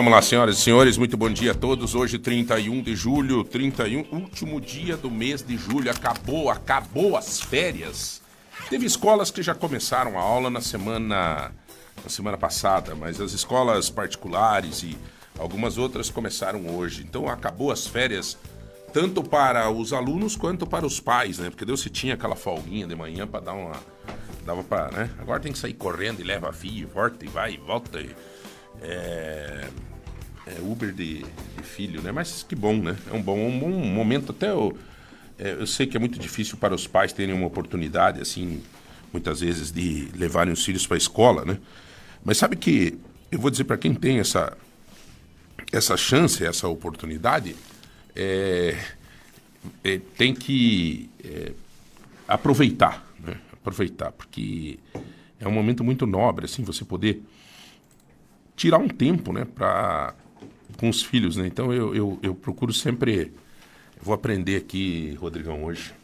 Vamos lá, senhoras e senhores, muito bom dia a todos. Hoje, 31 de julho, 31, último dia do mês de julho. Acabou, acabou as férias. Teve escolas que já começaram a aula na semana, na semana passada, mas as escolas particulares e algumas outras começaram hoje. Então, acabou as férias tanto para os alunos quanto para os pais, né? Porque Deus se tinha aquela folguinha de manhã para dar uma dava para, né? Agora tem que sair correndo e leva filho, volta e vai e volta. E, é, é Uber de, de, filho, né? Mas que bom, né? É um bom, um bom momento. Até eu, é, eu sei que é muito difícil para os pais terem uma oportunidade, assim, muitas vezes, de levarem os filhos para a escola, né? Mas sabe que eu vou dizer para quem tem essa, essa chance, essa oportunidade, é, é, tem que é, aproveitar, né? aproveitar, porque é um momento muito nobre, assim, você poder tirar um tempo, né, para com os filhos, né? Então eu, eu, eu procuro sempre, vou aprender aqui, Rodrigão, hoje.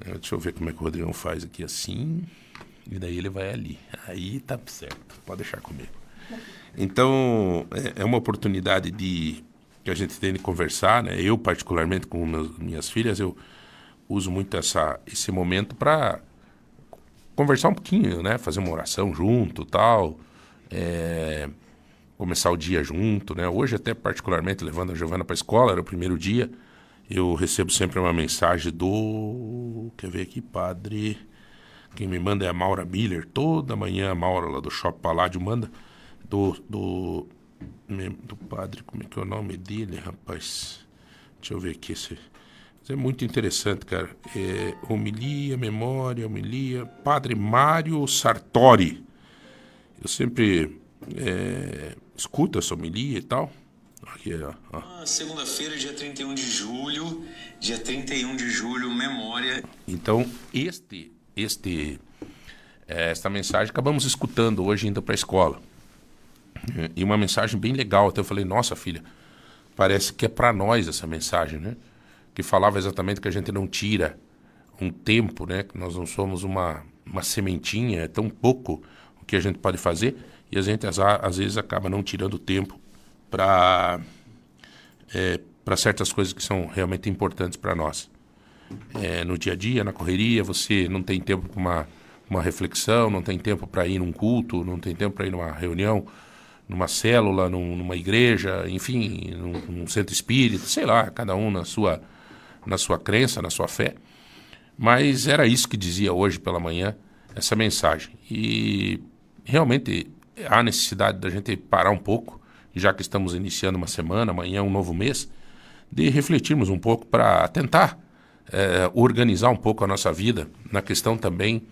É, deixa eu ver como é que o Rodrigão faz aqui assim, e daí ele vai ali. Aí tá certo, pode deixar comigo. Então é, é uma oportunidade de que a gente tem de conversar, né? Eu particularmente com meus, minhas filhas, eu uso muito essa, esse momento para conversar um pouquinho, né? Fazer uma oração junto, tal. É, começar o dia junto, né? Hoje até particularmente levando a Giovana para a escola, era o primeiro dia. Eu recebo sempre uma mensagem do quer ver aqui, padre. Quem me manda é a Maura Miller. Toda manhã a Maura lá do Shopping Paládio manda do, do do padre, como é que é o nome dele, rapaz? Deixa eu ver aqui se é muito interessante, cara. É, homilia, memória, homilia. Padre Mário Sartori. Eu sempre é, essa homilia e tal. Aqui, ó. ó. Segunda-feira, dia 31 de julho. Dia 31 de julho, memória. Então, este, este, é, esta mensagem acabamos escutando hoje indo para a escola. E uma mensagem bem legal. Até eu falei, nossa filha, parece que é para nós essa mensagem, né? que falava exatamente que a gente não tira um tempo, né? Que nós não somos uma, uma sementinha, é tão pouco o que a gente pode fazer e a gente às, às vezes acaba não tirando tempo para é, para certas coisas que são realmente importantes para nós. É, no dia a dia, na correria, você não tem tempo para uma, uma reflexão, não tem tempo para ir num culto, não tem tempo para ir numa reunião, numa célula, num, numa igreja, enfim, num, num centro espírita, sei lá, cada um na sua na sua crença, na sua fé. Mas era isso que dizia hoje pela manhã essa mensagem. E realmente há necessidade da gente parar um pouco, já que estamos iniciando uma semana, amanhã um novo mês, de refletirmos um pouco para tentar é, organizar um pouco a nossa vida na questão também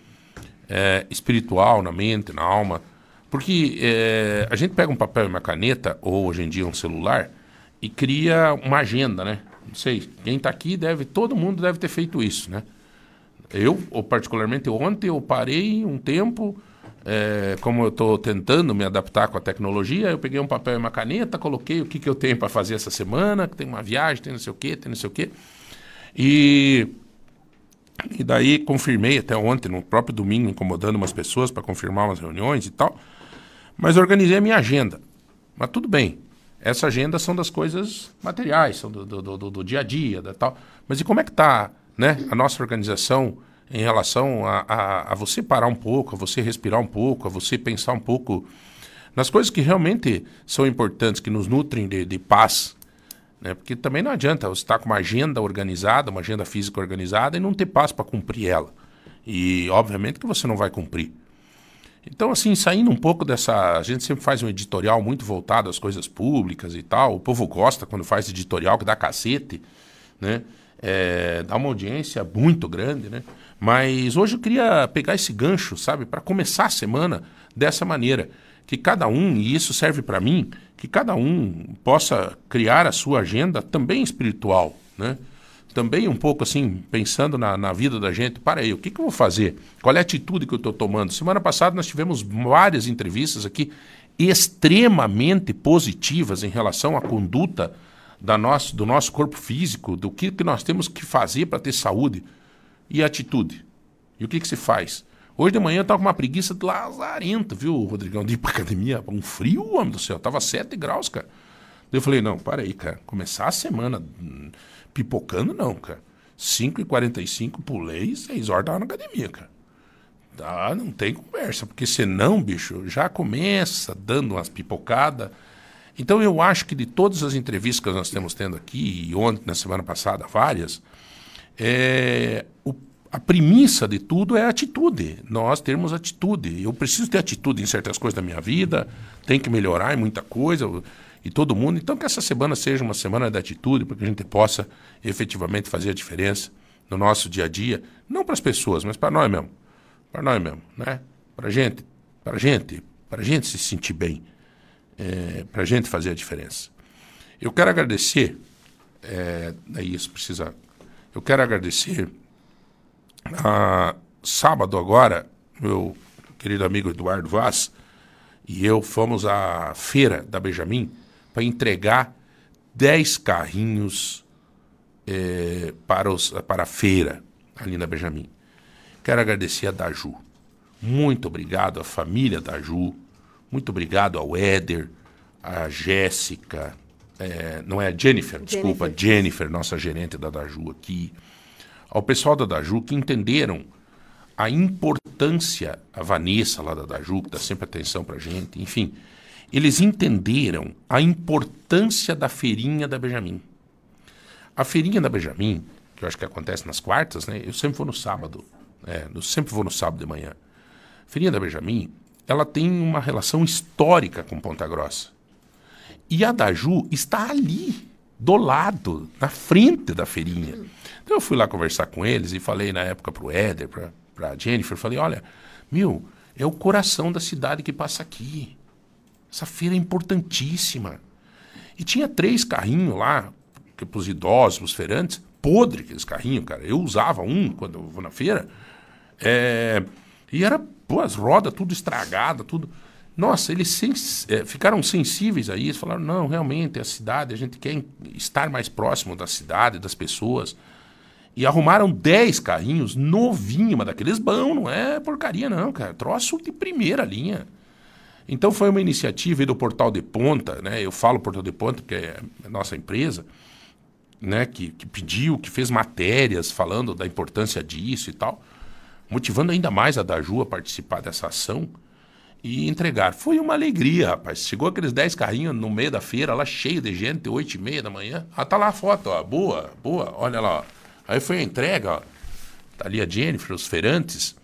é, espiritual, na mente, na alma. Porque é, a gente pega um papel e uma caneta, ou hoje em dia um celular, e cria uma agenda, né? Não sei, quem está aqui deve, todo mundo deve ter feito isso, né? Eu, particularmente ontem, eu parei um tempo, é, como eu estou tentando me adaptar com a tecnologia, eu peguei um papel e uma caneta, coloquei o que, que eu tenho para fazer essa semana, que tem uma viagem, tem não sei o quê, tem não sei o quê. E, e daí confirmei até ontem, no próprio domingo, incomodando umas pessoas para confirmar umas reuniões e tal. Mas organizei a minha agenda. Mas tudo bem. Essa agenda são das coisas materiais, são do, do, do, do dia a dia, da tal. Mas e como é que está né, a nossa organização em relação a, a, a, você parar um pouco, a você respirar um pouco, a você pensar um pouco nas coisas que realmente são importantes, que nos nutrem de, de paz. Né? Porque também não adianta você estar com uma agenda organizada, uma agenda física organizada e não ter paz para cumprir ela. E obviamente que você não vai cumprir. Então, assim, saindo um pouco dessa. A gente sempre faz um editorial muito voltado às coisas públicas e tal. O povo gosta quando faz editorial que dá cacete, né? É, dá uma audiência muito grande, né? Mas hoje eu queria pegar esse gancho, sabe, para começar a semana dessa maneira. Que cada um, e isso serve para mim, que cada um possa criar a sua agenda também espiritual, né? também um pouco assim, pensando na, na vida da gente, para aí, o que, que eu vou fazer? Qual é a atitude que eu estou tomando? Semana passada nós tivemos várias entrevistas aqui extremamente positivas em relação à conduta da nosso, do nosso corpo físico, do que, que nós temos que fazer para ter saúde e atitude. E o que, que se faz? Hoje de manhã eu tava com uma preguiça de lazarenta, viu, Rodrigão? De ir pra academia, um frio, homem do céu. Tava 7 graus, cara. Daí eu falei, não, para aí, cara. Começar a semana hum, pipocando, não, cara. 5h45, pulei, 6 horas tava na academia, cara. Tá, não tem conversa, porque senão, bicho, já começa dando umas pipocadas. Então eu acho que de todas as entrevistas que nós temos tendo aqui, e ontem, na semana passada, várias, é, a premissa de tudo é a atitude. Nós termos atitude. Eu preciso ter atitude em certas coisas da minha vida, tem que melhorar em muita coisa, e todo mundo. Então que essa semana seja uma semana de atitude, para que a gente possa efetivamente fazer a diferença no nosso dia a dia, não para as pessoas, mas para nós mesmo para nós mesmo, né? Para gente, para gente, para gente se sentir bem, é, para gente fazer a diferença. Eu quero agradecer, é, daí isso precisa, eu quero agradecer a sábado agora, meu querido amigo Eduardo Vaz e eu fomos à feira da Benjamin para entregar 10 carrinhos é, para, os, para a feira ali na Benjamin. Quero agradecer a Daju. Muito obrigado à família Daju. Muito obrigado ao Éder, à Jéssica, é, não é a Jennifer, Jennifer, desculpa, Jennifer, nossa gerente da Daju aqui. Ao pessoal da Daju que entenderam a importância, a Vanessa lá da Daju, que dá sempre atenção pra gente, enfim, eles entenderam a importância da feirinha da Benjamin. A feirinha da Benjamin, que eu acho que acontece nas quartas, né? Eu sempre vou no sábado. É, eu sempre vou no sábado de manhã. A Feirinha da Benjamin, ela tem uma relação histórica com Ponta Grossa. E a Daju está ali, do lado, na frente da feirinha. Então eu fui lá conversar com eles e falei na época para o Éder, para a Jennifer, falei, olha, meu, é o coração da cidade que passa aqui. Essa feira é importantíssima. E tinha três carrinhos lá, para os idosos, os feirantes, podre aqueles carrinhos, cara. Eu usava um quando eu vou na feira. É, e era, pô, as rodas tudo estragada, tudo. Nossa, eles sens é, ficaram sensíveis a isso, falaram, não, realmente, a cidade, a gente quer estar mais próximo da cidade, das pessoas. E arrumaram 10 carrinhos novinhos, mas daqueles bons, não é porcaria não, cara. Troço de primeira linha. Então foi uma iniciativa do Portal de Ponta, né? Eu falo Portal de Ponta porque é a nossa empresa, né? Que, que pediu, que fez matérias falando da importância disso e tal motivando ainda mais a Daju a participar dessa ação e entregar. Foi uma alegria, rapaz. Chegou aqueles 10 carrinhos no meio da feira, lá cheio de gente, 8 e meia da manhã. Ah, tá lá a foto, ó. Boa, boa. Olha lá, ó. Aí foi a entrega, ó. Tá ali a Jennifer, os feirantes.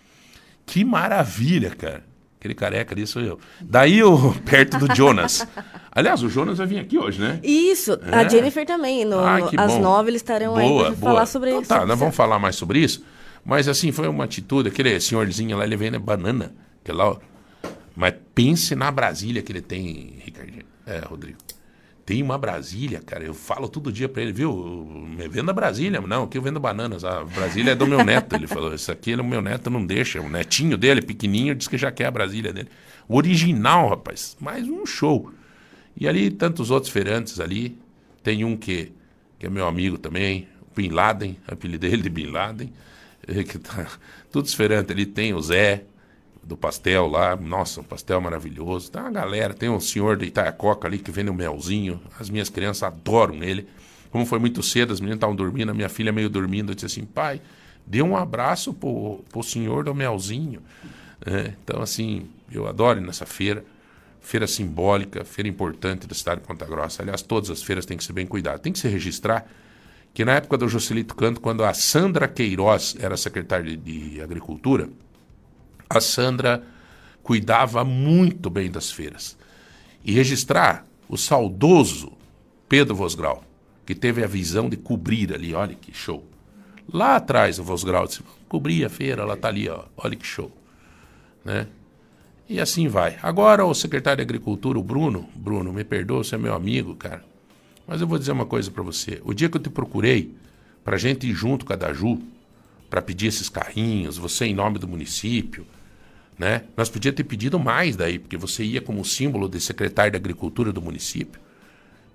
Que maravilha, cara. Aquele careca ali sou eu. Daí eu, perto do Jonas. Aliás, o Jonas vai vir aqui hoje, né? Isso, é. a Jennifer também. No, ah, às nove eles estarão boa, aí para falar sobre então, isso. Tá, nós vamos falar mais sobre isso. Mas assim, foi uma atitude, aquele senhorzinho lá, ele vende banana. Que lá, mas pense na Brasília que ele tem, Ricardinho. É, Rodrigo. Tem uma Brasília, cara. Eu falo todo dia para ele, viu? Me venda Brasília. Não, aqui eu vendo bananas. A Brasília é do meu neto. Ele falou, isso aqui o meu neto não deixa. O netinho dele, pequenininho, diz que já quer a Brasília dele. O original, rapaz. Mais um show. E ali, tantos outros feirantes ali. Tem um que, que é meu amigo também, Bin Laden, apelido dele de Bin Laden. que tá tudo diferente. Ali tem o Zé, do pastel lá, nossa, um pastel maravilhoso. Tem uma galera, tem um senhor de Itaiacoca ali que vende um melzinho. As minhas crianças adoram ele. Como foi muito cedo, as meninas estavam dormindo, a minha filha meio dormindo, eu disse assim, pai, dê um abraço pro, pro senhor do melzinho. É, então, assim, eu adoro nessa feira. Feira simbólica, feira importante da cidade de Ponta Grossa. Aliás, todas as feiras têm que ser bem cuidadas. Tem que se registrar que na época do Joselito Canto, quando a Sandra Queiroz era secretária de, Agricultura, a Sandra cuidava muito bem das feiras. E registrar o saudoso Pedro Vosgrau, que teve a visão de cobrir ali, olha que show. Lá atrás o Vosgrau disse, cobri a feira, ela está ali, ó, olha que show. Né? E assim vai. Agora o secretário de Agricultura, o Bruno, Bruno, me perdoa, você é meu amigo, cara. Mas eu vou dizer uma coisa para você. O dia que eu te procurei para gente ir junto com a Daju, para pedir esses carrinhos, você em nome do município, né? Nós podíamos ter pedido mais daí, porque você ia como símbolo de secretário de Agricultura do município.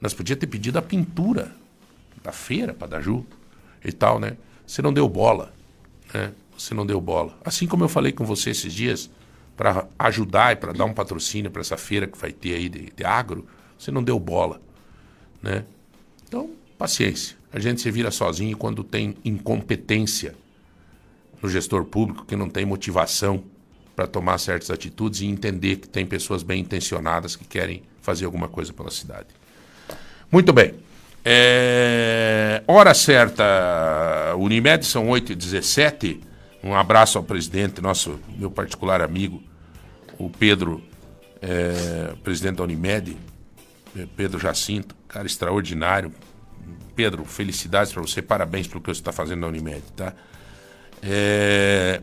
Nós podíamos ter pedido a pintura da feira para Daju e tal, né? Você não deu bola, né? você não deu bola. Assim como eu falei com você esses dias, para ajudar e para dar um patrocínio para essa feira que vai ter aí de, de agro, você não deu bola. Né? Então, paciência. A gente se vira sozinho quando tem incompetência no gestor público, que não tem motivação para tomar certas atitudes e entender que tem pessoas bem intencionadas que querem fazer alguma coisa pela cidade. Muito bem. É... Hora certa, Unimed, são 8h17. Um abraço ao presidente, nosso meu particular amigo, o Pedro, é, presidente da Unimed, é, Pedro Jacinto, cara extraordinário. Pedro, felicidades para você, parabéns pelo que você está fazendo na Unimed, tá? É,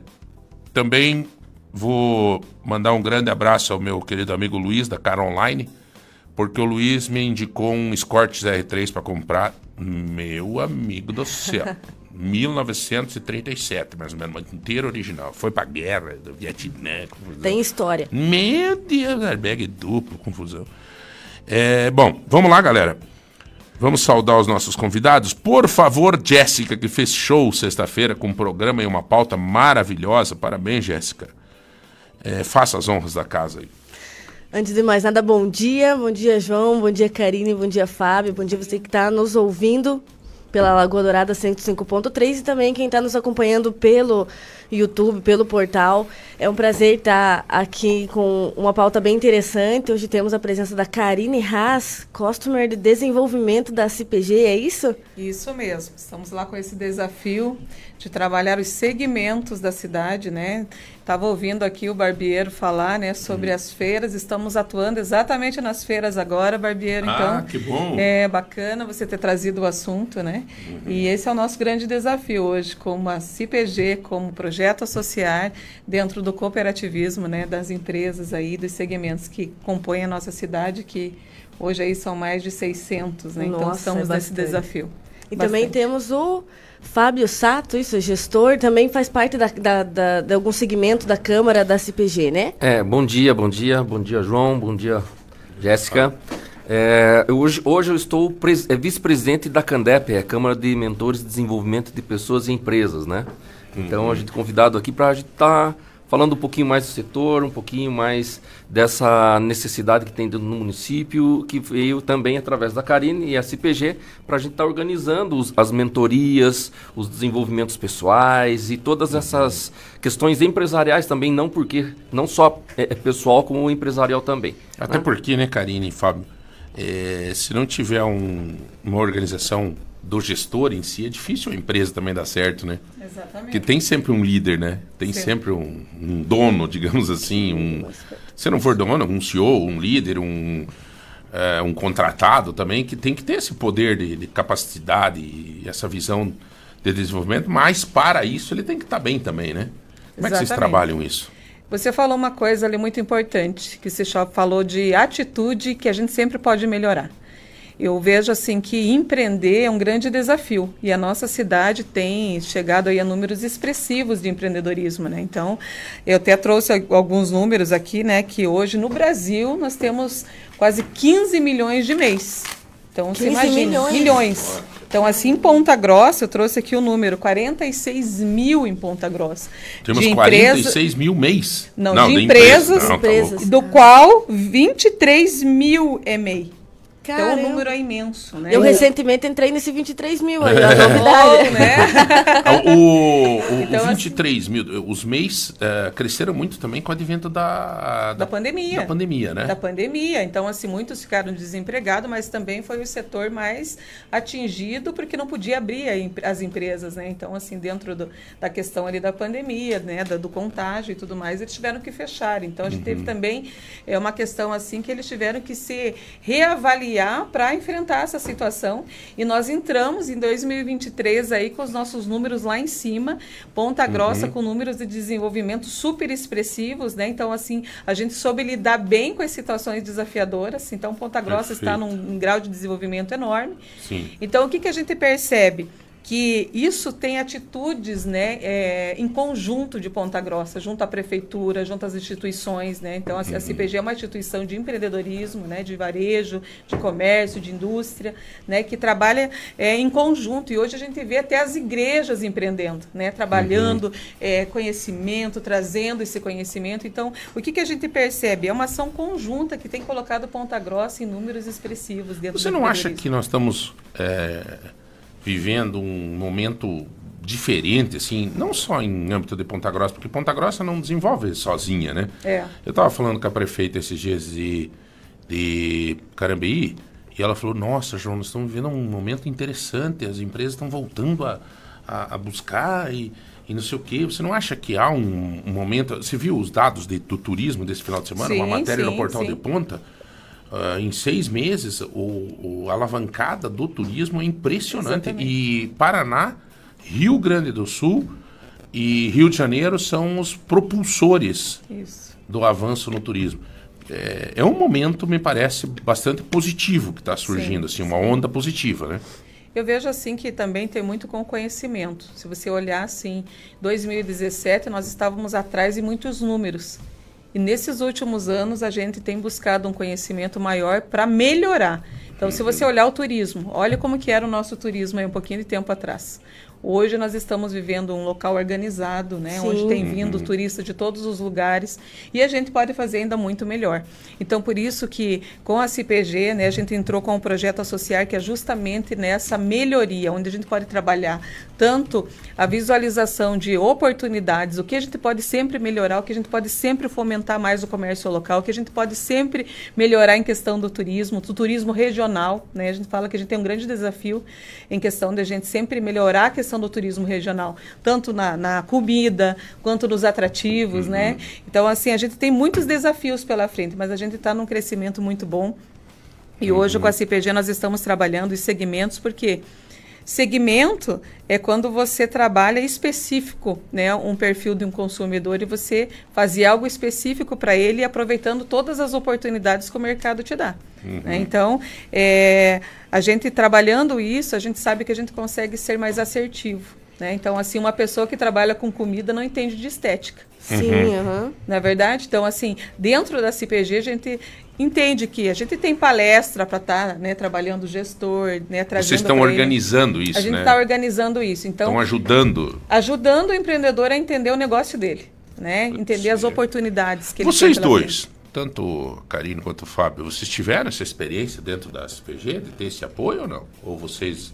também vou mandar um grande abraço ao meu querido amigo Luiz, da Cara Online, porque o Luiz me indicou um Escort R3 para comprar. Meu amigo do céu. 1937, mais ou menos, inteiro original. Foi pra guerra do Vietnã. Confusão. Tem história. Meu Deus, airbag duplo, confusão. É, bom, vamos lá, galera. Vamos saudar os nossos convidados. Por favor, Jéssica, que fez show sexta-feira com um programa e uma pauta maravilhosa. Parabéns, Jéssica. É, faça as honras da casa aí. Antes de mais nada, bom dia. Bom dia, João. Bom dia, Karine. Bom dia, Fábio. Bom dia você que está nos ouvindo pela Lagoa Dourada 105.3 e também quem está nos acompanhando pelo YouTube, pelo portal. É um prazer estar aqui com uma pauta bem interessante. Hoje temos a presença da Karine Haas, Customer de Desenvolvimento da CPG, é isso? Isso mesmo. Estamos lá com esse desafio de trabalhar os segmentos da cidade, né? Estava ouvindo aqui o Barbeiro falar, né, sobre uhum. as feiras. Estamos atuando exatamente nas feiras agora, Barbeiro. Ah, então, que bom! É bacana você ter trazido o assunto, né? Uhum. E esse é o nosso grande desafio hoje, como a CPG, como projeto associar dentro do cooperativismo, né, das empresas aí, dos segmentos que compõem a nossa cidade, que hoje aí são mais de 600, né? Então, nossa, então estamos é nesse desafio. E bastante. também temos o Fábio Sato, isso, gestor, também faz parte da, da, da, de algum segmento da Câmara da CPG, né? É, bom dia, bom dia, bom dia, João, bom dia, Jéssica. É, hoje, hoje eu estou é, vice-presidente da CANDEP, é a Câmara de Mentores de Desenvolvimento de Pessoas e Empresas, né? Então, uhum. a gente convidado aqui para a gente estar... Tá falando um pouquinho mais do setor, um pouquinho mais dessa necessidade que tem no município, que veio também através da Carine e a CPG, para a gente estar tá organizando os, as mentorias, os desenvolvimentos pessoais e todas essas questões empresariais também, não porque não só é, é pessoal, como empresarial também. Até né? porque, né, Karine e Fábio, é, se não tiver um, uma organização do gestor em si, é difícil a empresa também dar certo, né? Exatamente. Porque tem sempre um líder, né? Tem Sim. sempre um, um, dono, digamos assim. Um, se não for dono, um CEO, um líder, um, é, um contratado também, que tem que ter esse poder de, de capacidade e essa visão de desenvolvimento, mas para isso ele tem que estar tá bem também, né? Como Exatamente. é que vocês trabalham isso? Você falou uma coisa ali muito importante, que você falou de atitude que a gente sempre pode melhorar eu vejo assim que empreender é um grande desafio e a nossa cidade tem chegado aí a números expressivos de empreendedorismo, né? Então, eu até trouxe alguns números aqui, né, que hoje no Brasil nós temos quase 15 milhões de mês. Então, você imagina, milhões. milhões. Então, assim, em Ponta Grossa, eu trouxe aqui o número, 46 mil em Ponta Grossa. Temos de 46 mil mês? Não, Não de, de empresas, empresa. Não, tá do qual 23 mil é MEI. Caramba. Então o número é imenso, né? Eu recentemente entrei nesse 23 mil aí, a novidade. né? o, o, então, o 23 assim, mil, os MEIs uh, cresceram muito também com o advento da, da, da, pandemia. Da pandemia, né? Da pandemia. Então, assim, muitos ficaram desempregados, mas também foi o setor mais atingido porque não podia abrir as empresas, né? Então, assim, dentro do, da questão ali da pandemia, né? Do, do, contágio e tudo mais, eles tiveram que fechar. Então, a gente uhum. teve também é, uma questão assim que eles tiveram que se reavaliar para enfrentar essa situação. E nós entramos em 2023 aí com os nossos números lá em cima, Ponta Grossa uhum. com números de desenvolvimento super expressivos, né? Então, assim, a gente soube lidar bem com as situações desafiadoras. Então, Ponta Grossa Perfeito. está num, num, grau de desenvolvimento enorme. Sim. Então, o que, que a gente percebe? Que isso tem atitudes né, é, em conjunto de Ponta Grossa, junto à prefeitura, junto às instituições. Né? Então, a, a CPG é uma instituição de empreendedorismo, né, de varejo, de comércio, de indústria, né, que trabalha é, em conjunto. E hoje a gente vê até as igrejas empreendendo, né, trabalhando uhum. é, conhecimento, trazendo esse conhecimento. Então, o que, que a gente percebe? É uma ação conjunta que tem colocado Ponta Grossa em números expressivos dentro Você não acha que nós estamos é, vivendo um momento diferente, assim, não só em âmbito de Ponta Grossa, porque Ponta Grossa não desenvolve sozinha, né? É. Eu estava falando com a prefeita esses dias de, de Carambeí, e ela falou, nossa, João, nós estamos vivendo um momento interessante, as empresas estão voltando a, a, a, buscar e, e não sei o quê. Você não acha que há um, um momento... Você viu os dados de, do turismo desse final de semana? Sim, uma matéria sim, no Portal sim. de Ponta? Uh, em seis meses, o, o, alavancada do turismo é impressionante. Exatamente. E Paraná, Rio Grande do Sul e Rio de Janeiro são os propulsores Isso. do avanço no turismo. É, é um momento, me parece, bastante positivo que está surgindo, Sim, assim, uma onda positiva, né? Eu vejo assim que também tem muito com conhecimento. Se você olhar assim, 2017 nós estávamos atrás em muitos números. E nesses últimos anos a gente tem buscado um conhecimento maior para melhorar. Então, se você olhar o turismo, olha como que era o nosso turismo aí um pouquinho de tempo atrás. Hoje nós estamos vivendo um local organizado, né, Sim. onde tem vindo turistas de todos os lugares e a gente pode fazer ainda muito melhor. Então, por isso que com a CPG, né, a gente entrou com um projeto associar que é justamente nessa melhoria, onde a gente pode trabalhar tanto a visualização de oportunidades, o que a gente pode sempre melhorar, o que a gente pode sempre fomentar mais o comércio local, o que a gente pode sempre melhorar em questão do turismo, do turismo regional, né? A gente fala que a gente tem um grande desafio em questão de a gente sempre melhorar a questão do turismo regional, tanto na, na comida quanto nos atrativos, né? Então, assim, a gente tem muitos desafios pela frente, mas a gente está num crescimento muito bom. E hoje com a CPG nós estamos trabalhando em segmentos porque Segmento é quando você trabalha específico, né, um perfil de um consumidor e você fazia algo específico para ele, aproveitando todas as oportunidades que o mercado te dá. Né? Então, é, a gente trabalhando isso, a gente sabe que a gente consegue ser mais assertivo. Né? Então, assim, uma pessoa que trabalha com comida não entende de estética. Sim, aham. Na verdade, então assim, dentro da CPG a gente entende que a gente tem palestra para estar né, trabalhando o gestor, né, trazendo Vocês estão ele. organizando isso, A gente né? está organizando isso. Então, Estão ajudando. ajudando o empreendedor a entender o negócio dele, né? Entender as oportunidades que ele Vocês tem pela dois, tanto o Carino quanto o Fábio, vocês tiveram essa experiência dentro da SPG, de ter esse apoio ou não? Ou vocês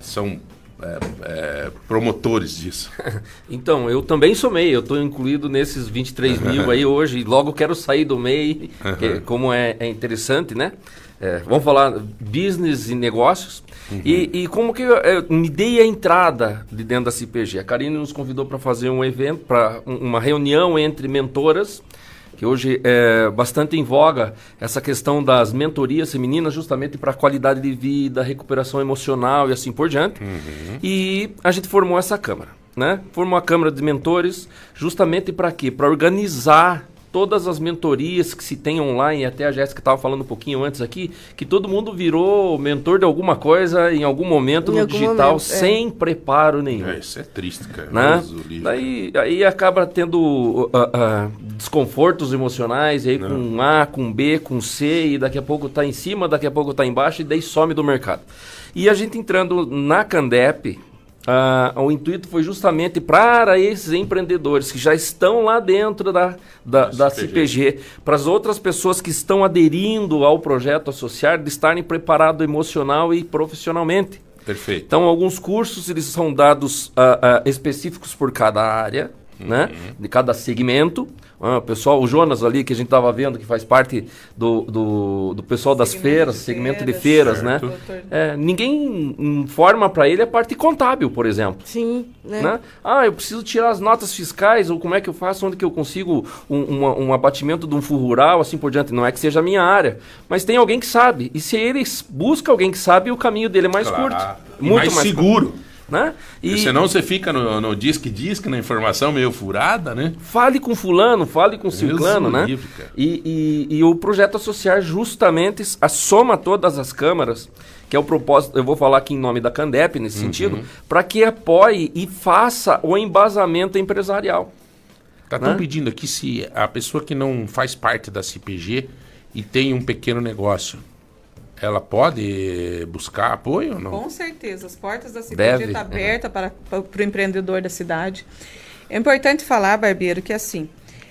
são é, é, promotores disso? Então, eu também sou MEI, eu estou incluído nesses 23 mil aí hoje, e logo quero sair do MEI, que, como é, é interessante, né? É, vamos falar business e negócios. E, e como que eu, eu me dei a entrada de dentro da CPG? A Karine nos convidou para fazer um evento, para uma reunião entre mentoras, que hoje é bastante em voga essa questão das mentorias femininas, justamente para qualidade de vida, recuperação emocional e assim por diante. E a gente formou essa câmara, né? Formou a câmara de mentores, justamente para quê? Para organizar todas as mentorias que se tem online, até a Jéssica estava falando um pouquinho antes aqui, que todo mundo virou mentor de alguma coisa em algum momento Em no algum digital, momento, é. sem preparo nenhum É, isso é triste, cara. né? Daí aí acaba tendo uh, uh, desconfortos emocionais, aí com A, com B, com C, e daqui a pouco tá em cima, daqui a pouco tá embaixo, e daí some do mercado. E a gente entrando na Candep, ah, o intuito foi justamente para esses empreendedores que já estão lá dentro da, da, Da CPG. CPG, para as outras pessoas que estão aderindo ao projeto associar, de estarem preparados emocional e profissionalmente. Perfeito. Então, alguns cursos eles são dados ah, ah, específicos por cada área, né? De cada segmento. Ah, o pessoal, o Jonas ali, que a gente estava vendo, que faz parte do, do, do pessoal das Segmento feiras, de segmento de feiras, né? certo. Doutor. É, ninguém informa para ele a parte contábil, por exemplo. Sim, né? Né? Ah, eu preciso tirar as notas fiscais, ou como é que eu faço, onde que eu consigo um, uma- um abatimento de um fundo rural, assim por diante. Não é que seja a minha área, mas tem alguém que sabe. E se ele busca alguém que sabe, o caminho dele é mais Claro. curto. E mais seguro. Né? E senão você fica no, no disque disque na informação meio furada, né? Fale com fulano, fale com ciclano, né? livre, e, e, e, o projeto associar justamente a soma todas as câmaras, que é o propósito, eu vou falar aqui em nome da Candep nesse uhum. sentido, para que apoie e faça o embasamento empresarial. Estão né? pedindo aqui se a pessoa que não faz parte da CPG e tem um pequeno negócio, ela pode buscar apoio ou não? Com certeza. As portas da CPG estão tá abertas para, para, para o empreendedor da cidade. É importante falar, Barbeiro, que assim,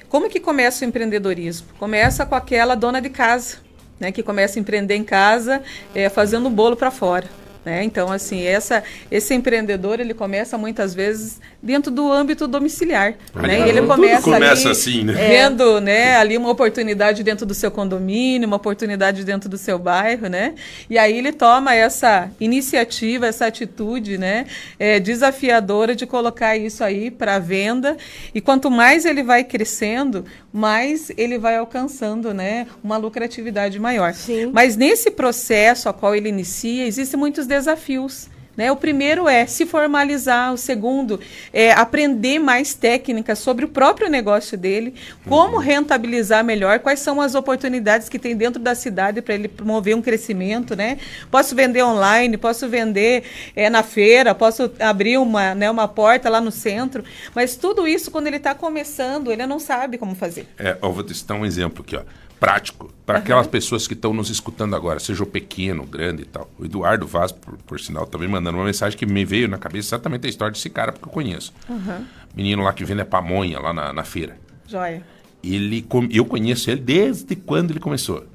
como que começa o empreendedorismo? Começa com aquela dona de casa, né, que começa a empreender em casa, é, fazendo bolo para fora. Né? Então, assim, essa, esse empreendedor ele começa muitas vezes dentro do âmbito domiciliar, né? E ele começa, começa ali, assim, né? vendo, né, ali uma oportunidade dentro do seu condomínio, uma oportunidade dentro do seu bairro, né? E aí ele toma essa iniciativa, essa atitude, né, é, desafiadora de colocar isso aí para venda. E quanto mais ele vai crescendo, mais ele vai alcançando, né, uma lucratividade maior. Sim. Mas nesse processo a qual ele inicia, existem muitos desafios. Né? O primeiro é se formalizar, o segundo é aprender mais técnicas sobre o próprio negócio dele, como uhum. rentabilizar melhor, quais são as oportunidades que tem dentro da cidade para ele promover um crescimento. Né? Posso vender online, posso vender é, na feira, posso abrir uma, né, uma porta lá no centro, mas tudo isso, quando ele está começando, ele não sabe como fazer. É, eu vou te citar um exemplo aqui. Ó prático para uhum. aquelas pessoas que estão nos escutando agora, seja o pequeno, o grande e tal. O Eduardo Vaz, por, por sinal, também mandando uma mensagem que me veio na cabeça exatamente a história desse cara, porque eu conheço. Uhum. Menino lá que vende a pamonha lá na, na feira. Joia. Ele, eu conheço ele desde quando ele começou.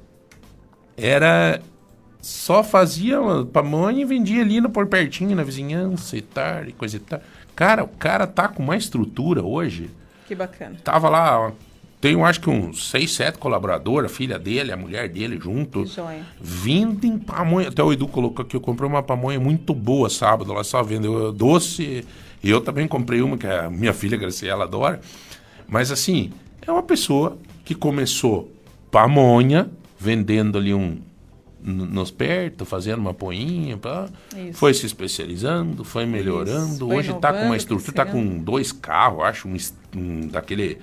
Era só fazia pamonha e vendia ali no por pertinho, na vizinhança e tal, e coisa e tal. Cara, o cara tá com uma estrutura hoje. Que bacana. Tava lá tenho acho que uns seis, sete colaboradores, a filha dele, a mulher dele junto. Joia. Vendem pamonha. Até o Edu colocou que eu comprei uma pamonha muito boa sábado, ela só vendeu doce. E eu também comprei uma que a minha filha Graciela adora. Mas assim, é uma pessoa que começou pamonha, vendendo ali um nos perto, fazendo uma poinha, pá. foi se especializando, foi melhorando. Foi Hoje está com uma estrutura, está com dois carros, acho, um, um daquele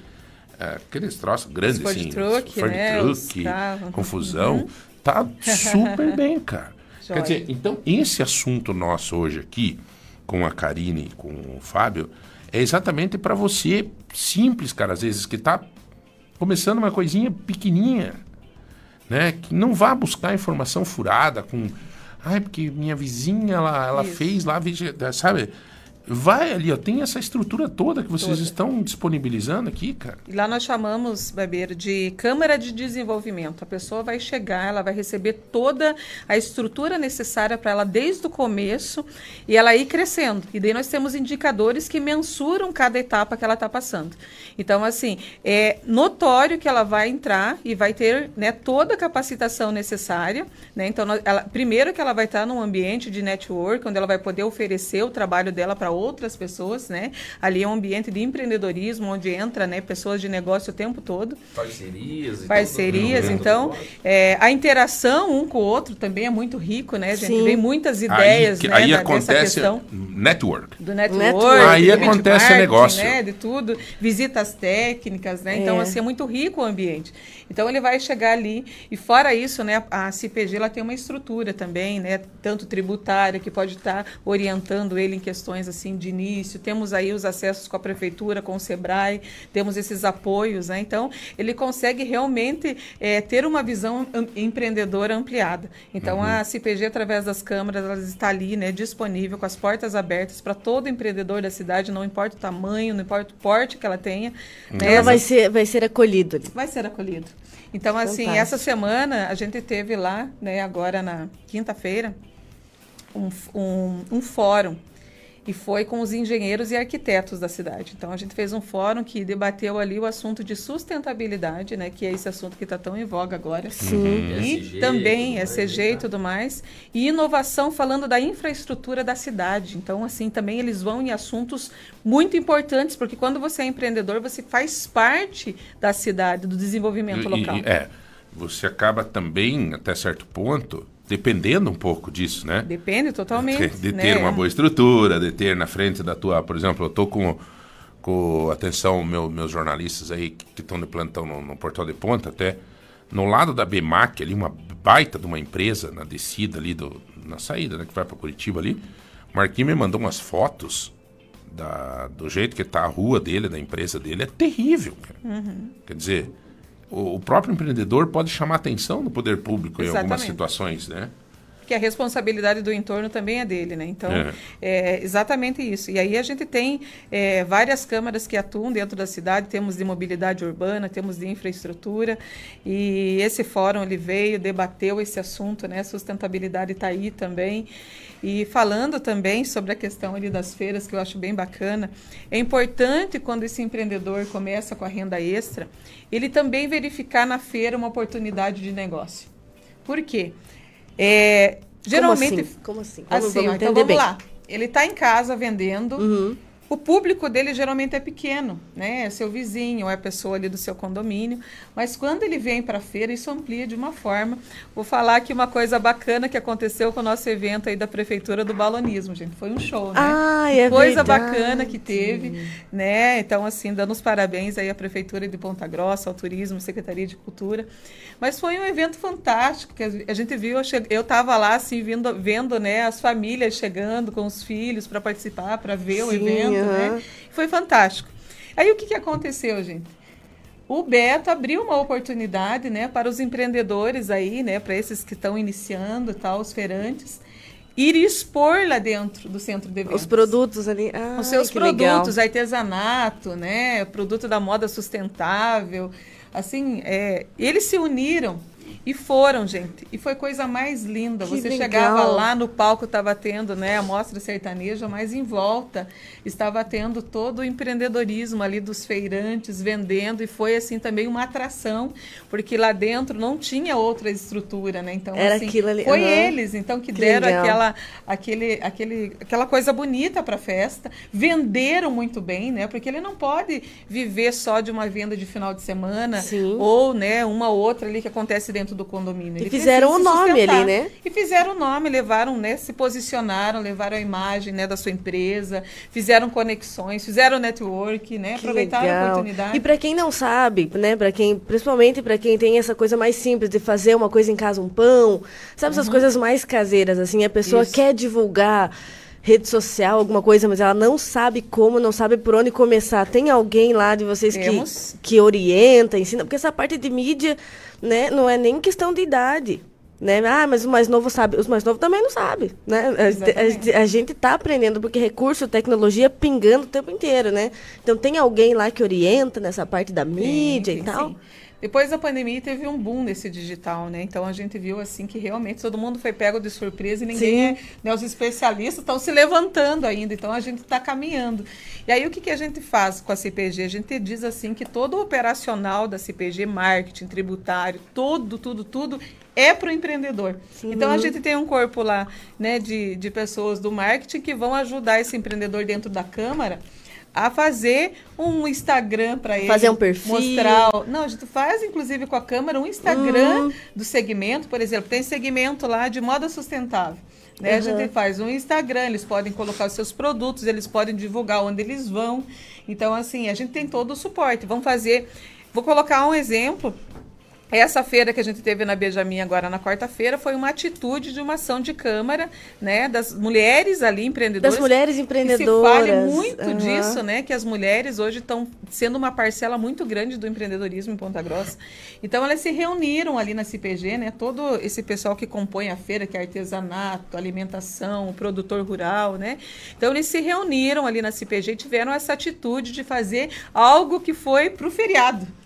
aqueles troços grandes, Ford assim. Truck, Ford né? Truck, confusão. Uhum. Tá super bem, cara. Quer dizer, então, esse assunto nosso hoje aqui, com a Karine, com o Fábio, é exatamente para você, simples, cara, às vezes, que está começando uma coisinha pequenininha, né? Que não vá buscar informação furada com... Ai, porque minha vizinha, ela, ela fez lá, sabe? Vai ali, ó, tem essa estrutura toda que vocês toda. estão disponibilizando aqui, cara. E lá nós chamamos, Beber, de Câmara de Desenvolvimento. A pessoa vai chegar, ela vai receber toda a estrutura necessária para ela desde o começo e ela ir crescendo. E daí nós temos indicadores que mensuram cada etapa que ela está passando. Então, assim, é notório que ela vai entrar e vai ter né, toda a capacitação necessária. Né? Então, ela, primeiro que ela vai estar num ambiente de network, onde ela vai poder oferecer o trabalho dela para outras pessoas, né? Ali é um ambiente de empreendedorismo onde entra, né, pessoas de negócio o tempo todo. Parcerias. Parcerias, então é, a interação um com o outro também é muito rico, né? A gente Sim. vê muitas ideias, aí, né, aí da, acontece network. Do network. network aí acontece negócio, né? De tudo, visitas técnicas, né? Então é. assim é muito rico o ambiente. Então ele vai chegar ali e fora isso, né, a CPG ela tem uma estrutura também, né, tanto tributária que pode estar orientando ele em questões assim de início. Temos aí os acessos com a prefeitura, com o Sebrae, temos esses apoios, né? Então ele consegue realmente é, ter uma visão empreendedora ampliada. Então uhum. a CPG através das câmaras ela está ali, né, disponível com as portas abertas para todo empreendedor da cidade, não importa o tamanho, não importa o porte que ela tenha. Uhum. Né? Ela vai ser vai ser acolhido. Vai ser acolhido. Então, assim, Fantástico. essa semana a gente teve lá, né, agora na quinta-feira, um, um, um fórum e foi com os engenheiros e arquitetos da cidade. Então a gente fez um fórum que debateu ali o assunto de sustentabilidade, né, que é esse assunto que está tão em voga agora. Sim. Uhum. E SG, também SG e tudo mais. E inovação falando da infraestrutura da cidade. Então assim também eles vão em assuntos muito importantes porque quando você é empreendedor você faz parte da cidade, do desenvolvimento e, local. E, é, você acaba também até certo ponto dependendo um pouco disso, né? Depende totalmente. De, de né? ter uma boa estrutura, de ter na frente da tua, por exemplo, eu tô com, com atenção meu, meus jornalistas aí que estão de plantão no, no Portal de Ponta até no lado da BMAC ali uma baita de uma empresa na descida ali do na saída, né, que vai para Curitiba ali. Marquinhos me mandou umas fotos da, do jeito que tá a rua dele, da empresa dele, é terrível. Uhum. Quer dizer, o, próprio empreendedor pode chamar atenção do poder público Exatamente. em algumas situações, né? que a responsabilidade do entorno também é dele, né? Então, é, é exatamente isso. E aí a gente tem é, várias câmaras que atuam dentro da cidade, temos de mobilidade urbana, temos de infraestrutura, e esse fórum ele veio, debateu esse assunto, né? Sustentabilidade está aí também. E falando também sobre a questão ali das feiras, que eu acho bem bacana, é importante quando esse empreendedor começa com a renda extra, ele também verificar na feira uma oportunidade de negócio. Por quê? É, geralmente. Como assim? Como assim? Vamos, então vamos bem. lá. Ele está em casa vendendo. Uhum. O público dele geralmente é pequeno, né? É seu vizinho, é a pessoa ali do seu condomínio. Mas quando ele vem para a feira, isso amplia de uma forma. Vou falar aqui uma coisa bacana que aconteceu com o nosso evento aí da Prefeitura do Balonismo, gente. Foi um show, né? Ah, é coisa verdade. bacana que teve, né? Então, assim, dando os parabéns aí à Prefeitura de Ponta Grossa, ao Turismo, Secretaria de Cultura. Mas foi um evento fantástico, que a gente viu, eu estava lá, assim, vindo, vendo né, as famílias chegando com os filhos para participar, para ver Sim, o evento, uhum. né? Foi fantástico. Aí o que, que aconteceu, gente? O Beto abriu uma oportunidade, né, para os empreendedores aí, né, para esses que estão iniciando, tal, os feirantes, ir expor lá dentro do centro de eventos. Os produtos ali. Ah, os seus produtos, legal. artesanato, né, produto da moda sustentável, Assim, é, eles se uniram e foram, gente. E foi coisa mais linda. Que Você legal. chegava lá no palco, estava tendo né, a mostra sertaneja, mas em volta estava tendo todo o empreendedorismo ali dos feirantes vendendo. E foi assim também uma atração, porque lá dentro não tinha outra estrutura, né? Então, Era assim, aquilo ali. foi uhum. eles então que, que deram aquela, aquele, aquele, aquela coisa bonita para a festa. Venderam muito bem, né? Porque ele não pode viver só de uma venda de final de semana Sim. ou né, uma outra ali que acontece dentro do condomínio. E fizeram o nome ali, né? E fizeram o nome, levaram, né? Se posicionaram, levaram a imagem né, da sua empresa, fizeram conexões, fizeram network, né? Que aproveitaram legal. a oportunidade. E para quem não sabe, né? Para quem, principalmente para quem tem essa coisa mais simples de fazer uma coisa em casa, um pão, sabe essas uhum. coisas mais caseiras, assim, a pessoa Isso. quer divulgar rede social, alguma coisa, mas ela não sabe como, não sabe por onde começar. Tem alguém lá de vocês que, que orienta, ensina? Porque essa parte de mídia né, não é nem questão de idade. Né? Ah, mas o mais novo sabe. Os mais novos também não sabem. Né? A, a, a, gente está aprendendo, porque recurso, tecnologia pingando o tempo inteiro, né? Então tem alguém lá que orienta nessa parte da mídia sim, sim, e tal. Sim. Depois da pandemia teve um boom nesse digital, né? Então a gente viu assim que realmente todo mundo foi pego de surpresa e ninguém, é, né, os especialistas estão se levantando ainda. Então a gente está caminhando. E aí o que, que a gente faz com a CPG? A gente diz assim que todo o operacional da CPG, marketing, tributário, tudo, tudo, tudo é para o empreendedor. Uhum. Então a gente tem um corpo lá, né, de, de pessoas do marketing que vão ajudar esse empreendedor dentro da câmara a fazer um Instagram para ele. Fazer um perfil. Mostrar. Não, a gente faz, inclusive, com a câmera, um Instagram uhum. do segmento, por exemplo. Tem segmento lá de moda sustentável. Né? Uhum. A gente faz um Instagram, eles podem colocar os seus produtos, eles podem divulgar onde eles vão. Então, assim, a gente tem todo o suporte. Vamos fazer. Vou colocar um exemplo essa feira que a gente teve na Benjamin agora na quarta-feira foi uma atitude de uma ação de câmara, né, das mulheres ali empreendedoras. Das mulheres empreendedoras. Que se fale muito uhum. disso, né, que as mulheres hoje estão sendo uma parcela muito grande do empreendedorismo em Ponta Grossa. Então elas se reuniram ali na CPG, né, todo esse pessoal que compõe a feira, que é artesanato, alimentação, produtor rural, né. Então eles se reuniram ali na CPG e tiveram essa atitude de fazer algo que foi para o feriado.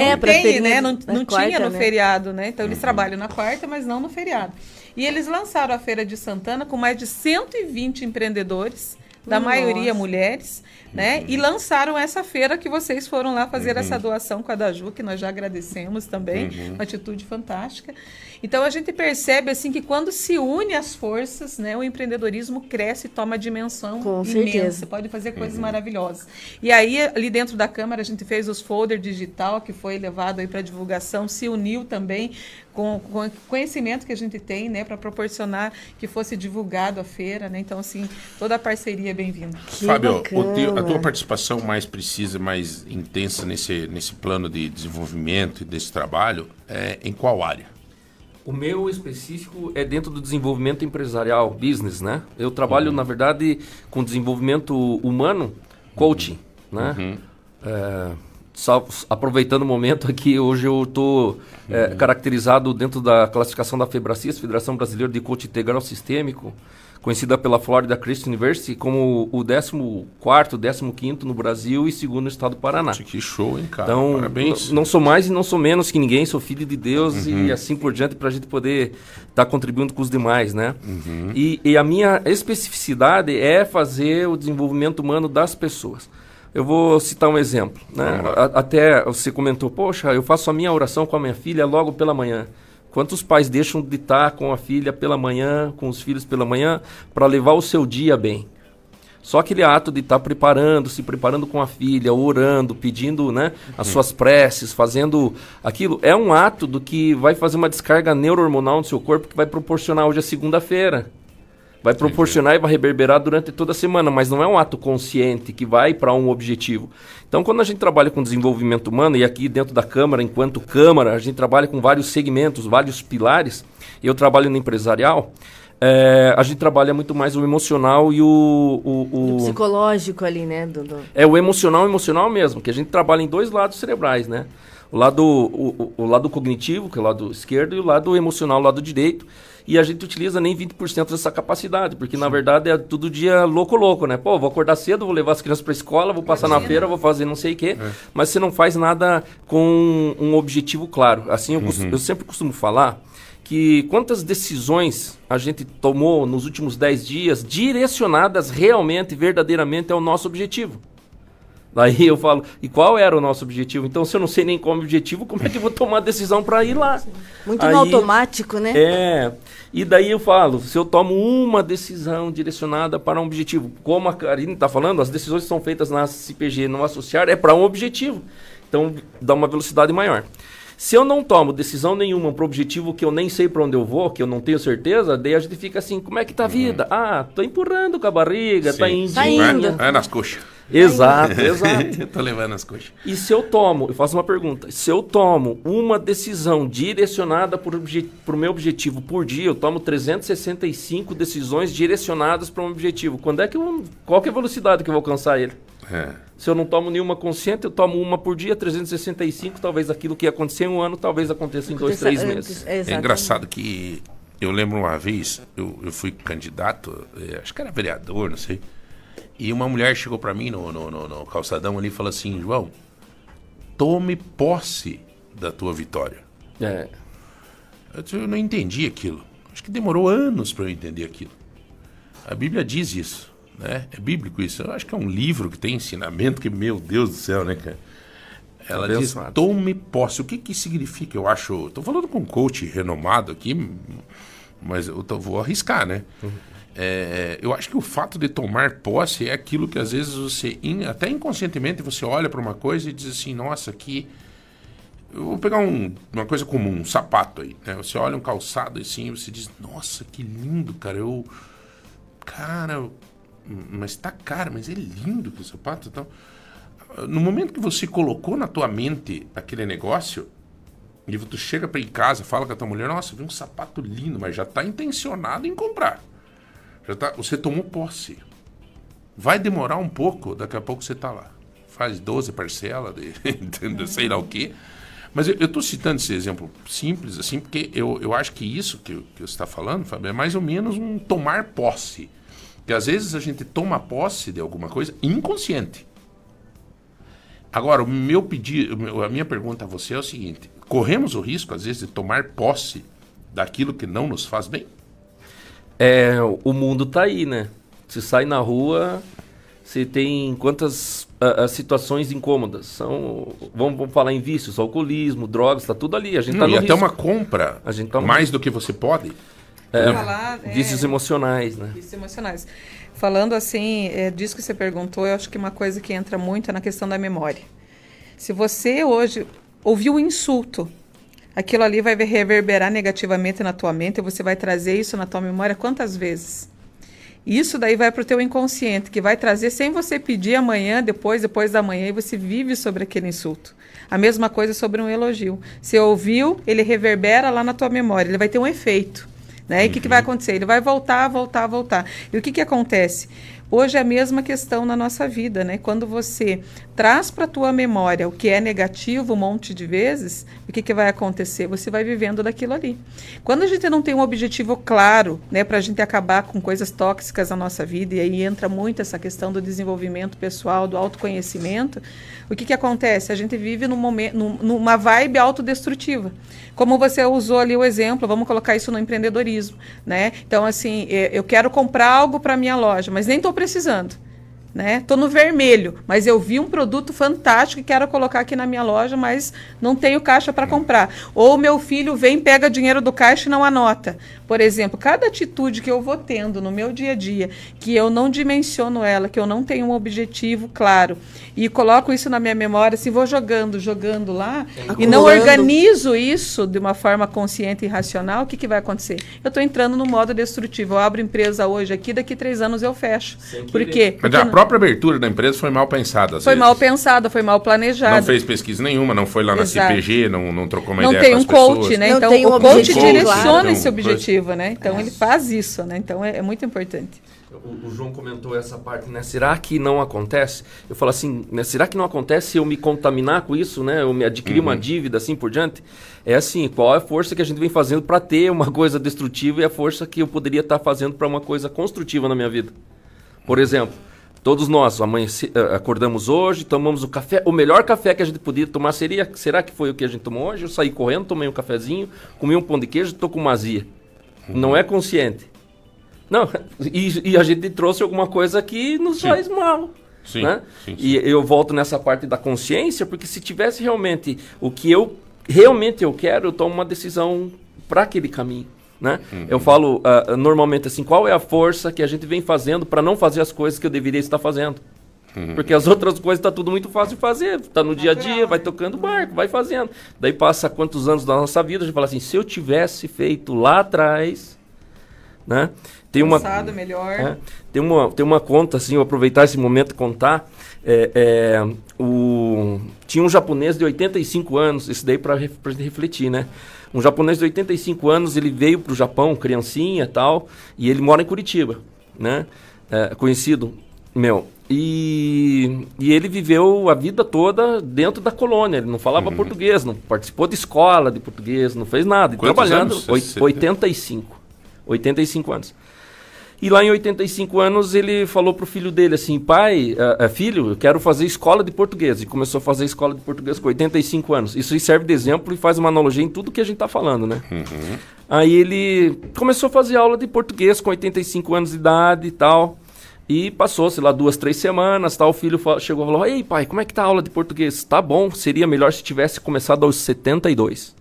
É, não tem, né? Não, não quarta, tinha no né? feriado, né? Então eles uhum. trabalham na quarta, mas não no feriado. E eles lançaram a Feira de Santana com mais de 120 empreendedores da Nossa. maioria mulheres, né? Uhum. E lançaram essa feira que vocês foram lá fazer uhum. essa doação com a Daju, que nós já agradecemos também, uhum. uma atitude fantástica. Então a gente percebe assim que quando se une as forças, né, o empreendedorismo cresce e toma dimensão Com imensa. Certeza. Pode fazer coisas uhum. maravilhosas. E aí ali dentro da câmara a gente fez os folder digital que foi levado aí para divulgação, se uniu também com, com o conhecimento que a gente tem, né, para proporcionar que fosse divulgado a feira, né? Então assim toda a parceria é bem-vinda. Fábio, teu, a tua participação mais precisa, mais intensa nesse nesse plano de desenvolvimento e desse trabalho é em qual área? O meu específico é dentro do desenvolvimento empresarial, business, né? Eu trabalho, uhum. na verdade, com desenvolvimento humano, coaching, uhum. né? Uhum. É, só aproveitando o momento aqui, hoje eu estou é, uhum. caracterizado dentro da classificação da FEBRACIS, Federação Brasileira de Coaching Integral Sistêmico, conhecida pela Florida Christian University como o 14º, 15 no Brasil e segundo no estado do Paraná. Que show, hein, cara? Então, Parabéns. não sou mais e não sou menos que ninguém, sou filho de Deus uhum. e assim por diante para a gente poder estar tá contribuindo com os demais, né? Uhum. E, e a minha especificidade é fazer o desenvolvimento humano das pessoas. Eu vou citar um exemplo. Né? até você comentou, poxa, eu faço a minha oração com a minha filha logo pela manhã. Quantos pais deixam de estar com a filha pela manhã, com os filhos pela manhã, para levar o seu dia bem? Só aquele ato de estar preparando, se preparando com a filha, orando, pedindo né, as uhum. suas preces, fazendo aquilo, é um ato do que vai fazer uma descarga neurohormonal no seu corpo que vai proporcionar hoje a segunda-feira. Vai proporcionar e vai reverberar durante toda a semana, mas não é um ato consciente que vai para um objetivo. Então, quando a gente trabalha com desenvolvimento humano, e aqui dentro da Câmara, enquanto Câmara, a gente trabalha com vários segmentos, vários pilares, eu trabalho no empresarial, é, a gente trabalha muito mais o emocional e o... O, o... o psicológico ali, né? Do... É o emocional, emocional mesmo, que a gente trabalha em dois lados cerebrais, né? O lado, o, o, lado cognitivo, que é o lado esquerdo, e o lado emocional, o lado direito e a gente utiliza nem 20% dessa capacidade, porque Sim. na verdade é todo dia louco louco, né? Pô, vou acordar cedo, vou levar as crianças para escola, vou passar Imagina. na feira, vou fazer não sei o quê, é. mas você não faz nada com um objetivo claro. Assim, eu, uhum. eu sempre costumo falar que quantas decisões a gente tomou nos últimos 10 dias direcionadas realmente, verdadeiramente ao nosso objetivo. Daí eu falo, e qual era o nosso objetivo? Então, se eu não sei nem qual é o objetivo, como é que eu vou tomar a decisão para ir lá? Muito Aí, no automático, né? É. E daí eu falo, se eu tomo uma decisão direcionada para um objetivo, como a Karine está falando, as decisões que são feitas na CPG não associar é para um objetivo. Então, dá uma velocidade maior. Se eu não tomo decisão nenhuma para o objetivo que eu nem sei para onde eu vou, que eu não tenho certeza, daí a gente fica assim, como é que tá a vida? Uhum. Ah, tô empurrando com a barriga, tá Sim. tá indo. Tá indo. É, é nas coxas. Exato, exato. tô levando as coxas. E se eu tomo, eu faço uma pergunta, se eu tomo uma decisão direcionada para o meu objetivo por dia, eu tomo 365 decisões direcionadas para um objetivo. Quando é que eu, qual que é a velocidade que eu vou alcançar ele? É. Se eu não tomo nenhuma consciente, eu tomo uma por dia, 365, talvez aquilo que ia acontecer em um ano, talvez aconteça em dois, três meses. É engraçado que eu lembro uma vez, eu, eu fui candidato, eh, acho que era vereador, não sei. E uma mulher chegou para mim no, no, no, no, calçadão ali e falou assim: João, tome posse da tua vitória. É. Eu, eu não entendi aquilo. Acho que demorou anos para eu entender aquilo. A Bíblia diz isso, né? É bíblico isso. Eu acho que é um livro que tem ensinamento que, meu Deus do céu, né, cara? Ela diz: tome posse. O que que significa? Eu acho. Estou falando com um coach renomado aqui, mas eu tô, vou arriscar, né? Uhum. É, eu acho que o fato de tomar posse é aquilo que às vezes você, até inconscientemente, você olha para uma coisa e diz assim: nossa, aqui. Eu vou pegar um, uma coisa comum, um sapato aí. Né? Você olha um calçado assim e você diz: nossa, que lindo, cara. Eu. Cara, mas tá caro, mas é lindo que sapato. Então, no momento que você colocou na tua mente aquele negócio, e tu chega para em casa, fala com a tua mulher: nossa, vi um sapato lindo, mas já tá intencionado em comprar. Já tá, você tomou posse. Vai demorar um pouco, daqui a pouco você está lá. Faz 12 parcelas, de, de sei lá o quê. Mas eu estou citando esse exemplo simples, assim, porque eu, eu acho que isso que, que você está falando, Fábio, é mais ou menos um tomar posse. Que às vezes a gente toma posse de alguma coisa inconsciente. Agora, o meu pedido, a minha pergunta a você é o seguinte: corremos o risco, às vezes, de tomar posse daquilo que não nos faz bem? É, o mundo tá aí, né? Você sai na rua, você tem quantas uh, uh, situações incômodas? São, vamos, vamos, falar em vícios, alcoolismo, drogas, está tudo ali. A gente Não, tá e até uma compra, a gente tá mais do que você pode. É, falar, vícios é, emocionais, né? Vícios emocionais. Falando assim, é, disso que você perguntou, eu acho que uma coisa que entra muito é na questão da memória. Se você hoje ouviu um insulto, aquilo ali vai reverberar negativamente na tua mente e você vai trazer isso na tua memória quantas vezes? Isso daí vai para o teu inconsciente, que vai trazer sem você pedir amanhã, depois, depois da manhã, e você vive sobre aquele insulto. A mesma coisa sobre um elogio. Você ouviu, ele reverbera lá na tua memória, ele vai ter um efeito. Né? E o que, que vai uhum. acontecer? Ele vai voltar, voltar, voltar. E o que, que acontece? Hoje é a mesma questão na nossa vida, né? Quando você traz para a tua memória o que é negativo um monte de vezes, o que, que vai acontecer? Você vai vivendo daquilo ali. Quando a gente não tem um objetivo claro, né, para a gente acabar com coisas tóxicas na nossa vida, e aí entra muito essa questão do desenvolvimento pessoal, do autoconhecimento, o que, que acontece? A gente vive num momento, numa vibe autodestrutiva. Como você usou ali o exemplo, vamos colocar isso no empreendedorismo, né? Então, assim, é, eu quero comprar algo para minha loja, mas nem estou precisando né? Tô no vermelho, mas eu vi um produto fantástico que quero colocar aqui na minha loja, mas não tenho caixa para comprar. Ou meu filho vem, pega dinheiro do caixa e não anota. Por exemplo, cada atitude que eu vou tendo no meu dia a dia, que eu não dimensiono ela, que eu não tenho um objetivo claro, e coloco isso na minha memória, se vou jogando, jogando lá, Acumulando. e não organizo isso de uma forma consciente e racional, o que, que vai acontecer? Eu estou entrando no modo destrutivo. Eu abro empresa hoje aqui, daqui três anos eu fecho. Por quê? Porque própria abertura da empresa foi mal pensada. Foi vezes. mal pensada, foi mal planejada. Não fez pesquisa nenhuma, não foi lá na Exato. CPG, não, não trocou uma não ideia com as pessoas. Não tem um coach, né? Então, tem um o coach direciona claro. esse objetivo, né? Então, é. ele faz isso, né? Então, é, é muito importante. O, o, João comentou essa parte, né? Será que não acontece? Eu falo assim, né? será que não acontece se eu me contaminar com isso, né? Eu me adquirir uhum. uma dívida assim por diante? É assim, qual é a força que a gente vem fazendo para ter uma coisa destrutiva e a força que eu poderia estar tá fazendo para uma coisa construtiva na minha vida? Por exemplo, Todos nós amanheci, eh, acordamos hoje, tomamos o café. O melhor café que a gente podia tomar seria. Será que foi o que a gente tomou hoje? Eu saí correndo, tomei um cafezinho, comi um pão de queijo estou com mazia. Uhum. Não é consciente. Não, e, e, a gente trouxe alguma coisa que nos sim. faz mal. Sim, né? Sim, E eu volto nessa parte da consciência, porque se tivesse realmente o que eu realmente eu quero, eu tomo uma decisão para aquele caminho. Né? Uhum. Eu falo uh, normalmente assim, qual é a força que a gente vem fazendo para não fazer as coisas que eu deveria estar fazendo? Uhum. Porque as outras coisas está tudo muito fácil de fazer, está no dia a dia, vai tocando o barco, vai fazendo. Daí passa quantos anos da nossa vida, a gente fala assim, se eu tivesse feito lá atrás, né? Tem uma, melhor. É, tem uma tem uma conta assim, eu aproveitar esse momento e contar. É, é, o, tinha um japonês de 85 anos, isso daí para a gente refletir, né? Um japonês de 85 anos, ele veio para o Japão, criancinha e tal, e ele mora em Curitiba, né? É, conhecido meu. E, e ele viveu a vida toda dentro da colônia. Ele não falava uhum. português, não participou de escola de português, não fez nada. E trabalhando, anos? 85. 85 anos. E lá em 85 anos ele falou pro filho dele assim, pai, uh, uh, filho, eu quero fazer escola de português. E começou a fazer escola de português com 85 anos. Isso serve de exemplo e faz uma analogia em tudo que a gente está falando, né? Uhum. Aí ele começou a fazer aula de português com 85 anos de idade e tal. E passou, sei lá, duas, três semanas, tal. O filho chegou e falou: Ei, pai, como é que tá a aula de português? Tá bom, seria melhor se tivesse começado aos 72.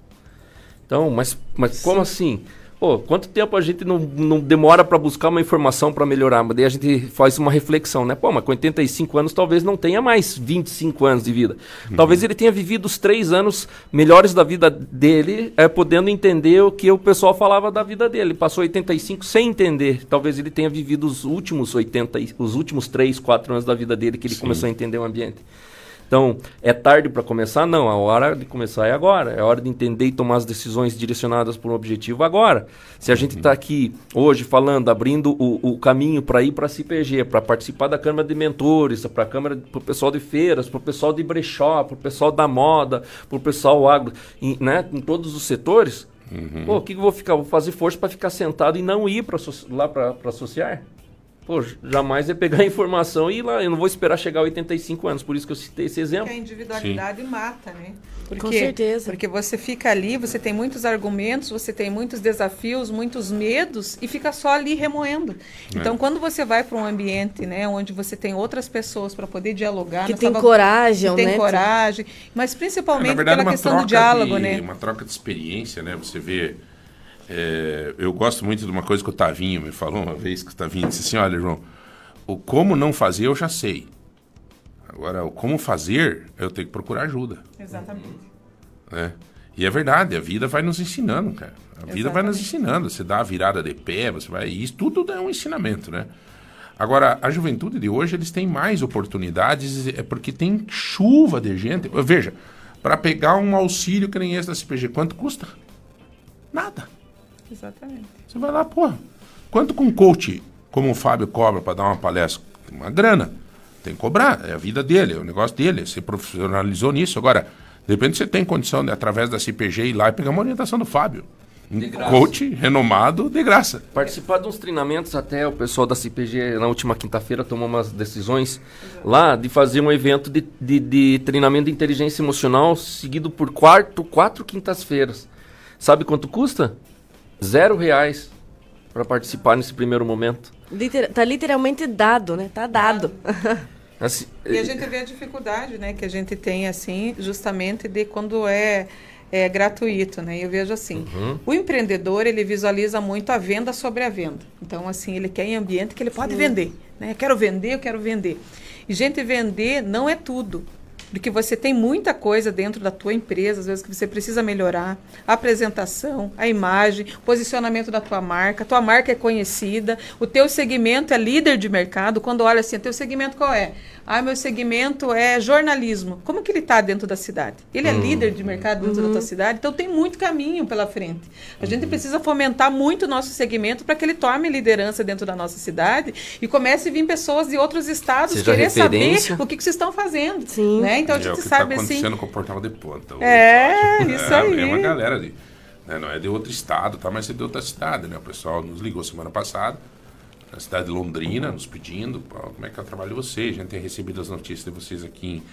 Então, mas, mas como assim? Pô, quanto tempo a gente não, não demora para buscar uma informação para melhorar? Mas daí a gente faz uma reflexão, né? Pô, mas com 85 anos talvez não tenha mais 25 anos de vida. Uhum. Talvez ele tenha vivido os três anos melhores da vida dele, é, podendo entender o que o pessoal falava da vida dele. Ele passou 85 sem entender. Talvez ele tenha vivido os últimos 80, os últimos 3, 4 anos da vida dele que ele Sim. começou a entender o ambiente. Então, é tarde para começar? Não, a hora de começar é agora. É hora de entender e tomar as decisões direcionadas por um objetivo agora. Se a gente está aqui hoje falando, abrindo o, o caminho para ir para a CPG, para participar da Câmara de Mentores, para a Câmara, para o pessoal de feiras, para o pessoal de brechó, para o pessoal da moda, para o pessoal agro, em, né, em todos os setores, uhum. pô, o que, que eu vou ficar? Vou fazer força para ficar sentado e não ir pra, lá para associar? Pô, jamais é pegar a informação e ir lá. Eu não vou esperar chegar a 85 anos, por isso que eu citei esse exemplo. Porque a individualidade Sim. mata, né? Porque, Com certeza. Porque você fica ali, você tem muitos argumentos, você tem muitos desafios, muitos medos e fica só ali remoendo. É. Então, quando você vai para um ambiente, né, onde você tem outras pessoas para poder dialogar, que tem coragem, que tem né? coragem, mas principalmente é, verdade, pela questão do diálogo, de, né? Uma troca de experiência, né? Você vê é, eu gosto muito de uma coisa que o Tavinho me falou uma vez, que o Tavinho disse assim, olha, João, o como não fazer eu já sei. Agora, o como fazer, eu tenho que procurar ajuda. Exatamente. É. E é verdade, a vida vai nos ensinando, cara. A Exatamente. vida vai nos ensinando. Você dá a virada de pé, você vai. Isso tudo é um ensinamento, né? Agora, a juventude de hoje, eles têm mais oportunidades, é porque tem chuva de gente. Veja, para pegar um auxílio que nem esse da CPG, quanto custa? Nada. Exatamente. Você vai lá, pô. Quanto com um coach, como o Fábio cobra para dar uma palestra? Uma grana. Tem que cobrar. É a vida dele, é o negócio dele. Você profissionalizou nisso. Agora, de repente você tem condição, de, através da CPG, ir lá e pegar uma orientação do Fábio. Um coach renomado de graça. Participar de uns treinamentos, até o pessoal da CPG na última quinta-feira tomou umas decisões lá de fazer um evento de, de, de treinamento de inteligência emocional seguido por quarto, quatro quintas-feiras. Sabe quanto custa? Zero reais para participar nesse primeiro momento. Liter, tá literalmente dado, né? Tá dado. Assim, e a gente vê a dificuldade, né, que a gente tem assim, justamente de quando é, é gratuito, né? Eu vejo assim, uhum. o empreendedor ele visualiza muito a venda sobre a venda. Então assim, ele quer em ambiente que ele pode Sim. vender, né? Quero vender, eu quero vender. E gente vender não é tudo porque você tem muita coisa dentro da tua empresa, às vezes que você precisa melhorar, a apresentação, a imagem, posicionamento da tua marca, tua marca é conhecida, o teu segmento é líder de mercado, quando olha assim, teu segmento qual é? Ah, meu segmento é jornalismo. Como que ele está dentro da cidade? Ele é uhum. líder de mercado dentro uhum. da tua cidade, então tem muito caminho pela frente. A uhum. gente precisa fomentar muito o nosso segmento para que ele tome liderança dentro da nossa cidade e comece a vir pessoas de outros estados Seja querer saber o que, que vocês estão fazendo. Sim. Né? Então a gente é sabe tá assim. acontecendo com o portal de ponta. É, isso é, aí. É uma galera de, né, não é de outro estado, tá, mas é de outra cidade, né? O pessoal nos ligou semana passada na cidade de Londrina, nos pedindo como é que é o trabalho de vocês. A gente tem recebido as notícias de vocês aqui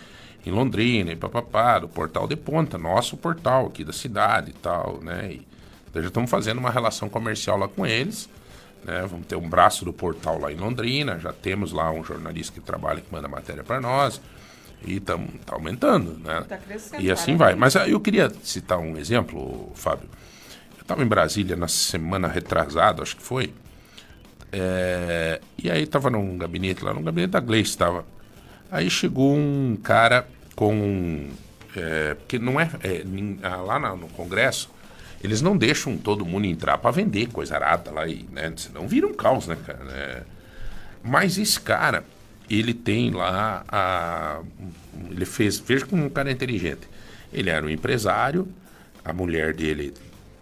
em, em Londrina e papapá, do portal de ponta, nosso portal aqui da cidade e tal, né? E, então já estamos fazendo uma relação comercial lá com eles. Né? Vamos ter um braço do portal lá em Londrina, já temos lá um jornalista que trabalha, que manda matéria para nós. E está tá aumentando, né? Tá crescendo, e assim vai. Mas ah, eu queria citar um exemplo, Fábio. Eu estava em Brasília na semana retrasada, acho que foi. É, e aí tava num gabinete lá, no gabinete da Gleice estava. Aí chegou um cara com. É, porque não é. é ah, lá no Congresso, eles não deixam todo mundo entrar para vender coisa arada lá, e, né? Senão vira um caos, né, cara? É, mas esse cara, ele tem lá. A, ele fez. Veja como um cara inteligente. Ele era um empresário, a mulher dele,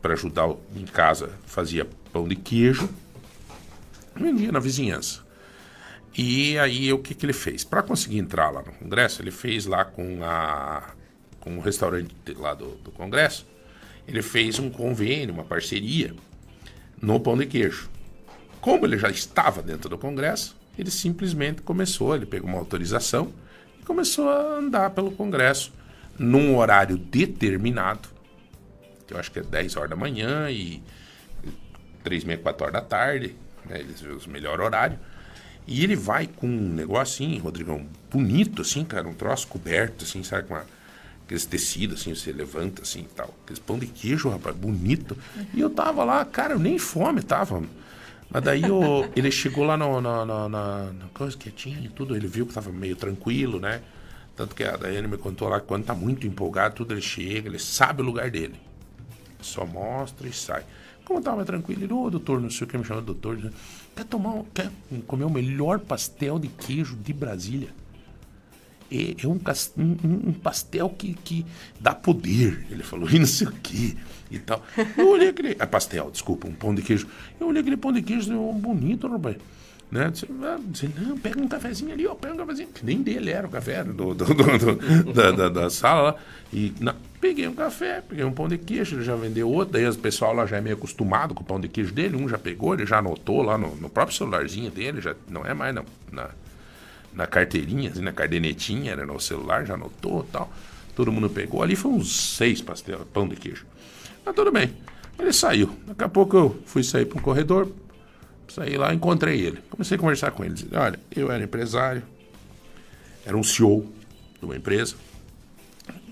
para ajudar em casa, fazia pão de queijo vendia na vizinhança. E aí o que, que ele fez? Para conseguir entrar lá no Congresso, ele fez lá com, a, com o restaurante lá do, do Congresso, ele fez um convênio, uma parceria no pão de queijo. Como ele já estava dentro do Congresso, ele simplesmente começou, ele pegou uma autorização e começou a andar pelo Congresso num horário determinado, que eu acho que é 10 horas da manhã e 3, meia, 4 horas da tarde, né? Eles vê os melhor horário. E ele vai com um negócio assim, Rodrigão, bonito, assim, cara, um troço coberto, assim, sabe, com uma, aqueles tecidos, assim, você levanta, assim, e tal. Aqueles pão de queijo, rapaz, bonito. E eu tava lá, cara, eu nem fome tava. Mas daí eu, ele chegou lá no, na, na, na, na coisa quietinho e tudo, ele viu que tava meio tranquilo, né? Tanto que a Daiane me contou lá que quando tá muito empolgado, tudo ele chega, ele sabe o lugar dele. Só mostra e sai. Como tava tranquilo, ele, ô doutor, não sei o que me chamou doutor, né? quer tomar, quer comer o melhor pastel de queijo de Brasília? É, é um, um, um, pastel que, que dá poder, ele falou, e não sei o que e tal. Eu olhei aquele. É pastel, desculpa, um pão de queijo. Eu olhei aquele pão de queijo, é bonito, rapaz. Né? Ah, disse, não, pega um cafezinho ali, ó, pega um cafezinho. Que nem dele era o café do, do, do, da, da, da, sala. E peguei um café, peguei um pão de queijo, ele já vendeu outro. Daí o pessoal lá já é meio acostumado com o pão de queijo dele. Um já pegou, ele já anotou lá no, no próprio celularzinho dele, já não é mais não, na, na carteirinha, assim, na cardenetinha, era no celular, já anotou tal. Todo mundo pegou. Ali foi uns seis pastel, pão de queijo. Mas tudo bem. Ele saiu. Daqui a pouco eu fui sair para um corredor, Saí lá, encontrei ele. Comecei a conversar com ele. Disse, Olha, eu era empresário, era um CEO de uma empresa,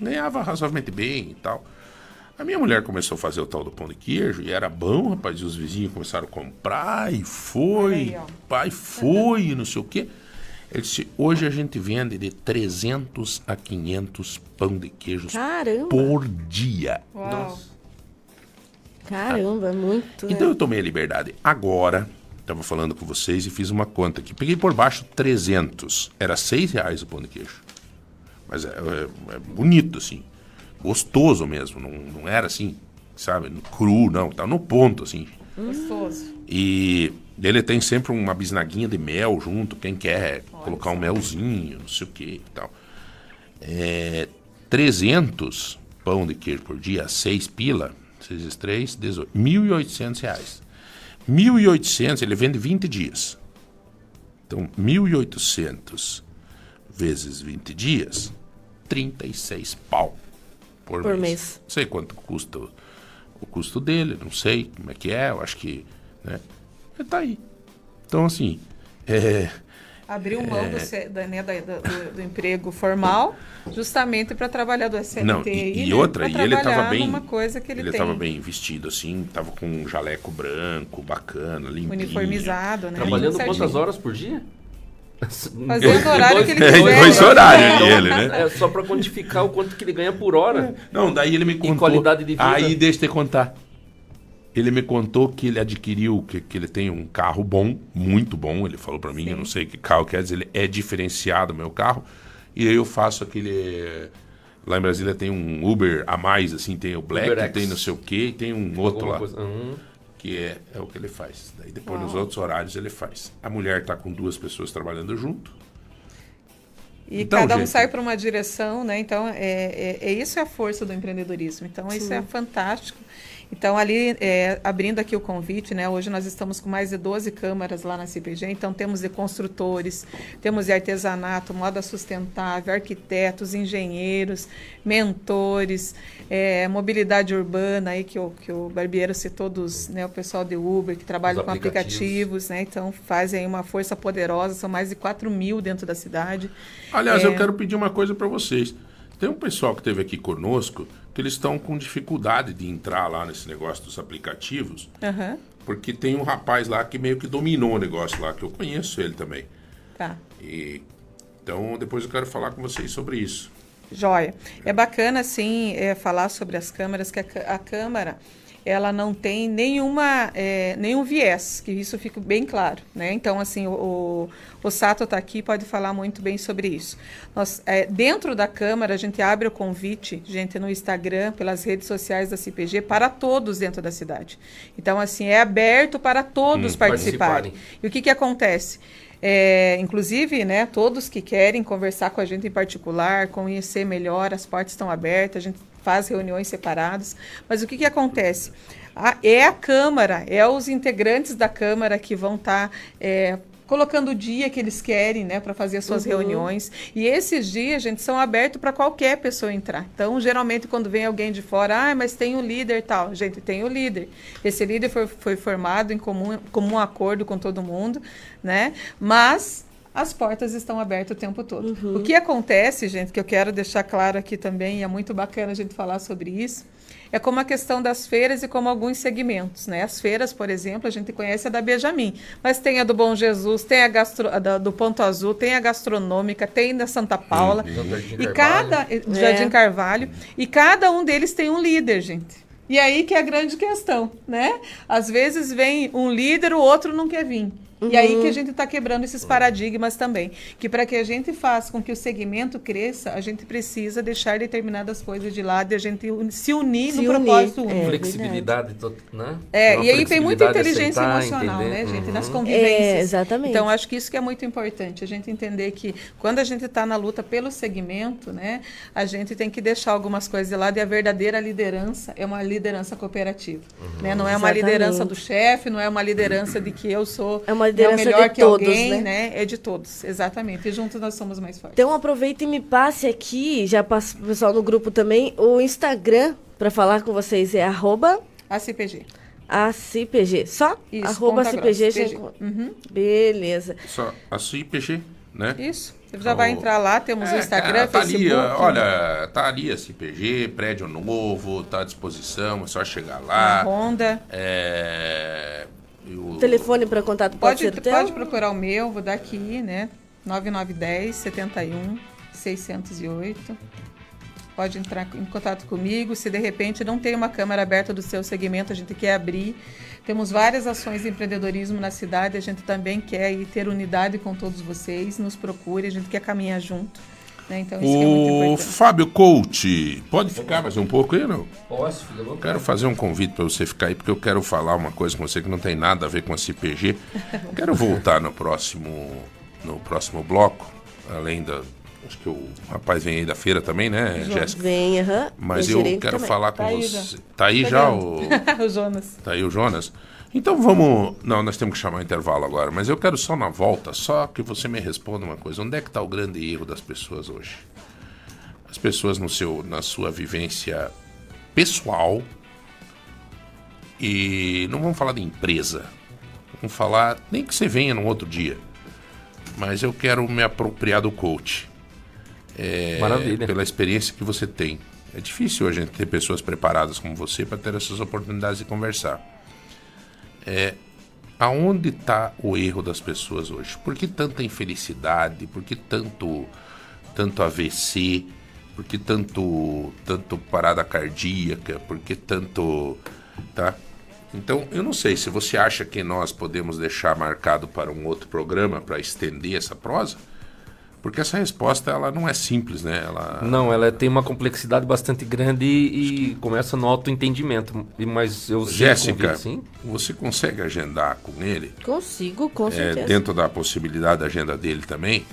ganhava razoavelmente bem e tal. A minha mulher começou a fazer o tal do pão de queijo e era bom, rapaz. E os vizinhos começaram a comprar e foi, aí, pai, foi, e não sei o quê. Ele disse: hoje a gente vende de 300 a 500 pão de queijos Caramba. por dia. Uau. Caramba, é muito. Então né? eu tomei a liberdade. Agora, Estava falando com vocês e fiz uma conta aqui. Peguei por baixo 300. Era 6 reais o pão de queijo. Mas é, é, é bonito, assim. Gostoso mesmo. Não, não era assim, sabe, cru, não. Tá no ponto, assim. Gostoso. E ele tem sempre uma bisnaguinha de mel junto. Quem quer Olha colocar um melzinho, não sei o que e tal. É, 300 pão de queijo por dia, 6 pila, 6 vezes 3, 18. 1.800 reais. 1.800, ele vende 20 dias. Então, 1.800 vezes 20 dias, 36 pau por, por mês. mês. Não sei quanto custa o, o, custo dele, não sei como é que é, eu acho que. Né? Está aí. Então, assim. É, abriu mão é... do, da, né, do, do, emprego formal justamente para trabalhar do SLT. Não, e, e né, outra, e ele estava bem. Coisa que ele estava bem vestido, assim, estava com um jaleco branco, bacana, limpinho. Uniformizado, né? Trabalhando quantas horas por dia? Fazendo o horário que ele quiser. Dois horários né? ele, né? É só para quantificar o quanto que ele ganha por hora. Não, daí ele me contou. Em qualidade de vida. Aí deixa eu te contar. Ele me contou que ele adquiriu, que, que ele tem um carro bom, muito bom. Ele falou para mim, Sim. eu não sei que carro quer dizer, ele é diferenciado o meu carro. E aí eu faço aquele. Lá em Brasília tem um Uber a mais, assim, tem o Black, tem não sei o quê, e tem um outro Alguma lá. Coisa... Uhum. Que é, é o que ele faz. Daí depois Uau. nos outros horários ele faz. A mulher está com duas pessoas trabalhando junto. E então, cada um gente... sai para uma direção, né? Então, é, é, é, isso é a força do empreendedorismo. Então, Sim. isso é fantástico. Então, ali, é, abrindo aqui o convite, né, hoje nós estamos com mais de 12 câmaras lá na CPG, então temos de construtores, temos de artesanato, moda sustentável, arquitetos, engenheiros, mentores, é, mobilidade urbana, aí que o, que o Barbeiro citou dos, né, o pessoal de Uber, que trabalha com aplicativos, aplicativos né, então fazem uma força poderosa, são mais de 4 mil dentro da cidade. Aliás, é... eu quero pedir uma coisa para vocês. Tem um pessoal que esteve aqui conosco que eles estão com dificuldade de entrar lá nesse negócio dos aplicativos, uhum. porque tem um rapaz lá que meio que dominou o negócio lá, que eu conheço ele também. Tá. E, então, depois eu quero falar com vocês sobre isso. Joia. É bacana, sim, é, falar sobre as câmeras, que a, a Câmara ela não tem nenhuma, é, nenhum viés, que isso fique bem claro. Né? Então, assim, o, o Sato está aqui pode falar muito bem sobre isso. Nós, é, dentro da Câmara, a gente abre o convite, gente, no Instagram, pelas redes sociais da CPG, para todos dentro da cidade. Então, assim, é aberto para todos hum, participarem. participarem. E o que, que acontece? É, inclusive, né, todos que querem conversar com a gente em particular, conhecer melhor, as portas estão abertas, a gente faz reuniões separadas. Mas o que, que acontece? A, é a Câmara, é os integrantes da Câmara que vão estar tá, é, colocando o dia que eles querem, né, para fazer as suas uhum. reuniões. E esses dias, gente, são abertos para qualquer pessoa entrar. Então, geralmente, quando vem alguém de fora, ah, mas tem o um líder tal. Gente, tem o líder. Esse líder foi, foi formado em comum, comum acordo com todo mundo, né? Mas as portas estão abertas o tempo todo. Uhum. O que acontece, gente, que eu quero deixar claro aqui também, e é muito bacana a gente falar sobre isso, é como a questão das feiras e como alguns segmentos, né? As feiras, por exemplo, a gente conhece a da Benjamin, mas tem a do Bom Jesus, tem a, gastro, a da, do Ponto Azul, tem a gastronômica, tem da Santa Paula, uhum. e cada é. Jardim Carvalho, e cada um deles tem um líder, gente. E aí que é a grande questão, né? Às vezes vem um líder, o outro não quer vir. E aí que a gente está quebrando esses paradigmas também. Que para que a gente faça com que o segmento cresça, a gente precisa deixar determinadas coisas de lado e a gente se unir Se no unir, propósito é. único. Flexibilidade, to- né? É, e aí tem muita flexibilidade, inteligência aceitar, emocional, entender. né, gente? Nas Uhum. convivências. É, exatamente. Então, acho que isso que é muito importante, a gente entender que quando a gente está na luta pelo segmento, né, a gente tem que deixar algumas coisas de lado e a verdadeira liderança é uma liderança cooperativa. Né? Não é uma Exatamente. liderança do chefe, não é uma liderança de que eu sou É uma né, liderança o melhor de que todos, alguém, né? né? É de todos, exatamente. E juntos nós somos mais fortes. Então aproveita e me passe aqui, já passo pro pessoal no grupo também, o Instagram para falar com vocês é arroba A CPG. ACPG. Só? Isso, arroba ACPG. grossa, já Uhum. Beleza. Só a CIPG, né? Isso. Você já vai Oh. entrar lá, temos o É, Instagram, cara, tá Facebook. ali, olha, tá ali a CPG, prédio novo, tá à disposição, é só chegar a lá. Honda. É, eu- Telefone para contato pode, Pode, ser pode procurar o meu, vou dar aqui, né? 9910 71 608. Pode entrar em contato comigo. Se de repente não tem uma câmara aberta do seu segmento, a gente quer abrir. Temos várias ações de empreendedorismo na cidade, a gente também quer ter unidade com todos vocês. Nos procure, a gente quer caminhar junto. Né? Então, isso que é muito O importante. Fábio Coach, pode ficar mais um pouco aí, não? Posso, filha? Vou- Quero fazer um convite para você ficar aí, porque eu quero falar uma coisa com você que não tem nada a ver com a CPG. Quero voltar no próximo, no próximo bloco, além da. Acho que o rapaz vem aí da feira também, né, Jéssica? Vem, aham. Mas eu gerente quero também. falar com Tá aí você. já. Tá aí Tá já o. o Jonas. Tá aí o Jonas. Então vamos. Não, nós temos que chamar intervalo agora, mas eu quero só na volta, só que você me responda uma coisa. Onde é que está o grande erro das pessoas hoje? As pessoas no seu, na sua vivência pessoal e não vamos falar de empresa. Vamos falar, nem que você venha num outro dia. Mas eu quero me apropriar do coach. É, Maravilha. Pela experiência que você tem. É difícil hoje a gente ter pessoas preparadas como você para ter essas oportunidades de conversar. É, aonde está o erro das pessoas hoje? Por que tanta infelicidade? Por que tanto, tanto AVC? Por que tanto, tanto parada cardíaca? Por que tanto. Tá? Então, eu não sei se você acha que nós podemos deixar marcado para um outro programa para estender essa prosa, porque essa resposta ela não é simples, né? Ela, Não, ela tem uma complexidade bastante grande e, e começa no autoentendimento. E- Mas eu Jéssica, você consegue agendar com ele? Consigo, com é, certeza. dentro da possibilidade da agenda dele também,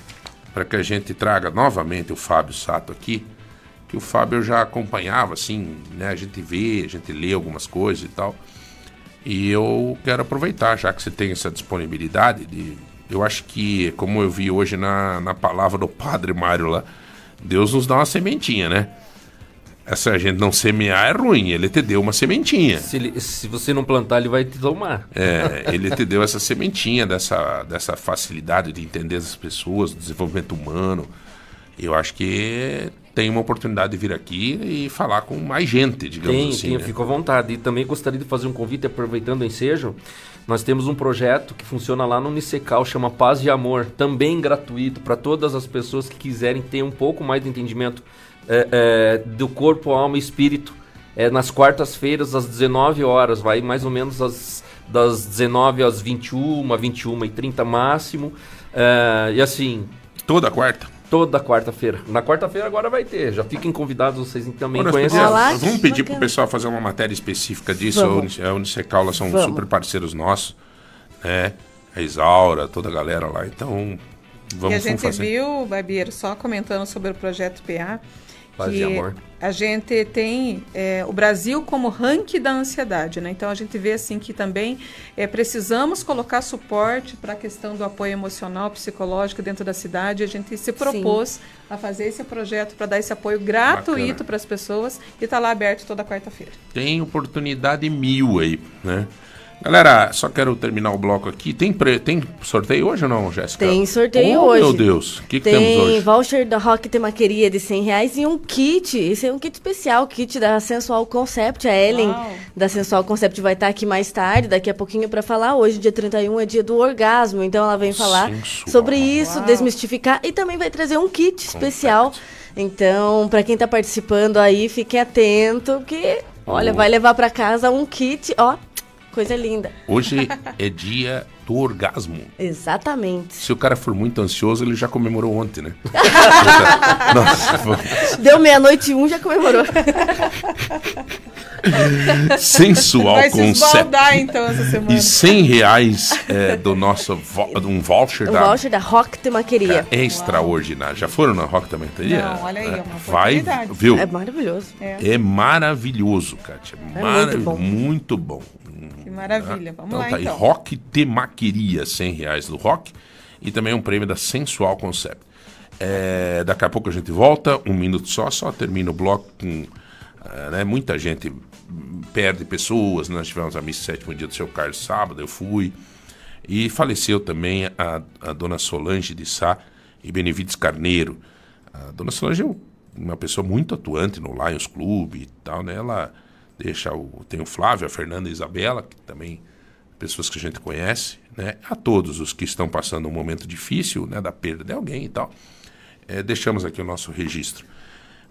para que a gente traga novamente o Fábio Sato aqui, que o Fábio eu já acompanhava, assim, né? A gente vê, a gente lê algumas coisas e tal. E eu quero aproveitar, já que você tem essa disponibilidade de. Eu acho que, como eu vi hoje na, na palavra do Padre Mário lá, Deus nos dá uma sementinha, né? Essa a gente não semear é ruim, ele te deu uma sementinha. Se, ele- se você não plantar, ele vai te tomar. É, ele te deu essa sementinha dessa, dessa facilidade de entender as pessoas, do desenvolvimento humano. Eu acho que tem uma oportunidade de vir aqui e falar com mais gente, digamos Tem, assim. tem, né? fico à vontade. E também gostaria de fazer um convite, aproveitando o ensejo. Nós temos um projeto que funciona lá no Unicecal, chama Paz e Amor, também gratuito para todas as pessoas que quiserem ter um pouco mais de entendimento é, é, do corpo, alma e espírito. É nas quartas-feiras, às 19 horas, vai mais ou menos às, das 19 às 21, 21 e 30 máximo. É, e assim, Toda quarta. Toda quarta-feira. Na quarta-feira agora vai ter, já fiquem convidados, vocês também podíamos- Olá, nós vamos pedir pro pessoal fazer uma matéria específica disso. Vamos. A Unice- A Unicecal, elas são Vamos. super parceiros nossos, né? A Isaura, toda a galera lá. Então, vamos, e a gente fazer. viu, Barbeiro, só comentando sobre o projeto PA, Paz que e amor. A gente tem é, o Brasil como ranking da ansiedade, né? Então a gente vê assim que também é, precisamos colocar suporte para a questão do apoio emocional, psicológico dentro da cidade. A gente se propôs a fazer esse projeto para dar esse apoio gratuito para as pessoas e está lá aberto toda quarta-feira. Tem oportunidade mil aí, né? Galera, só quero terminar o bloco aqui. Tem, pre- tem sorteio hoje ou não, Jéssica? Tem sorteio oh, hoje. Meu Deus, o que, que temos Tem hoje? voucher da Rock Temaqueria de 100 reais e um kit. Esse é um kit especial, kit da Sensual Concept. A Ellen Uau. da Sensual Concept vai estar aqui mais tarde, daqui a pouquinho, para falar. Hoje, dia 31, é dia do orgasmo. Então, ela vem falar Sensual. sobre isso, Uau. desmistificar e também vai trazer um kit especial. Então, para quem tá participando aí, fique atento que, olha, Oh. vai levar para casa um kit, ó, coisa linda. Hoje é dia do orgasmo. Exatamente. Se o cara for muito ansioso, ele já comemorou ontem, né? Nossa, foi Deu meia-noite e um, já comemorou. sensual Vai se concept. esbaldar então essa semana. E 100 reais é, do nosso vo- um voucher O da voucher da Rock Temaqueria. é extraordinário. Já foram na Rock também? Não, olha aí, é uma Vai, oportunidade. viu? É maravilhoso. É maravilhoso, Kátia. É Mara- muito bom. muito bom. Que maravilha. Vamos Então lá tá aí, então. Rock Temaqueria, 100 reais do Rock. E também um prêmio da Sensual Concept. É, daqui a pouco a gente volta, um minuto só, só termina o bloco com. ah, né, muita gente perde pessoas. Nós tivemos a missa sétimo dia do seu Carlos sábado, eu fui. E faleceu também a, a dona Solange de Sá e Benevides Carneiro. A dona Solange é um- uma pessoa muito atuante no Lions Club e tal, né? Ela deixa o. Tem o Flávio, a Fernanda e a Isabela, que também pessoas que a gente conhece, né? A todos os que estão passando um momento difícil, né? Da perda de alguém e tal. É, deixamos aqui o nosso registro.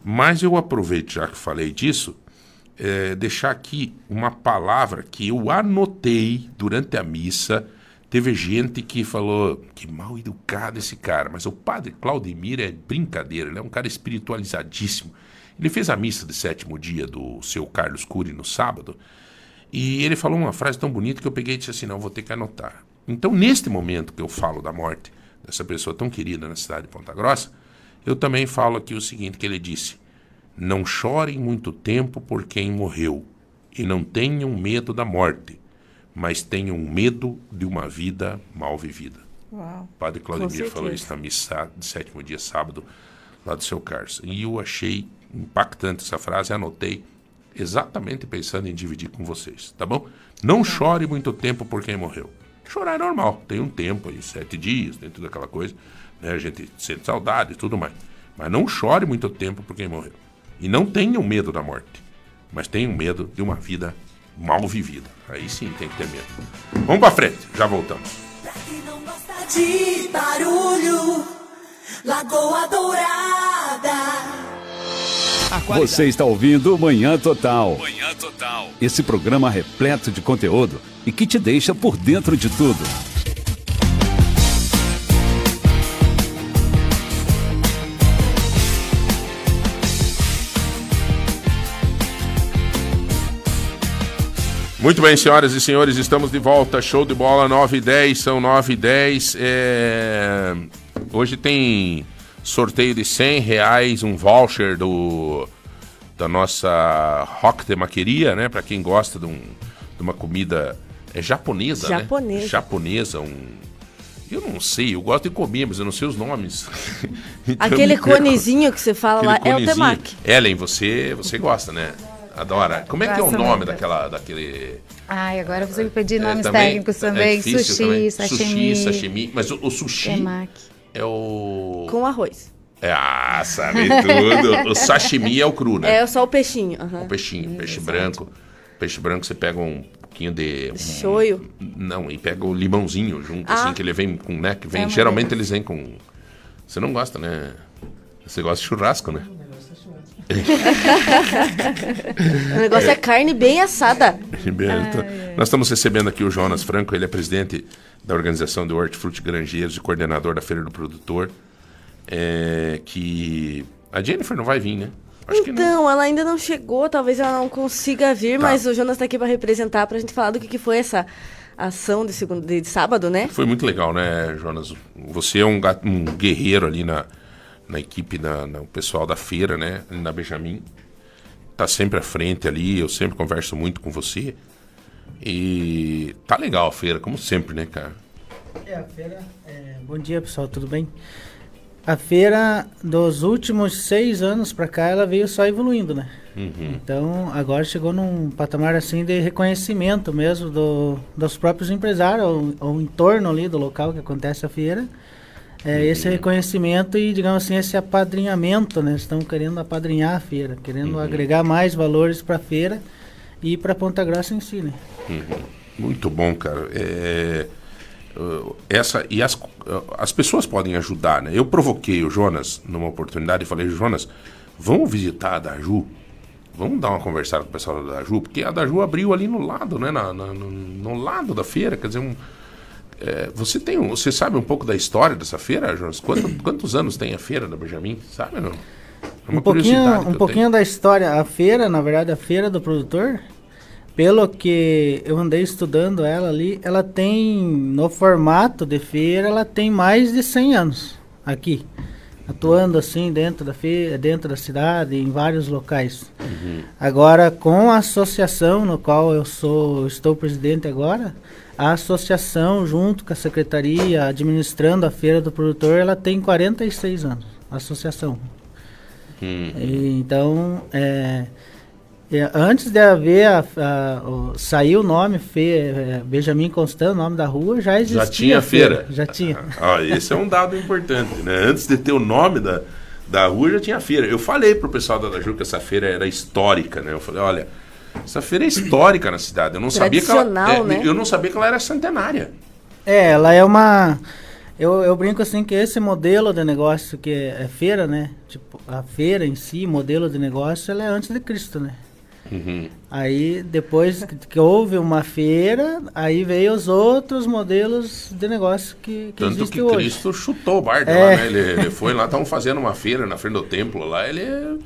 Mas eu aproveito, já que falei disso, é, deixar aqui uma palavra que eu anotei durante a missa. Teve gente que falou que mal educado esse cara, mas o padre Claudemir é brincadeira, ele é um cara espiritualizadíssimo. Ele fez a missa de sétimo dia do seu Carlos Cury no sábado, e ele falou uma frase tão bonita que eu peguei e disse assim: não, vou ter que anotar. Então, neste momento que eu falo da morte dessa pessoa tão querida na cidade de Ponta Grossa, eu também falo aqui o seguinte: que ele disse, não chorem muito tempo por quem morreu, e não tenham medo da morte, mas tenham medo de uma vida mal vivida. Uau. O padre Claudemir falou isso na missa de sétimo dia, sábado, lá do seu Carlos. E eu achei impactante essa frase, anotei exatamente pensando em dividir com vocês, tá bom? Não chore muito tempo por quem morreu. Chorar é normal, tem um tempo aí, sete dias, tem tudo aquela coisa, né? A gente sente saudade e tudo mais. Mas não chore muito tempo por quem morreu. E não tenham medo da morte, mas tenham medo de uma vida mal vivida. Aí sim tem que ter medo. Vamos pra frente, já voltamos. Pra quem não gosta de barulho, Lagoa Dourada. Você está ouvindo Manhã Total. Manhã Total. Esse programa repleto de conteúdo e que te deixa por dentro de tudo. Muito bem, senhoras e senhores, estamos de volta. Show de bola 9 e 10, são 9 e 10. É... Hoje tem sorteio de 100 reais, um voucher do da nossa Rock Temaqueria, né? Para quem gosta de, um- de uma comida é japonesa, Japonesa. né? Japonesa, um... Eu não sei, eu gosto de comer, mas eu não sei os nomes. Então Aquele conezinho que você fala Aquele lá é o temaki. Ellen, você, você gosta, né? Adora. Como é que é o nome muito. daquela, daquele... Ai, agora você me pedir É, nomes também- técnicos é também. difícil sushi, também. sashimi, Sushi, sashimi. Mas o, o sushi temaki. É o... Com arroz. É, ah, sabe tudo. o sashimi é o cru, né? É só o peixinho. aham. O peixinho, peixe branco. Peixe branco você pega um pouquinho de... um- Shoyu. Não, e pega o limãozinho junto, Ah. assim, que ele vem com, né? Que vem, É geralmente eles vêm com... Você não gosta, né? Você gosta de churrasco, né? O negócio é carne bem assada. Gilberto. Nós estamos recebendo aqui o Jonas Franco, ele é presidente da organização do Hortifruti Granjeiros e coordenador da Feira do Produtor. É, que a Jennifer não vai vir, né? Acho que não. Então, ela ainda não chegou, talvez ela não consiga vir, Tá. mas o Jonas tá aqui para representar, pra gente falar do que, que foi essa ação de, segundo, de sábado, né? Foi muito legal, né, Jonas? Você é um, ga- um guerreiro ali na, na equipe, na, no pessoal da feira, né? Na Benjamin. Tá sempre à frente ali, eu sempre converso muito com você. E tá legal a feira, como sempre, né, cara? É, a feira. é, bom dia, pessoal, tudo bem? A feira, dos últimos seis anos pra cá, ela veio só evoluindo, né? Então, agora chegou num patamar assim de reconhecimento mesmo do, dos próprios empresários, ou, ou em torno ali do local que acontece a feira. É, Esse reconhecimento e, digamos assim, esse apadrinhamento, né? Estão querendo apadrinhar a feira, querendo agregar mais valores para a feira e para Ponta Grossa em si, né? Muito bom, cara. É, uh, essa e as, uh, as pessoas podem ajudar, né? Eu provoquei o Jonas numa oportunidade e falei, Jonas, vamos visitar a Daju? vamos dar uma conversada com o pessoal da Daju, porque a Daju abriu ali no lado, né? Na, na- no, no lado da feira, quer dizer, um, é, você tem você sabe um pouco da história dessa feira, Jonas? Quanto- quantos anos tem a feira da Benjamin? Sabe não? É um pouquinho, um pouquinho da história. A feira, na verdade, a feira do produtor, pelo que eu andei estudando ela ali, ela tem, no formato de feira, ela tem mais de 100 anos aqui. Atuando assim dentro da feira, dentro da cidade, em vários locais. Agora, com a associação no qual eu sou, estou presidente agora, a associação, junto com a secretaria, administrando a feira do produtor, ela tem 46 anos. A associação. Hum. E, então, é, é, antes de haver a, a- o- sair o nome Fe, é, Benjamin Constant, o nome da rua, já existia. Já tinha feira. Já tinha. Ah, esse é um dado importante, né? Antes de ter o nome da, da rua, já tinha feira. Eu falei pro pessoal da Daju que essa feira era histórica, né? Eu falei, olha, essa feira é histórica na cidade. Eu não sabia que ela, Tradicional, é, né? Eu não sabia que ela era centenária. É, ela é uma. Eu, eu brinco assim que esse modelo de negócio que é, é feira, né? Tipo, a feira em si, modelo de negócio, ela é antes de Cristo, né? Uhum. Aí depois que, que houve uma feira, aí veio os outros modelos de negócio que, que Tanto existem que hoje. Cristo chutou o bardo É. lá, né? Ele, ele foi lá, estavam fazendo uma feira na frente do templo lá, ele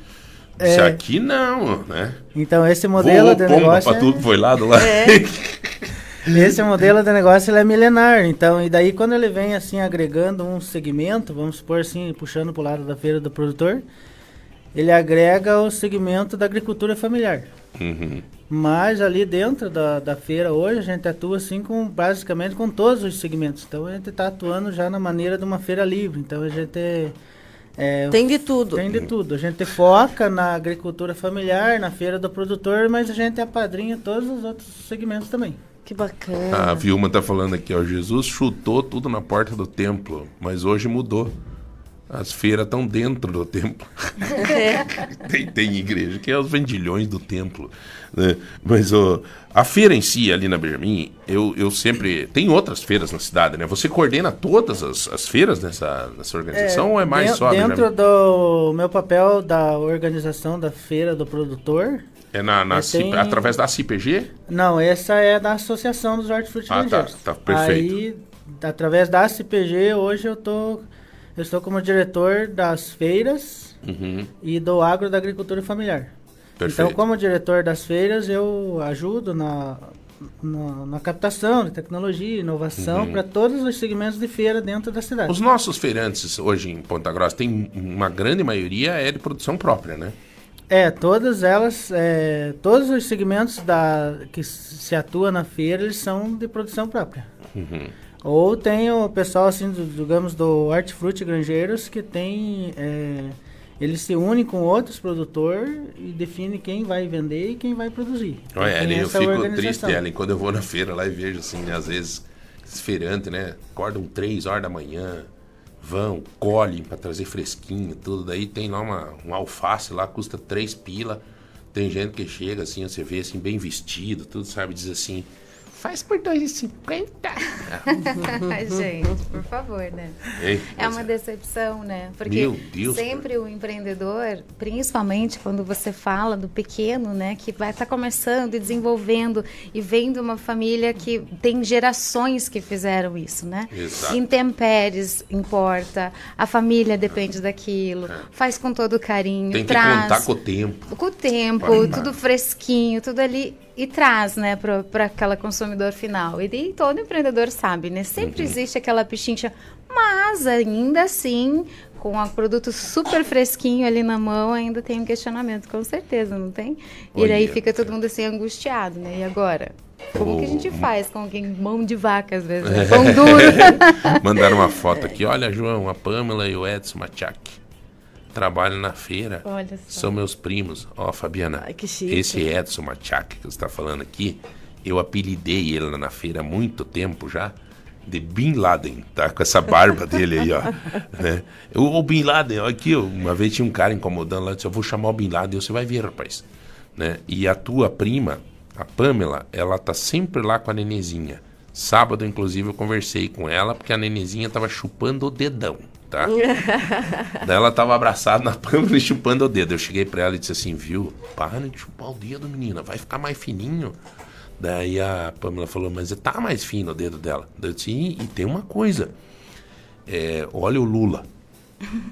É. aqui não, né? Então esse modelo Voou de negócio pra é- tudo, foi lado lá. Esse modelo de negócio ele é milenar, então, e daí quando ele vem assim agregando um segmento, vamos supor assim, puxando para o lado da feira do produtor, ele agrega o segmento da agricultura familiar. Uhum. Mas ali dentro da, da feira hoje a gente atua assim com basicamente com todos os segmentos. Então a gente está atuando já na maneira de uma feira livre. Então a gente é, Tem de tudo. tem de tudo. A gente foca na agricultura familiar, na feira do produtor, mas a gente apadrinha todos os outros segmentos também. Que bacana. A Vilma tá falando aqui, ó. Jesus chutou tudo na porta do templo, mas hoje mudou. As feiras estão dentro do templo. tem, tem igreja que é os vendilhões do templo. né? Mas ó, a feira em si, ali na Bermin, eu, eu sempre. Tem outras feiras na cidade, né? Você coordena todas as, as feiras nessa, nessa organização ou é mais Den- só a Dentro Benjamin? do meu papel da organização da feira do produtor, É na, na CIP tenho- através da CPG? não, essa é da Associação dos Hortifrutigranjeiros. Ah, tá, tá, perfeito. Aí, através da CPG, hoje eu tô, eu estou como diretor das feiras Uhum, e do agro da agricultura familiar. perfeito. Então, como diretor das feiras, eu ajudo na, na, na captação de tecnologia, inovação Uhum. para todos os segmentos de feira dentro da cidade. Os nossos feirantes hoje em Ponta Grossa, tem uma grande maioria é de produção própria, né? É, todas elas, é, todos os segmentos da, que se atua na feira, eles são de produção própria. Uhum. Ou tem o pessoal, assim, do, digamos, do Hortifruti Granjeiros, que tem, é, eles se unem com outros produtores e definem quem vai vender e quem vai produzir. Olha, Ellen, eu fico triste, Ellen, quando eu vou na feira lá e vejo, assim, às vezes, esses feirantes, né, acordam três horas da manhã, vão, colhem para trazer fresquinho, tudo, daí tem lá uma, um alface lá, custa três pila, tem gente que chega, assim, você vê, assim, bem vestido, tudo, sabe, diz assim, faz por 2,50. Ai, gente, por favor, né? Hein? É uma decepção, né? Porque Meu Deus, sempre o empreendedor, principalmente quando você fala do pequeno, né, que vai estar começando e desenvolvendo e vem de uma família que tem gerações que fizeram isso, né? Exato. Intempéries importa, a família depende daquilo, faz com todo carinho, É. Tem que traz contar com o tempo. com o tempo, tudo fresquinho, tudo ali e traz, né, para aquela consumidor final. E daí todo empreendedor sabe, né? Sempre Uhum. existe aquela pichincha, mas ainda assim, com o produto super fresquinho ali na mão, ainda tem um questionamento, com certeza, não tem? E daí Olha, fica todo mundo assim angustiado, né? E agora? Como que a gente Oh. faz com quem mão de vaca às vezes, né? pão duro? Mandaram uma foto aqui, olha, João, a Pamela e o Edson Machak trabalham na feira. Olha só. São meus primos. Ó, Fabiana, Ai, que chique. esse Edson Machak que você está falando aqui, eu apelidei ele na feira há muito tempo já de Bin Laden, tá? Com essa barba dele aí, ó. Né? O, o Bin Laden, ó, aqui, uma vez tinha um cara incomodando lá, disse, eu vou chamar o Bin Laden, você vai ver, rapaz. Né? E a tua prima, a Pamela, ela tá sempre lá com a nenezinha. Sábado, inclusive, eu conversei com ela, porque a nenezinha tava chupando o dedão. Tá? Daí ela tava abraçada na Pâmela e chupando o dedo. Eu cheguei pra ela e disse assim, viu? Para de chupar o dedo, menina, vai ficar mais fininho. Daí a Pâmela falou, mas tá mais fino o dedo dela. Daí eu disse, e, e tem uma coisa. É, olha o Lula.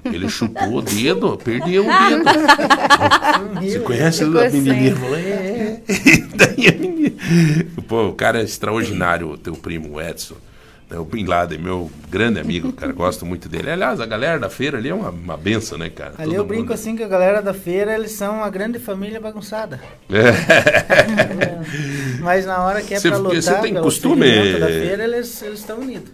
Ele chupou o dedo, perdeu o dedo. Você conhece Ficou a menininha? Falou, é. Daí a menina... Pô, o cara é extraordinário, o teu primo o Edson. Né, O Bin Laden, meu grande amigo, cara, gosto muito dele. Aliás, a galera da feira ali é uma, uma benção, né, cara? Ali Todo eu brinco mundo- assim que a galera da feira, eles são uma grande família bagunçada. É. Mas na hora que é porque lutar você tem costume- da feira, eles estão unidos.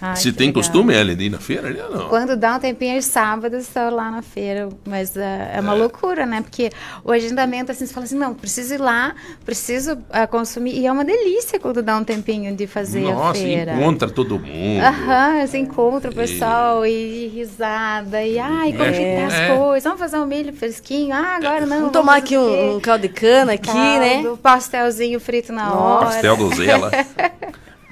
Ai, Se que tem legal. costume, Ellen, de ir na feira ali ou não? Quando dá um tempinho, aos sábados, estou lá na feira. Mas é, é uma loucura, né? Porque o agendamento, assim, você fala assim, não, preciso ir lá, preciso ah, consumir. E é uma delícia quando dá um tempinho de fazer a Nossa, feira. encontra todo mundo. Aham, você encontra o pessoal e, risada, e ai, como que É, tá as é. coisas? Vamos fazer um milho fresquinho? Ah, agora não. Vamos tomar aqui um, um caldo de cana aqui, né? Caldo, Pastelzinho frito na hora. Pastel Gozela.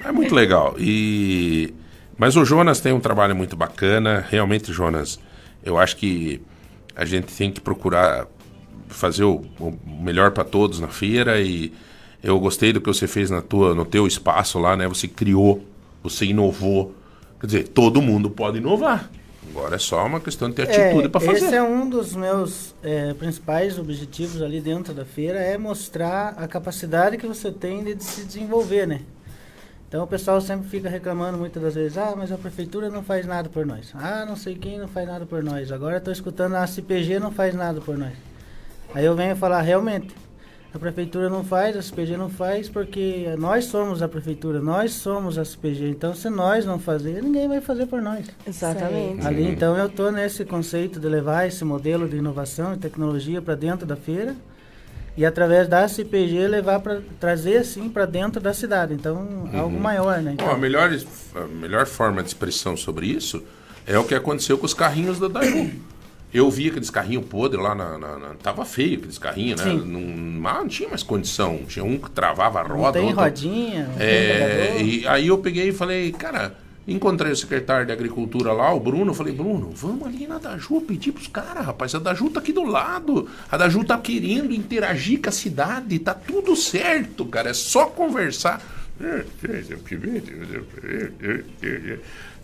É muito legal. E mas o Jonas tem um trabalho muito bacana. Realmente, Jonas, eu acho que a gente tem que procurar fazer o, o melhor para todos na feira e eu gostei do que você fez na tua, no teu espaço lá, né? Você criou, você inovou. Quer dizer, todo mundo pode inovar. Agora é só uma questão de ter atitude É, para fazer. Esse é um dos meus é, principais objetivos ali dentro da feira, é mostrar a capacidade que você tem de se desenvolver, né? Então o pessoal sempre fica reclamando muitas das vezes, ah, mas a prefeitura não faz nada por nós. Ah, não sei quem não faz nada por nós. Agora estou escutando a CPG não faz nada por nós. Aí eu venho falar, realmente, a prefeitura não faz, a CPG não faz, porque nós somos a prefeitura, nós somos a CPG. Então se nós não fazer, ninguém vai fazer por nós. Exatamente. Ali, então, eu estou nesse conceito de levar esse modelo de inovação e tecnologia para dentro da feira e, através da CPG, levar para trazer, assim, para dentro da cidade. Então, algo maior, né? Bom, Então, a, melhor, a melhor forma de expressão sobre isso é o que aconteceu com os carrinhos da Daju. Eu vi aqueles carrinhos podres lá na, na- na- Tava feio aqueles carrinhos, né? Não, não tinha mais condição. Tinha um que travava a não roda. tem outro- rodinha, não É, e aí eu peguei e falei, cara, encontrei o secretário de agricultura lá, o Bruno, falei, Bruno, vamos ali na Daju pedir pros caras, rapaz, a Daju tá aqui do lado, a Daju tá querendo interagir com a cidade, tá tudo certo, cara, é só conversar.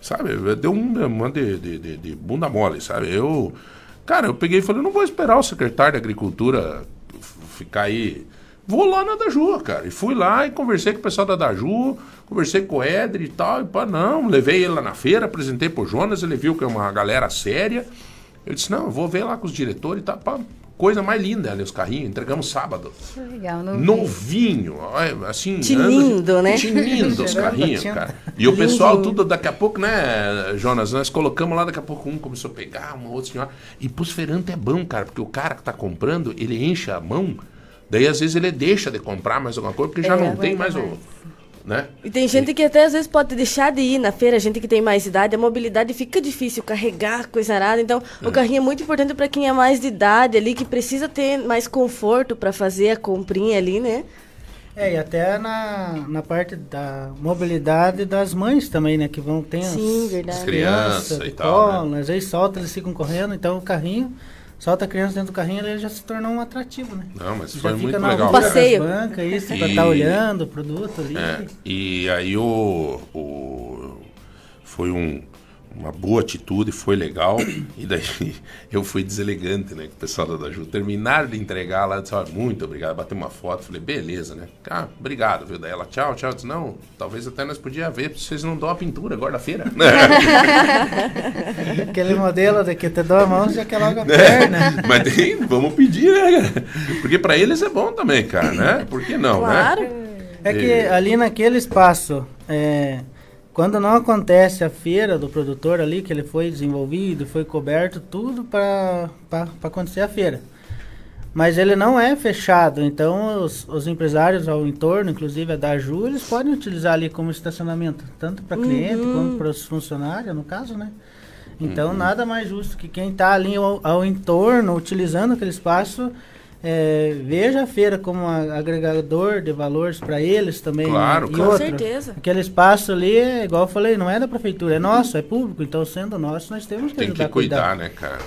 Sabe, deu um- uma de, de, de- de bunda mole, sabe? Eu, cara, eu peguei e falei, não vou esperar o secretário de agricultura ficar aí. Vou lá na Daju, cara. E fui lá e conversei com o pessoal da Daju, conversei com o Edri e tal. E pá, não, levei ele lá na feira, apresentei pro Jonas, ele viu que é uma galera séria. Eu disse, não, eu vou ver lá com os diretores e tal. Pá, coisa mais linda ali, os carrinhos. Entregamos sábado. Que legal. Novinho, ó, assim. Tinindo, anos- né? Tinindo os carrinhos, cara. E o pessoal tudo, daqui a pouco, né, Jonas, nós colocamos lá, daqui a pouco um começou a pegar, uma outra senhora. E pros feirantes é bom, cara, porque o cara que tá comprando, ele enche a mão, daí às vezes ele deixa de comprar mais alguma coisa, porque já É, não tem mais o. Né? E tem gente que até às vezes pode deixar de ir na feira, gente que tem mais idade, a mobilidade fica difícil, carregar coisa arada. Então, o carrinho é muito importante para quem é mais de idade ali, que precisa ter mais conforto para fazer a comprinha ali, né? É, e até na, na parte da mobilidade das mães também, né? Que vão ter Sim, as, verdade. as Criança crianças e tal, colo, né? às vezes solta, eles ficam correndo, então o carrinho, solta a criança dentro do carrinho, ele já se tornou um atrativo, né? Não, mas já foi fica muito na legal. das Passeio. bancas, isso, pra E- estar olhando o produto ali. É, e aí o, o- foi um- uma boa atitude, foi legal. E daí eu fui deselegante, né? Com o pessoal da Daju. Terminaram de entregar lá, disse, "Ó, muito obrigado, bateu uma foto. Falei, beleza, né? Ah, obrigado, viu? Daí ela, tchau, tchau. Eu disse, não, talvez até nós podíamos ver, vocês não dão a pintura agora da feira. Aquele modelo de que te dou a mão, já quer logo a É, perna. mas tem, vamos pedir, né? Porque pra eles é bom também, cara, né? Por que não, Claro. né? É que ali naquele espaço, é, quando não acontece a feira do produtor ali, que ele foi desenvolvido, foi coberto, tudo para acontecer a feira. Mas ele não é fechado, então os, os empresários ao entorno, inclusive a da Ju, eles podem utilizar ali como estacionamento, tanto para cliente como para os funcionários, no caso, né? Então nada mais justo que quem está ali ao, ao entorno, utilizando aquele espaço, é, veja a feira como agregador de valores para eles também. Claro, né? E Com outra, certeza. Aquele espaço ali, é, igual eu falei, não é da prefeitura, é nosso, é público. Então, sendo nosso, nós temos que Tem ajudar que a cuidar. cuidar, né, cara?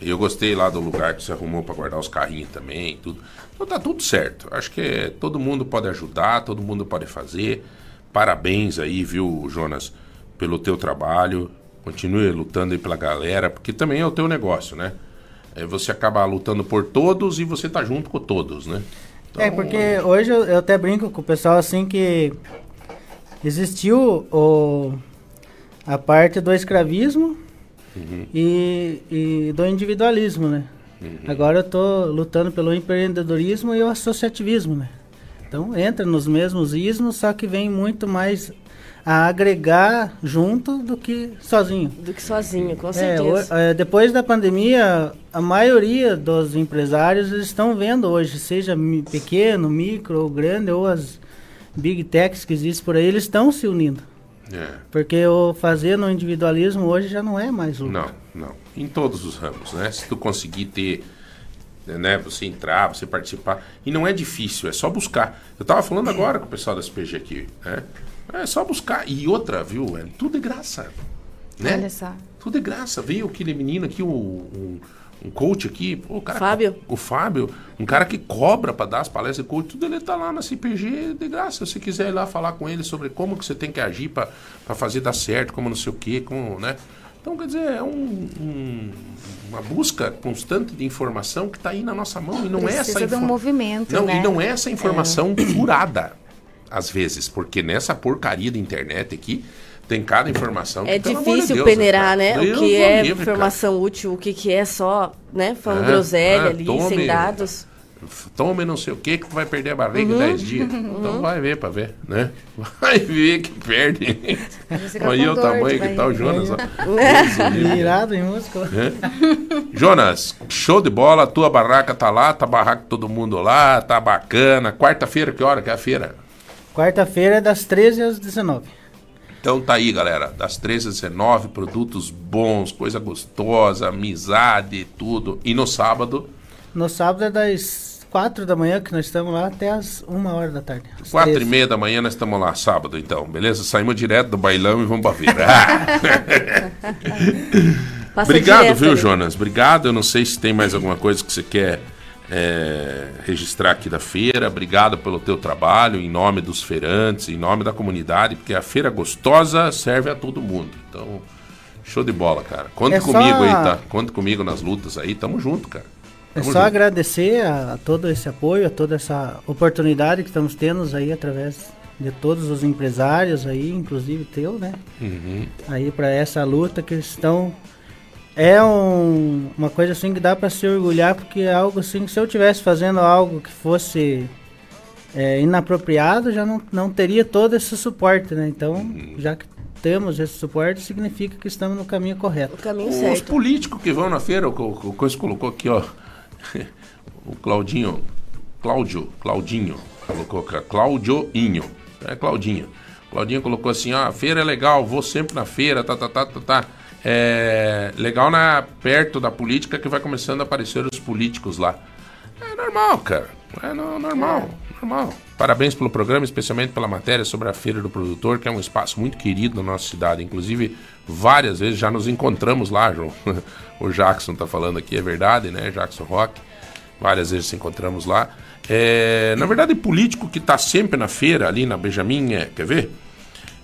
E eu gostei lá do lugar que você arrumou pra guardar os carrinhos também, e tudo. Então tá tudo certo. Acho que todo mundo pode ajudar, todo mundo pode fazer. Parabéns aí, viu, Jonas, pelo teu trabalho. Continue lutando aí pela galera, porque também é o teu negócio, né? É, você acaba lutando por todos e você tá junto com todos, né? Então, É, porque hoje eu, eu até brinco com o pessoal assim que existiu o, a parte do escravismo e, e do individualismo, né? Agora eu tô lutando pelo empreendedorismo e o associativismo, né? Então entra nos mesmos ismos, só que vem muito mais a agregar junto do que sozinho. Do que sozinho, com É, certeza. o- é, depois da pandemia, a maioria dos empresários estão vendo hoje, seja pequeno, micro ou grande, ou as big techs que existem por aí, eles estão se unindo. É. Porque o fazer no individualismo hoje já não é mais lucro. Não, não. Em todos os ramos, né? Se tu conseguir ter, né, você entrar, você participar. E não é difícil, é só buscar. Eu tava falando agora com o pessoal da SPG aqui, né? É só buscar. E outra, viu? É tudo de graça. Né? Olha só. Tudo de graça. Veio aquele menino aqui, um, um, um coach aqui, pô, o cara. Fábio. O Fábio, um cara que cobra para dar as palestras de coach, tudo ele tá lá na CPG de graça. Se você quiser ir lá falar com ele sobre como que você tem que agir para fazer dar certo, como não sei o quê, como, né? Então, quer dizer, é um- um- uma busca constante de informação que está aí na nossa mão. E não é Precisa essa de um movimento, não, né? E não é essa informação furada, às vezes, porque nessa porcaria da internet aqui tem cada informação que, É pelo amor de difícil Deus, peneirar, cara. né? Deus o que é livre, cara. informação útil, o que, que é só, né? Falando É, groselha é, ali, tome- sem dados. Tome não sei o que que vai perder a barriga Uhum. em 10 dias. Então vai ver pra ver, né? Vai ver que perde. Olha o tamanho que tá o. Jonas. Virado em música. Jonas, show de bola. Tua barraca tá lá, tá barraca todo mundo lá, tá bacana. Quarta-feira, que hora que é a feira? Quarta-feira é das 13 às 19. Então tá aí, galera. Das 13 às 19, produtos bons, coisa gostosa, amizade, tudo. E no sábado, No sábado é das 4 da manhã, que nós estamos lá, até as 1 hora da tarde. às 4 e 13. meia da manhã, nós estamos lá, sábado, então, beleza? Saímos direto do bailão e vamos pra feira. Passa Obrigado, direto viu, ali. Jonas? Obrigado. Eu não sei se tem mais alguma coisa que você quer é, registrar aqui da feira. Obrigado pelo teu trabalho, em nome dos feirantes, em nome da comunidade, porque a feira gostosa serve a todo mundo. Então, show de bola, cara. Conta É só- comigo aí, tá? Conta comigo nas lutas aí. Tamo junto, cara. É Tamo só junto. agradecer a, a todo esse apoio, a toda essa oportunidade que estamos tendo aí através de todos os empresários aí, inclusive teu, né? Uhum. Aí para essa luta que estão é um- uma coisa assim que dá para se orgulhar porque é algo assim que se eu tivesse fazendo algo que fosse é, inapropriado já não, não teria todo esse suporte, né? Então Uhum. já que temos esse suporte significa que estamos no caminho correto. O caminho Os certo. políticos que vão na feira, o, o, o Coisa colocou aqui, ó. O Claudinho. Cláudio, Claudinho. Colocou aqui, Claudioinho. É Claudinho. Claudinho colocou assim, ó, a feira é legal, vou sempre na feira, tá, tá, tá, tá, tá. É legal na, perto da política que vai começando a aparecer os políticos lá. É normal, cara. É no- normal, normal. Parabéns pelo programa, especialmente pela matéria sobre a Feira do Produtor, que é um espaço muito querido na nossa cidade. Inclusive, várias vezes já nos encontramos lá, João. O Jackson tá falando aqui, é verdade, né? Jackson Rock. Várias vezes se encontramos lá. É, na verdade, político que tá sempre na feira, ali na Benjamin, é, quer ver?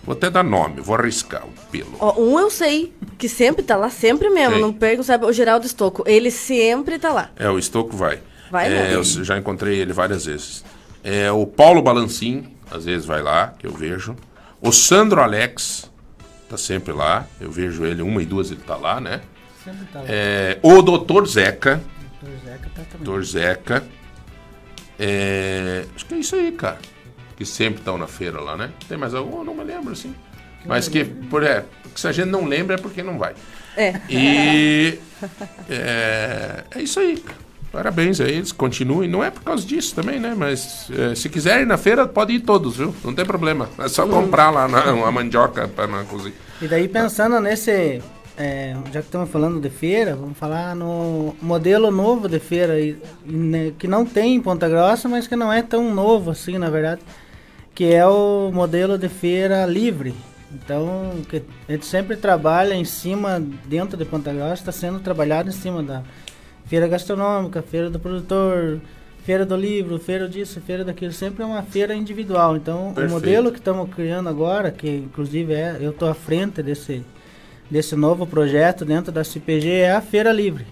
Vou até dar nome, vou arriscar o pelo. Ó, um eu sei, que sempre tá lá, sempre mesmo. Não perco, sabe? O Geraldo Estocco. Ele sempre tá lá. É, o Estouco vai. Vai é, eu já encontrei ele várias vezes. É, o Paulo Balancim, às vezes vai lá, que eu vejo. O Sandro Alex, tá sempre lá. Eu vejo ele uma e duas, ele tá lá, né? Sempre tá lá. É, o Doutor Zeca. Doutor Zeca tá também. Doutor Zeca. É, acho que é isso aí, cara. Que sempre estão na feira lá, né? Tem mais algum? Eu não me lembro, assim. Mas que, por, é, que se a gente não lembra é porque não vai. É. E é, é isso aí. Parabéns a eles, continuem. Não é por causa disso também, né? Mas é, se quiser ir na feira, pode ir todos, viu? Não tem problema. É só comprar lá na, uma mandioca para na cozinha. E daí pensando nesse é, já que estamos falando de feira, vamos falar no modelo novo de feira, né, que não tem em Ponta Grossa, mas que não é tão novo assim, na verdade, que é o modelo de feira livre. Então, que a gente sempre trabalha em cima, dentro de Ponta Grossa, está sendo trabalhado em cima da feira gastronômica, feira do produtor, feira do livro, feira disso, feira daquilo, sempre é uma feira individual. Então, Perfeito. o modelo que estamos criando agora, que inclusive é, eu estou à frente desse, desse novo projeto dentro da CPG, é a Feira Livre.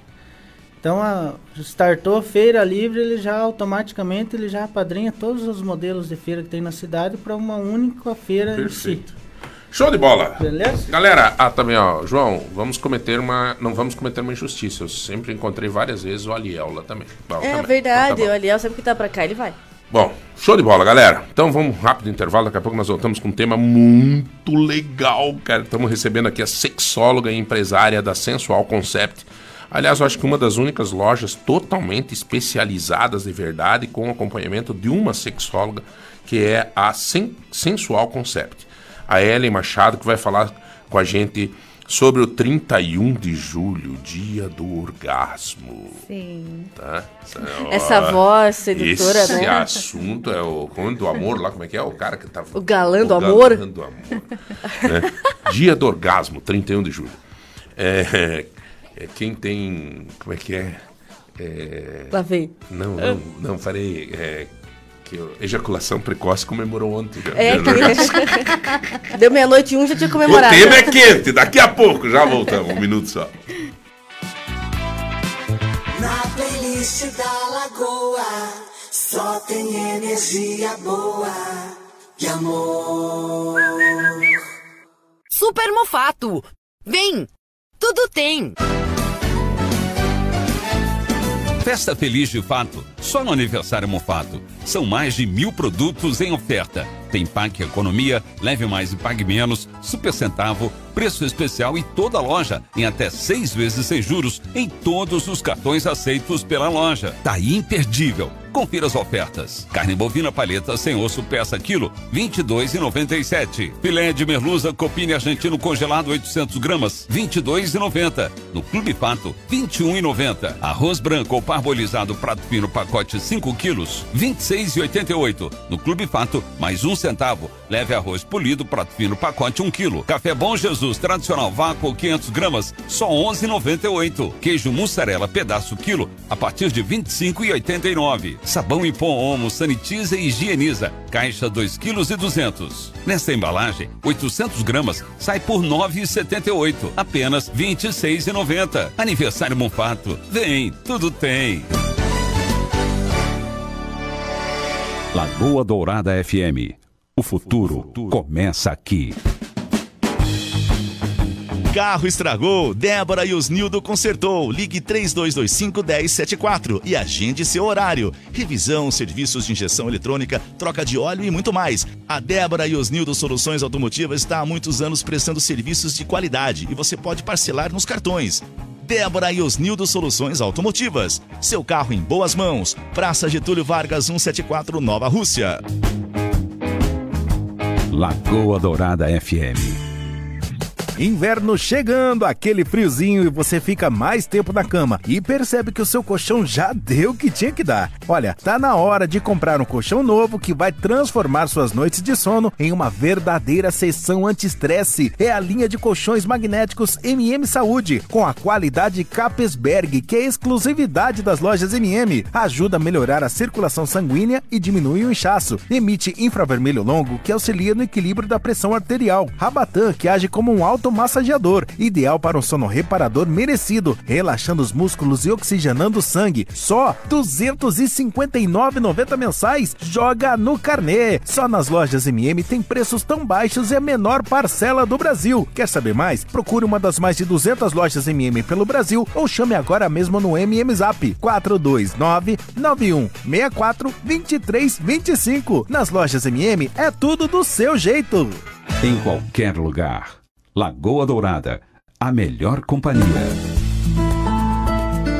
Então, a, startou Feira Livre, ele já automaticamente ele já apadrinha todos os modelos de feira que tem na cidade para uma única feira Perfeito. em si. Show de bola. Beleza? Galera, ah, também, ó, João, vamos cometer uma. Não vamos cometer uma injustiça. Eu sempre encontrei várias vezes o Aliel lá também. Bom, é também. verdade, então, tá o Aliel sempre que tá pra cá, ele vai. Bom, show de bola, galera. Então vamos rápido intervalo, daqui a pouco nós voltamos com um tema muito legal, cara. Estamos recebendo aqui a sexóloga e empresária da Sensual Concept. Aliás, eu acho que uma das únicas lojas totalmente especializadas de verdade com acompanhamento de uma sexóloga, que é a Sen Sensual Concept a Ellen Machado, que vai falar com a gente sobre o 31 de julho, dia do orgasmo. Sim. Tá? Essa voz sedutora, esse né? Esse assunto é o quando do amor lá, como é que é? O cara que tava... O galã do o amor? Galã do amor. né? Dia do orgasmo, 31 de julho. É, é, quem tem... Como é que é? é lá vem. Não, não, não, farei... É, que ejaculação precoce comemorou ontem. Já, é, que... Deu meia-noite e um, já tinha comemorado. O tema é quente, daqui a pouco, já voltamos, um minuto só. Na playlist da Lagoa, só tem energia boa e amor. Super Mofato, vem, tudo tem. Festa Feliz de Fato, só no aniversário Mofato. São mais de mil produtos em oferta. Tem Pague Economia, Leve Mais e Pague Menos, Super Centavo, preço especial e toda a loja, em até seis vezes sem juros, em todos os cartões aceitos pela loja. Tá imperdível. Confira as ofertas. Carne bovina paleta sem osso peça quilo, 22,97. Filé de merluza copine argentino congelado 800 gramas, 22,90. No Clube Pato, 21,90. Arroz branco ou parbolizado prato fino pacote 5 quilos, 26,88. No Clube Pato, mais um centavo. Leve arroz polido prato fino pacote 1 quilo. Café Bom Jesus tradicional vácuo 500 gramas, só 11,98. Queijo mussarela pedaço quilo, a partir de 25,89. Sabão em pó Omo sanitiza e higieniza. Caixa 2 kg e 200. Nesta embalagem, 800 gramas sai por 9,78. Apenas 26,90. Aniversário Monfato. Vem, tudo tem. Lagoa Dourada FM. O futuro começa aqui carro estragou, Débora e Osnildo consertou. Ligue 3225 1074 e agende seu horário. Revisão, serviços de injeção eletrônica, troca de óleo e muito mais. A Débora e Osnildo Soluções Automotivas está há muitos anos prestando serviços de qualidade e você pode parcelar nos cartões. Débora e Osnildo Soluções Automotivas. Seu carro em boas mãos. Praça Getúlio Vargas 174 Nova Rússia. Lagoa Dourada FM. Inverno chegando, aquele friozinho e você fica mais tempo na cama e percebe que o seu colchão já deu o que tinha que dar. Olha, tá na hora de comprar um colchão novo que vai transformar suas noites de sono em uma verdadeira sessão anti-estresse. É a linha de colchões magnéticos MM Saúde, com a qualidade Capesberg, que é exclusividade das lojas MM. Ajuda a melhorar a circulação sanguínea e diminui o inchaço. Emite infravermelho longo, que auxilia no equilíbrio da pressão arterial. Rabatan, que age como um alto automassageador, ideal para um sono reparador merecido, relaxando os músculos e oxigenando o sangue. Só R$ 259,90 mensais. Joga no carnê. Só nas lojas MM tem preços tão baixos e a menor parcela do Brasil. Quer saber mais? Procure uma das mais de 200 lojas MM pelo Brasil ou chame agora mesmo no MM Zap 429 91 64 23 25. Nas lojas MM é tudo do seu jeito. Em qualquer lugar. Lagoa Dourada, a melhor companhia.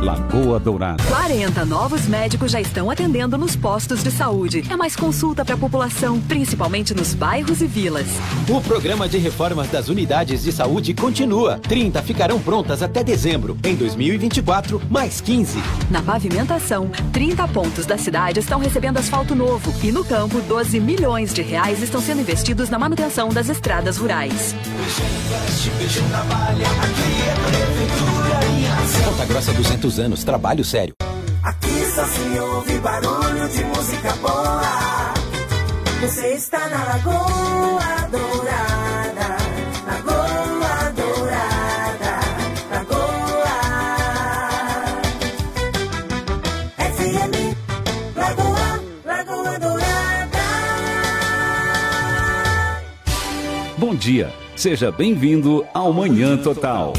Lagoa Dourada. 40 novos médicos já estão atendendo nos postos de saúde. É mais consulta para a população, principalmente nos bairros e vilas. O programa de reformas das unidades de saúde continua. 30 ficarão prontas até dezembro. Em 2024, mais 15. Na pavimentação, 30 pontos da cidade estão recebendo asfalto novo. E no campo, 12 milhões de reais estão sendo investidos na manutenção das estradas rurais. Ponta Grossa 200 anos, trabalho sério. Aqui só se ouve barulho de música boa. Você está na Lagoa Dourada. Lagoa Dourada. Lagoa. FM. Lagoa. Lagoa Dourada. Bom dia, seja bem-vindo ao Manhã Total.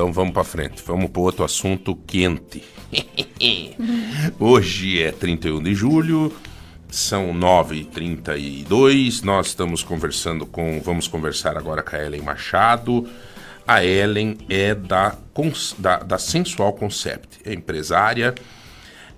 Então vamos para frente, vamos para outro assunto quente. Hoje é 31 de julho, são 9h32. Nós estamos conversando com. Vamos conversar agora com a Ellen Machado. A Ellen é da, da, da Sensual Concept, é empresária.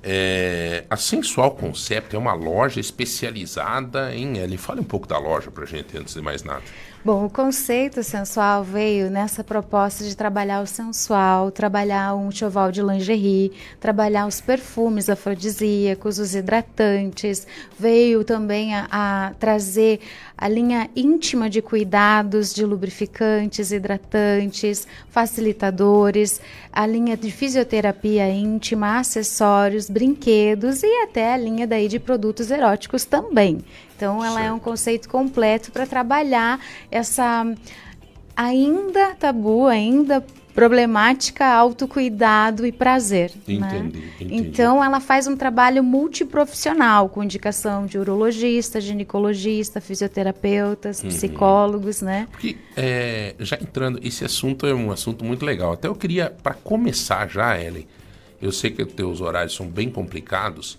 É, a Sensual Concept é uma loja especializada em. Ellen, fale um pouco da loja pra gente antes de mais nada. Bom, o conceito sensual veio nessa proposta de trabalhar o sensual, trabalhar um enxoval de lingerie, trabalhar os perfumes afrodisíacos, os hidratantes. Veio também a, a trazer a linha íntima de cuidados de lubrificantes, hidratantes, facilitadores, a linha de fisioterapia íntima, acessórios, brinquedos e até a linha daí de produtos eróticos também. Então, ela é um conceito completo para trabalhar essa ainda tabu, ainda problemática autocuidado e prazer. né? Entendi, entendi. Então, ela faz um trabalho multiprofissional, com indicação de urologista, ginecologista, fisioterapeutas, Uhum. psicólogos, né? Porque, é, já entrando, esse assunto é um assunto muito legal. Até eu queria, para começar já, Ellen, eu sei que os teus horários são bem complicados,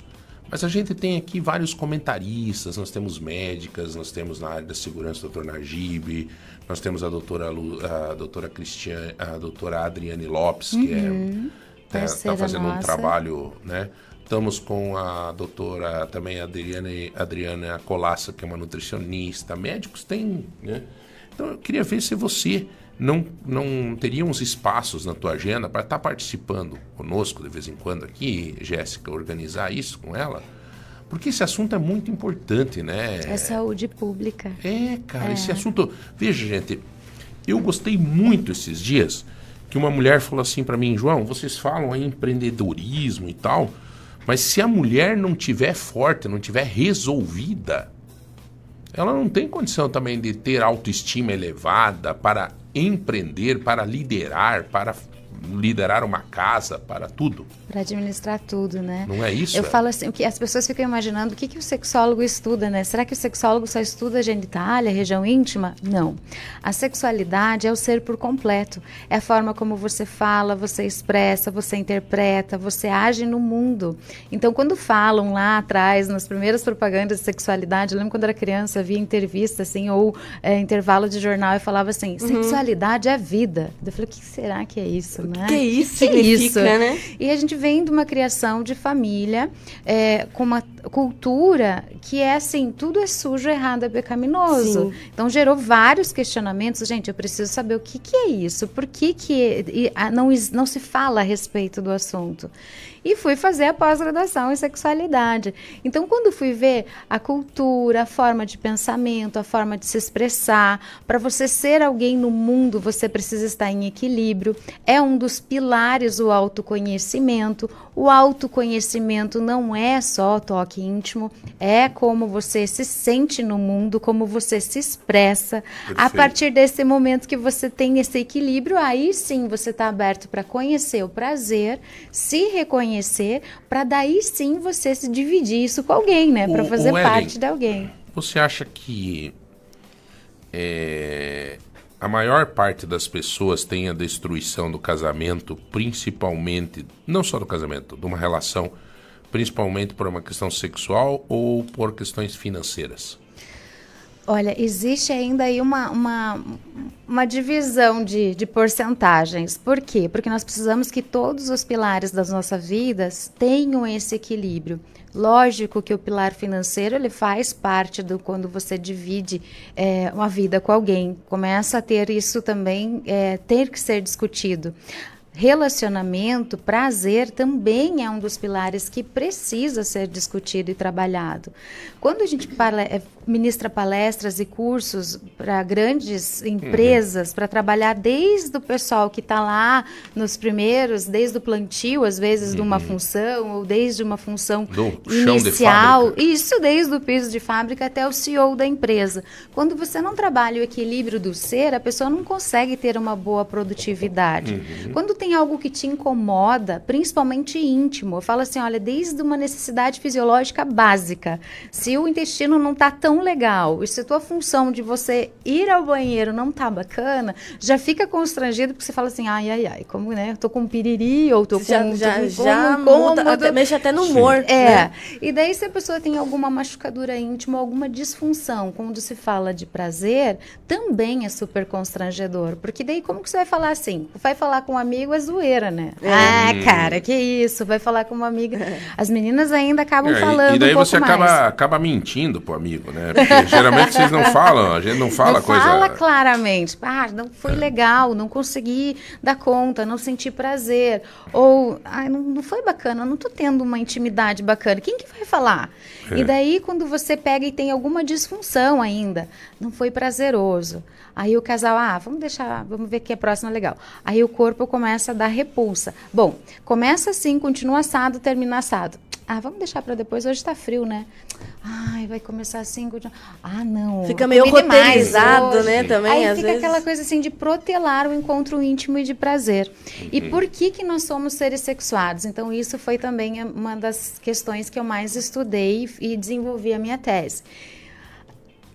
mas a gente tem aqui vários comentaristas, nós temos médicas, nós temos na área da segurança o doutor Najib, nós temos a doutora, Lu, a doutora Cristiane, a doutora Adriane Lopes, que Uhum. é, tá, Parceira tá fazendo um nossa. trabalho, né? Estamos com a doutora também Adriana, Adriana Colassa, que é uma nutricionista. Médicos têm, né? Então eu queria ver se você não, não teria uns espaços na tua agenda para estar participando conosco de vez em quando aqui, Jéssica, organizar isso com ela. Porque esse assunto é muito importante, né? É saúde pública. É, cara, É. esse assunto. Veja, gente, eu gostei muito esses dias que uma mulher falou assim pra mim, João, vocês falam aí empreendedorismo e tal, mas se a mulher não tiver forte, não tiver resolvida, ela não tem condição também de ter autoestima elevada para empreender, para liderar, para liderar uma casa, para tudo. Para administrar tudo, né? Não é isso? Eu é? falo assim, o que as pessoas ficam imaginando o que, que o sexólogo estuda, né? Será que o sexólogo só estuda genitália, região íntima? Não. A sexualidade é o ser por completo. É a forma como você fala, você expressa, você interpreta, você age no mundo. Então, quando falam lá atrás, nas primeiras propagandas de sexualidade, eu lembro quando era criança, via entrevista, assim, ou é, intervalo de jornal, e falava assim, sexualidade é vida. Eu falei, o que será que é isso, né? que isso que significa, né? E a gente vem de uma criação de família é, com uma cultura que é assim, tudo é sujo, errado, é pecaminoso. Sim. Então gerou vários questionamentos. Gente, eu preciso saber o que, que é isso, por que, que e, a, não, não se fala a respeito do assunto. E fui fazer a pós-graduação em sexualidade. Então, quando fui ver a cultura, a forma de pensamento, a forma de se expressar, para você ser alguém no mundo, você precisa estar em equilíbrio. É um dos pilares o autoconhecimento. O autoconhecimento não é só toque toque íntimo, é como você se sente no mundo, como você se expressa. A Perfeito. partir desse momento que você tem esse equilíbrio, aí sim você está aberto para conhecer o prazer, se reconhecer, para daí sim você se dividir isso com alguém, né? Para fazer o Ellen, parte de alguém. Você acha que é, a maior parte das pessoas tem a destruição do casamento, principalmente, não só do casamento, de uma relação, principalmente por uma questão sexual ou por questões financeiras? Olha, existe ainda aí uma, uma, uma divisão de, de porcentagens. Por quê? Porque nós precisamos que todos os pilares das nossas vidas tenham esse equilíbrio. Lógico que o pilar financeiro ele faz parte do quando você divide é, uma vida com alguém. Começa a ter isso também, é, ter que ser discutido. Relacionamento, prazer também é um dos pilares que precisa ser discutido e trabalhado. Quando a gente eh, ministra palestras e cursos para grandes empresas, para trabalhar desde o pessoal que está lá nos primeiros, desde o plantio, às vezes, de uma função, ou desde uma função Do de inicial, fábrica. isso desde o piso de fábrica até o CEO da empresa. Quando você não trabalha o equilíbrio do ser, a pessoa não consegue ter uma boa produtividade. Uhum. Quando tem algo que te incomoda, principalmente íntimo, eu falo assim, olha, desde uma necessidade fisiológica básica, se o intestino não está tão legal, e se a tua função de você ir ao banheiro não tá bacana, já fica constrangido porque você fala assim, ai, ai, ai, como, né, eu tô com piriri, ou tô Já- com... já- tô com já muda, até- mexe até no humor, É, né? e daí, se a pessoa tem alguma machucadura íntima, alguma disfunção, quando se fala de prazer, também é super constrangedor. Porque daí, como que você vai falar assim? Vai falar com um amigo é zoeira, né? É. Ah, Hum. cara, que isso? Vai falar com uma amiga. As meninas ainda acabam É, falando e daí um pouco você mais. acaba, acaba mentindo pro amigo, né? Porque geralmente vocês não falam, a gente não fala não coisa. fala claramente. Ah, não foi legal, não consegui dar conta, não senti prazer. Ou, ah, não, não foi bacana, não tô tendo uma intimidade bacana. Quem que vai falar? É. E daí, quando você pega e tem alguma disfunção ainda, não foi prazeroso. Aí o casal, ah, vamos deixar, vamos ver que a próxima é legal. Aí o corpo começa a dar repulsa. Bom, começa assim, continua assado, termina assado. Ah, vamos deixar para depois, hoje tá frio, né? Ai, vai começar assim, continua... ah, não. Fica meio roteirizado, né, também, Aí às fica vezes. aquela coisa assim de protelar o encontro íntimo e de prazer. E Uhum. por que que nós somos seres sexuados? Então isso foi também uma das questões que eu mais estudei e desenvolvi a minha tese.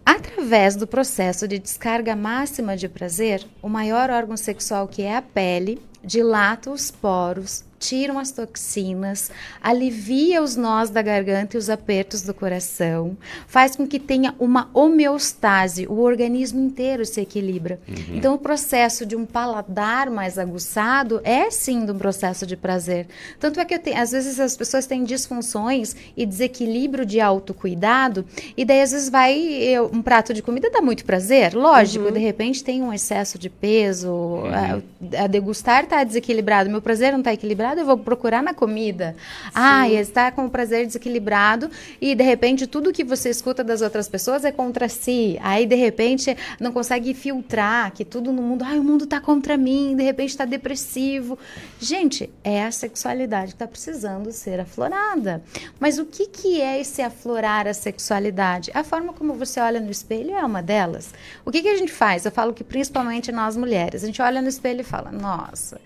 Através do processo de descarga máxima de prazer, o maior órgão sexual, que é a pele, dilata os poros, tiram as toxinas, alivia os nós da garganta e os apertos do coração, faz com que tenha uma homeostase, o organismo inteiro se equilibra. Uhum. Então, o processo de um paladar mais aguçado é sim um processo de prazer. Tanto é que tenho, às vezes as pessoas têm disfunções e desequilíbrio de autocuidado, e daí às vezes vai eu- um prato de comida dá muito prazer, lógico, de repente tem um excesso de peso, a, a degustar está desequilibrado, meu prazer não está equilibrado, eu vou procurar na comida. Ah, e está com o prazer desequilibrado e de repente tudo que você escuta das outras pessoas é contra si. Aí de repente não consegue filtrar que tudo no mundo, ai, o mundo está contra mim, de repente está depressivo. Gente, é a sexualidade que está precisando ser aflorada. Mas o que, que é esse aflorar a sexualidade? A forma como você olha no espelho é uma delas. O que, que a gente faz? Eu falo que principalmente nós mulheres, a gente olha no espelho e fala, nossa.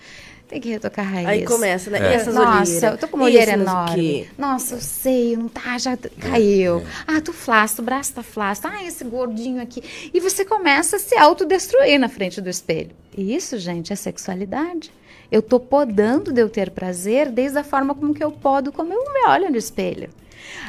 Tem que retocar a raiz. Aí começa, né? É. E essas Nossa, olheiras? eu tô com uma olheira enorme. Nossa, o seio não tá, já caiu. Ah, tu flácido, o braço tá flácido. Ah, esse gordinho aqui. E você começa a se autodestruir na frente do espelho. E isso, gente, é sexualidade. Eu tô podando de eu ter prazer desde a forma como que eu podo como eu me olho no espelho.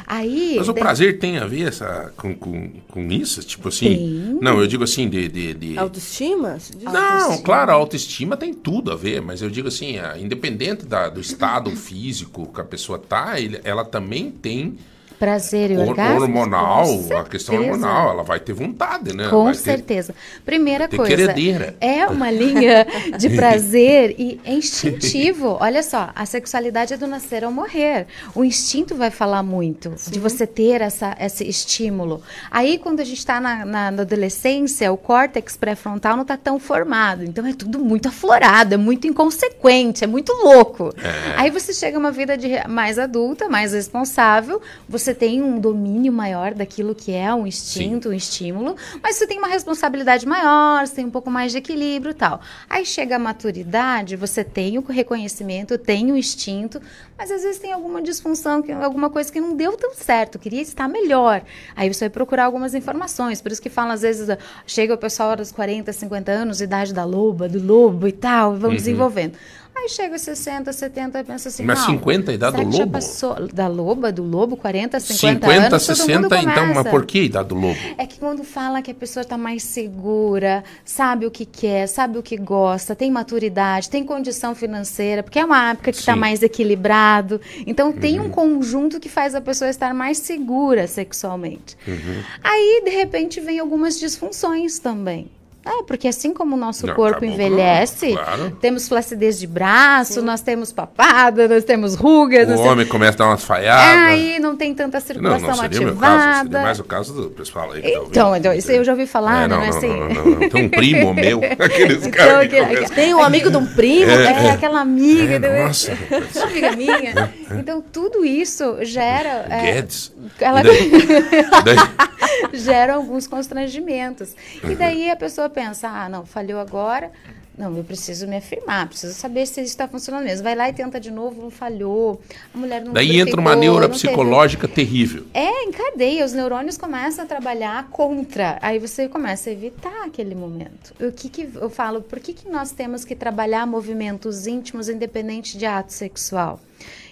Aí, Mas o de- prazer tem a ver essa, com, com, com isso? Tipo assim. Tem. Não, eu digo assim, de. de, de- Autoestima? Não, claro, a autoestima tem tudo a ver, mas eu digo assim, a- independente da- do estado físico que a pessoa tá, ele- ela também tem prazer e orgasmo. hormonal, a questão hormonal, ela vai ter vontade, né? Com Vai ter- certeza. Primeira ter coisa, queredeira. é uma linha de prazer e é instintivo. Olha só, a sexualidade é do nascer ao morrer. O instinto vai falar muito de você ter essa, esse estímulo. Aí, quando a gente está na, na- na adolescência, o córtex pré-frontal não está tão formado. Então, é tudo muito aflorado, é muito inconsequente, é muito louco. É. Aí você chega a uma vida de mais adulta, mais responsável, você você tem um domínio maior daquilo que é um instinto, um estímulo, mas você tem uma responsabilidade maior, você tem um pouco mais de equilíbrio e tal. Aí chega a maturidade, você tem o reconhecimento, tem o instinto, mas às vezes tem alguma disfunção, alguma coisa que não deu tão certo, queria estar melhor. Aí você vai procurar algumas informações, por isso que fala às vezes, chega o pessoal dos 40, 50 anos, idade da loba, do lobo e tal, e vão Uhum. desenvolvendo. Aí chega aos 60, 70 e pensa assim, Mas não, 50 a idade do lobo? passou da loba, do lobo, 40, 50, 50, anos, todo mundo 60, então, mas por que a idade do lobo? É que quando fala que a pessoa está mais segura, sabe o que quer, sabe o que gosta, tem maturidade, tem condição financeira, porque é uma época que está mais equilibrado. Então tem Uhum. um conjunto que faz a pessoa estar mais segura sexualmente. Uhum. Aí, de repente, vem algumas disfunções também. É, porque assim como o nosso Não, corpo envelhece, claro. temos flacidez de braço, nós temos papada, nós temos rugas, O homem começa a dar umas falhadas. Aí não tem tanta não, circulação não seria o meu caso, ativada. seria mais o caso do pessoal aí que tá ouvindo. Então, então, isso eu já ouvi falar, É, né? não, Mas não, assim. não, não, não. Tem um primo meu, aqueles Então, caras que aquele- começam- Tem um amigo de um primo. É, É, é. aquela amiga. É, né? nossa, Uma amiga minha. Então, tudo isso gera. é, Guedes. ela- E daí? daí? gera alguns constrangimentos. E daí a pessoa pensa: ah, não, falhou agora. Não, eu preciso me afirmar, preciso saber se isso está funcionando mesmo. Vai lá e tenta de novo, não falhou. A mulher não Daí entra uma neura não teve- psicológica terrível. é, encadeia, os neurônios começam a trabalhar contra. Aí você começa a evitar aquele momento. O que, que eu falo? Por que, que nós temos que trabalhar movimentos íntimos independente de ato sexual?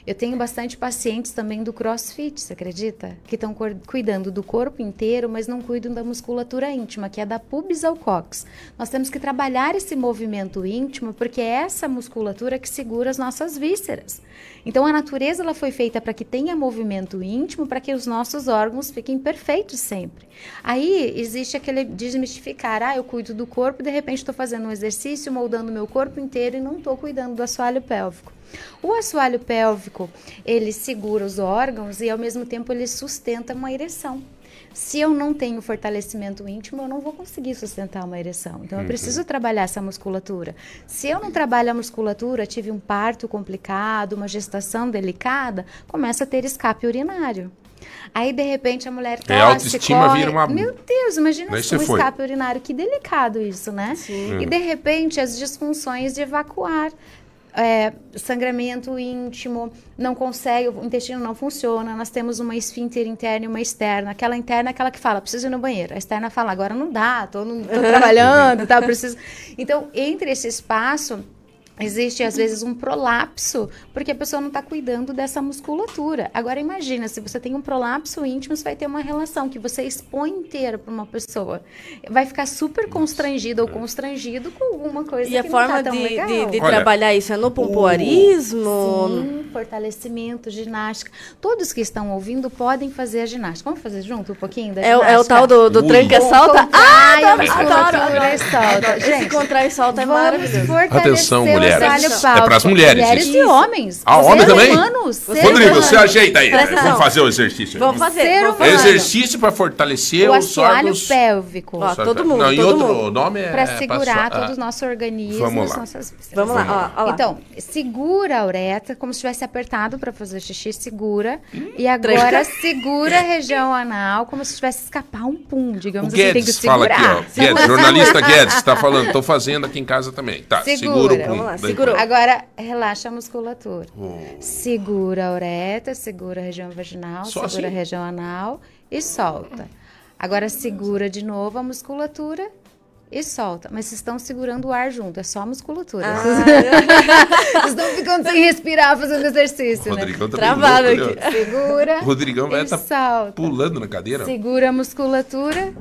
Eu tenho bastante pacientes também do crossfit, você acredita? Que estão cuidando do corpo inteiro, mas não cuidam da musculatura íntima, que é da pubis ao cox. Nós temos que trabalhar esse movimento íntimo, porque é essa musculatura que segura as nossas vísceras. Então a natureza ela foi feita para que tenha movimento íntimo, para que os nossos órgãos fiquem perfeitos sempre. Aí existe aquele desmistificar, ah, eu cuido do corpo, de repente estou fazendo um exercício, moldando meu corpo inteiro e não estou cuidando do assoalho pélvico. O assoalho pélvico, ele segura os órgãos e ao mesmo tempo ele sustenta uma ereção. Se eu não tenho fortalecimento íntimo, eu não vou conseguir sustentar uma ereção. Então, eu Uhum. preciso trabalhar essa musculatura. Se eu não trabalho a musculatura, tive um parto complicado, uma gestação delicada, começa a ter escape urinário. Aí, de repente, a mulher tosse, É, a autoestima corre. vira uma- Meu Deus, imagina Daí um foi. escape urinário. Que delicado isso, né? Sim. E, de repente, as disfunções de evacuar. É, sangramento íntimo, não consegue, o intestino não funciona, nós temos uma esfíncter interna e uma externa. Aquela interna é aquela que fala, preciso ir no banheiro. A externa fala, agora não dá, tô, não, tô trabalhando, tá, preciso... Então, entre esse espaço, existe às vezes um prolapso, porque a pessoa não está cuidando dessa musculatura. Agora imagina, se você tem um prolapso íntimo, você vai ter uma relação que você expõe inteira para uma pessoa. Vai ficar super constrangida ou constrangido com alguma coisa E a que forma tá tão de, legal. de, de trabalhar isso é no pompoarismo? Sim, fortalecimento, ginástica. Todos que estão ouvindo podem fazer a ginástica. Vamos fazer junto um pouquinho da É, o- ginástica? é o tal do, do tranca-salta? Ah, adoro, musculatura adoro, e. Esse Gente, contrai e solta é maravilhoso. Atenção, o mulheres. É pélvico. pras mulheres Mulheres isso. e homens. Ah, Os homem seres também? humanos, seres Rodrigo, humanos. você ajeita aí. Presta Vamos fazer o exercício. Vamos fazer. Ser vamos humano. fazer. Exercício para fortalecer O os assoalho órgãos. pélvico. Ó, todo mundo, Não, e todo outro mundo. nome é. Para segurar todo o nosso organismo, Vamos lá. Vamos lá, ó, ó lá. Então, segura a uretra como se tivesse apertado para fazer xixi, segura. e agora segura a região anal como se tivesse escapar um pum, O digamos assim, tem que Guedes fala segurar. aqui, ó. Guedes, jornalista Guedes, está falando. Estou fazendo aqui em casa também. Tá, segura, Segura. o pum. Vamos lá, segurou. Agora, relaxa a musculatura. Oh. Segura a uretra, segura a região vaginal, Só segura assim? a região anal e solta. Agora, segura de novo a musculatura e solta. Mas vocês estão segurando o ar junto, é só a musculatura. Ah. Vocês estão ficando sem respirar fazendo exercício, O Rodrigão né? tá Travado louco, aqui. ó. Segura O Rodrigão vai e estar solta. pulando na cadeira. Segura a musculatura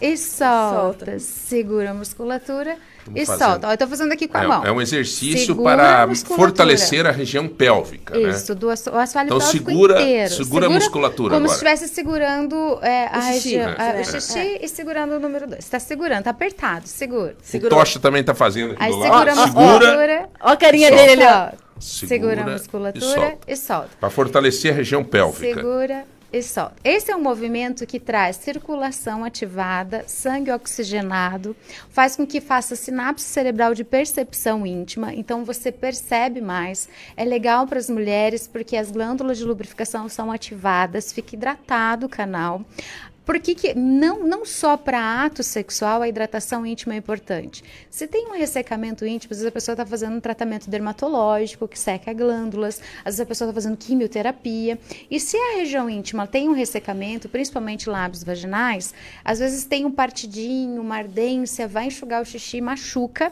e solta. Segura a musculatura Vamos e fazendo. solta. Ó, eu tô fazendo aqui com a É, mão. é um exercício Segura a para musculatura. fortalecer a região pélvica, Isso, né? do asso- o assoalho Então pélvico segura- inteiro. segura a musculatura Como se agora. estivesse segurando é, a O xixi, região, a- né? o xixi É. e segurando o número 2. Está segurando, tá apertado, segura. O Tocha também está fazendo aqui Aí do segura lado. a musculatura. Ó a carinha solta. dele ali, ó. Segura a Segura musculatura e solta. e solta. Para fortalecer a região pélvica. Segura E só. Esse é um movimento que traz circulação ativada, sangue oxigenado, faz com que faça sinapse cerebral de percepção íntima, então você percebe mais. É legal para as mulheres porque as glândulas de lubrificação são ativadas, fica hidratado o canal. Por que, que não, não só para ato sexual a hidratação íntima é importante? Se tem um ressecamento íntimo, às vezes a pessoa está fazendo um tratamento dermatológico que seca glândulas, às vezes a pessoa está fazendo quimioterapia. E se a região íntima tem um ressecamento, principalmente lábios vaginais, às vezes tem um partidinho, uma ardência, vai enxugar o xixi, machuca.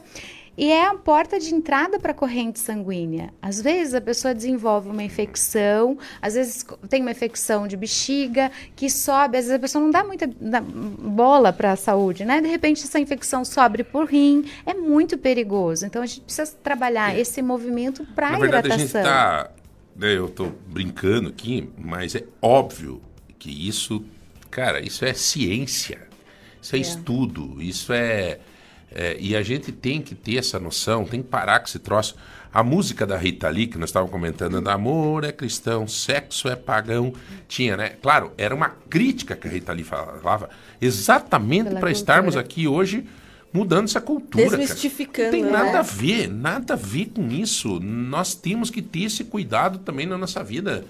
E é a porta de entrada para a corrente sanguínea. Às vezes a pessoa desenvolve uma infecção, às vezes tem uma infecção de bexiga que sobe, às vezes a pessoa não dá muita bola para a saúde, né? De repente essa infecção sobe por rim, é muito perigoso. Então a gente precisa trabalhar É. esse movimento para a verdade, a gente hidratação. tá. né, eu tô brincando aqui, mas é óbvio que isso, cara, isso é ciência. Isso é, É. estudo, isso é, é, E a gente tem que ter essa noção, tem que parar com esse troço. A música da Rita Lee, que nós estávamos comentando, amor é cristão, sexo é pagão, tinha, né? Claro, era uma crítica que a Rita Lee falava, exatamente para estarmos aqui hoje mudando essa cultura. cara. Desmistificando, Não tem né? nada a ver, nada a ver com isso. Nós temos que ter esse cuidado também na nossa vida.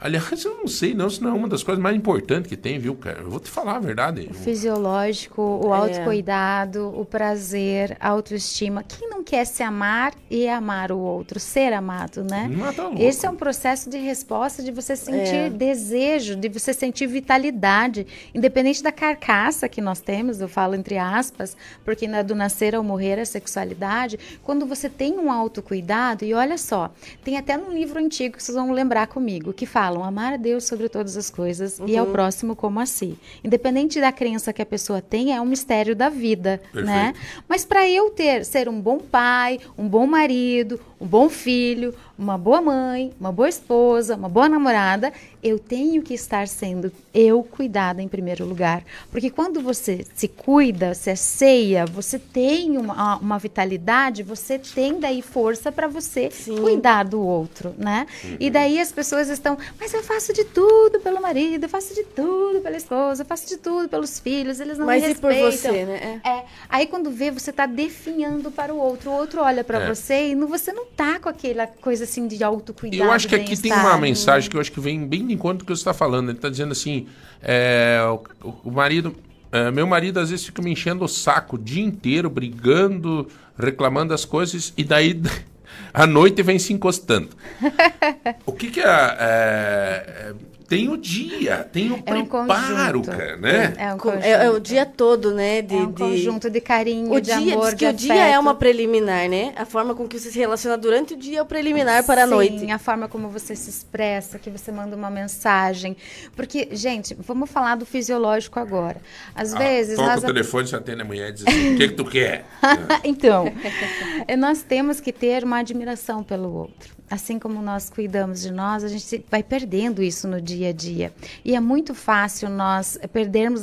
Aliás, eu não sei não, se não é uma das coisas mais importantes que tem, viu, cara? Eu vou te falar a verdade. O fisiológico, o É. autocuidado, o prazer, a autoestima. Quem não quer se amar e amar o outro, ser amado, né? Mas tá louco. Esse é um processo de resposta de você sentir É. desejo, de você sentir vitalidade, independente da carcaça que nós temos, eu falo entre aspas, porque na do nascer ao morrer a sexualidade, quando você tem um autocuidado, e olha só, tem até num livro antigo que vocês vão lembrar comigo, que falam amar a Deus sobre todas as coisas e ao Uhum. próximo como a si. Independente da crença que a pessoa tem, é um mistério da vida, né? Perfeito. Mas para eu ter ser um bom pai, um bom marido, um bom filho, uma boa mãe, uma boa esposa, uma boa namorada, eu tenho que estar sendo eu cuidada em primeiro lugar. Porque quando você se cuida, se ceia, você tem uma, uma vitalidade, você tem daí força para você cuidar do outro, né? E daí as pessoas estão, mas eu faço de tudo pelo marido, eu faço de tudo pela esposa, eu faço de tudo pelos filhos, eles não Mas me e por respeitam. você, né? É. Aí quando vê, você tá definhando para o outro. O outro olha para É. você e não, você não tá com aquela coisa assim de autocuidado. Eu acho que aqui tem uma mensagem que eu acho que vem bem de encontro com o que você está falando. Ele está dizendo assim: é, o, o marido. é, meu marido às vezes fica me enchendo o saco o dia inteiro, brigando, reclamando das coisas, e daí à noite vem se encostando. O que, que é, é, é, Tem o dia, tem o É um preparo, conjunto. cara, né? É um Co- conjunto. É, é o dia todo, né? De, É um de- conjunto de carinho, o de dia, amor, diz que de o dia afeto. é uma preliminar, né? A forma com que você se relaciona durante o dia é o preliminar para a Sim, noite. a forma como você se expressa, que você manda uma mensagem. Porque, gente, vamos falar do fisiológico agora. Às Ah, vezes toca nós o telefone, você atende a mulher e diz assim: o que, que tu quer? então, nós temos que ter uma admiração pelo outro. Assim como nós cuidamos de nós, a gente vai perdendo isso no dia a dia. E é muito fácil nós perdermos